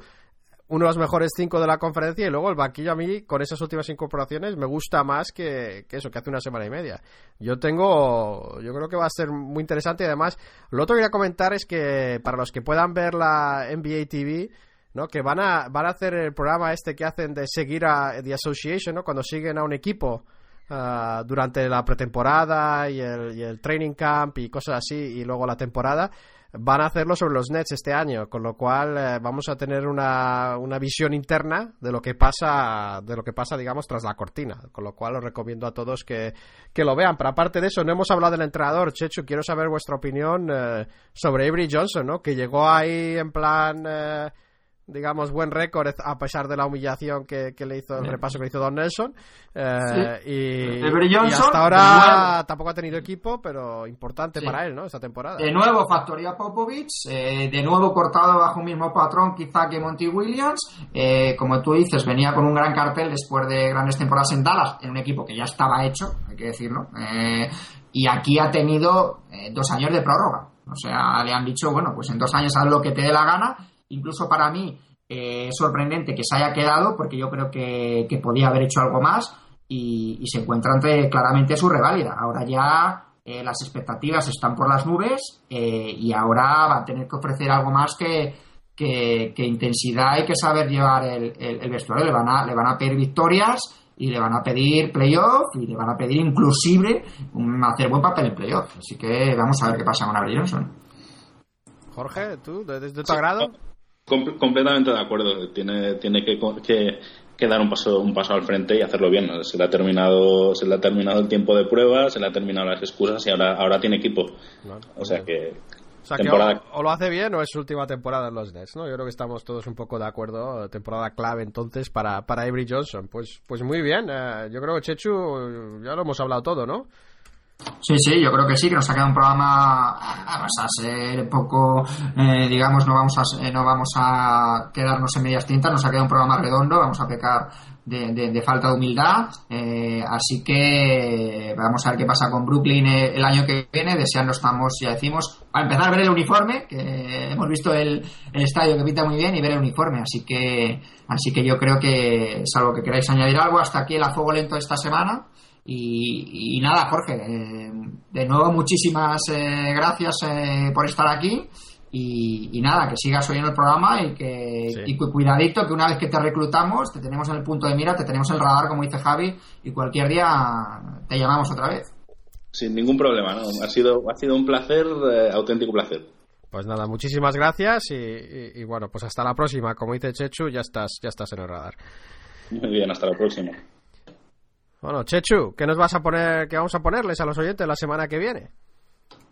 uno de los mejores cinco de la conferencia y luego el banquillo a mí, con esas últimas incorporaciones, me gusta más que, que eso, que hace una semana y media. Yo tengo, yo creo que va a ser muy interesante y además, lo otro que quería comentar es que para los que puedan ver la NBA TV, ¿no? Que van a, van a hacer el programa este que hacen de seguir a The Association, ¿no? Cuando siguen a un equipo ah, durante la pretemporada y el, y el training camp y cosas así y luego la temporada van a hacerlo sobre los Nets este año, con lo cual eh, vamos a tener una, una visión interna de lo que pasa, de lo que pasa, digamos, tras la cortina, con lo cual os recomiendo a todos que, que lo vean. Pero aparte de eso, no hemos hablado del entrenador, Chechu, quiero saber vuestra opinión eh, sobre Avery Johnson, ¿no? Que llegó ahí en plan eh, digamos, buen récord a pesar de la humillación que, que le hizo el repaso que le hizo Don Nelson. Eh, y, Johnson, hasta de ahora nuevo. tampoco ha tenido equipo, pero importante Sí. para él, ¿no? Esta temporada. De nuevo factoría Popovich, eh, de nuevo cortado bajo un mismo patrón quizá que Monty Williams. Eh, como tú dices, venía con un gran cartel después de grandes temporadas en Dallas, en un equipo que ya estaba hecho, hay que decirlo. Eh, y aquí ha tenido eh, dos años de prórroga. O sea, le han dicho, bueno, pues en dos años haz lo que te dé la gana. Incluso para mí eh, es sorprendente que se haya quedado, porque yo creo que, que podía haber hecho algo más. Y, y se encuentra ante claramente su reválida. Ahora ya eh, las expectativas están por las nubes eh, y ahora va a tener que ofrecer algo más que, que, que intensidad y que saber llevar el, el- el vestuario. Le van, a, le van a pedir victorias y le van a pedir playoff y le van a pedir inclusive un- hacer buen papel en playoff. Así que vamos a ver qué pasa con Avery Johnson. Jorge, ¿tú? ¿De, de tu agrado? Com- completamente de acuerdo. Tiene, tiene que, que, que dar un paso, un paso al frente y hacerlo bien. Se le ha terminado, se le ha terminado el tiempo de prueba, se le ha terminado las excusas y ahora, ahora tiene equipo. O sea que O sea, que temporada- o, o lo hace bien o es su última temporada en los Nets, ¿no? Yo creo que estamos todos un poco de acuerdo. Temporada clave entonces para, para Avery Johnson. Pues, pues muy bien. eh, yo creo que Chechu ya lo hemos hablado todo, ¿no? Sí, sí, yo creo que sí, que nos ha quedado un programa, vamos a ser poco, eh, digamos, no vamos a eh, no vamos a quedarnos en medias tintas, nos ha quedado un programa redondo, vamos a pecar de, de- de falta de humildad, eh, así que vamos a ver qué pasa con Brooklyn eh, el año que viene, deseando estamos, ya decimos, a empezar a ver el uniforme, que hemos visto el, el estadio que pinta muy bien y ver el uniforme, así que, así que yo creo que, salvo que queráis añadir algo, hasta aquí el a lento de esta semana. Y, y nada, Jorge, eh, de nuevo muchísimas eh, gracias eh, por estar aquí. Y, y nada, que sigas oyendo el programa y que Sí. y cu- cuidadito, que una vez que te reclutamos, te tenemos en el punto de mira, te tenemos en el radar, como dice Javi, y cualquier día te llamamos otra vez. sin ningún problema. ¿no? Ha, sido, ha sido un placer, eh, auténtico placer. Pues nada, muchísimas gracias y, y- y bueno, pues hasta la próxima. Como dice Chechu, ya estás, ya estás en el radar. Muy bien, hasta la próxima. Bueno, Chechu, ¿qué nos vas a poner, qué vamos a ponerles a los oyentes la semana que viene?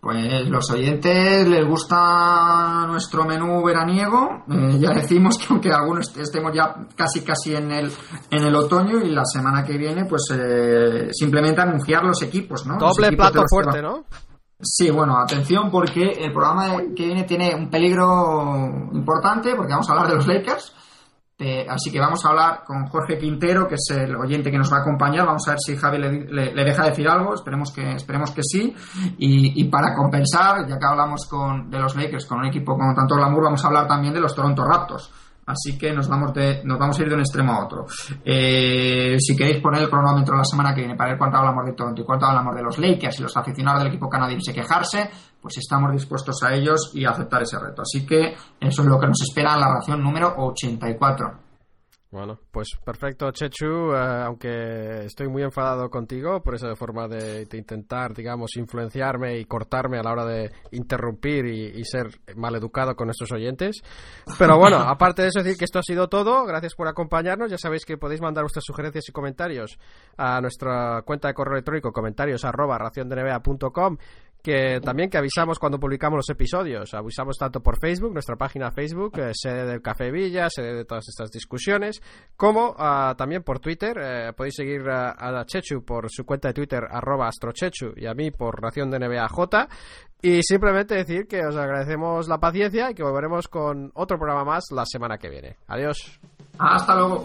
Pues los oyentes les gusta nuestro menú veraniego. Eh, ya decimos que aunque algunos estemos ya casi casi en el en el otoño y la semana que viene, pues eh, simplemente anunciar los equipos, ¿no? Doble equipos plato fuerte, ¿no? Sí, bueno, atención porque el programa que viene tiene un peligro importante porque vamos a hablar de los Lakers. Eh, así que vamos a hablar con Jorge Quintero, que es el oyente que nos va a acompañar. Vamos a ver si Javi le, le- deja decir algo. Esperemos que, esperemos que sí. Y, y para compensar, ya que hablamos con, de los Lakers con un equipo con tanto glamour, vamos a hablar también de los Toronto Raptors. Así que nos vamos, de, nos vamos a ir de un extremo a otro. Eh, si queréis poner el cronómetro la semana que viene para ver cuánto hablamos de Toronto y cuánto hablamos de los Lakers y los aficionados del equipo canadiense quejarse, pues estamos dispuestos a ellos y a aceptar ese reto. Así que eso es lo que nos espera en la ración número 84. Bueno, pues perfecto, Chechu, eh, aunque estoy muy enfadado contigo por esa forma de, de intentar, digamos, influenciarme y cortarme a la hora de interrumpir y, y ser maleducado con nuestros oyentes. Pero bueno, aparte de eso, decir que esto ha sido todo. Gracias por acompañarnos. Ya sabéis que podéis mandar vuestras sugerencias y comentarios a nuestra cuenta de correo electrónico comentarios arroba raciondenba.com que también que avisamos cuando publicamos los episodios. Avisamos tanto por Facebook, nuestra página Facebook, eh, sede del Café Villa, sede de todas estas discusiones, como ah, también por Twitter. Eh, podéis seguir a, a Chechu por su cuenta de Twitter, arroba astrochechu, y a mí por ración de NBAJ. Y simplemente decir que os agradecemos la paciencia y que volveremos con otro programa más la semana que viene. Adiós. Hasta luego.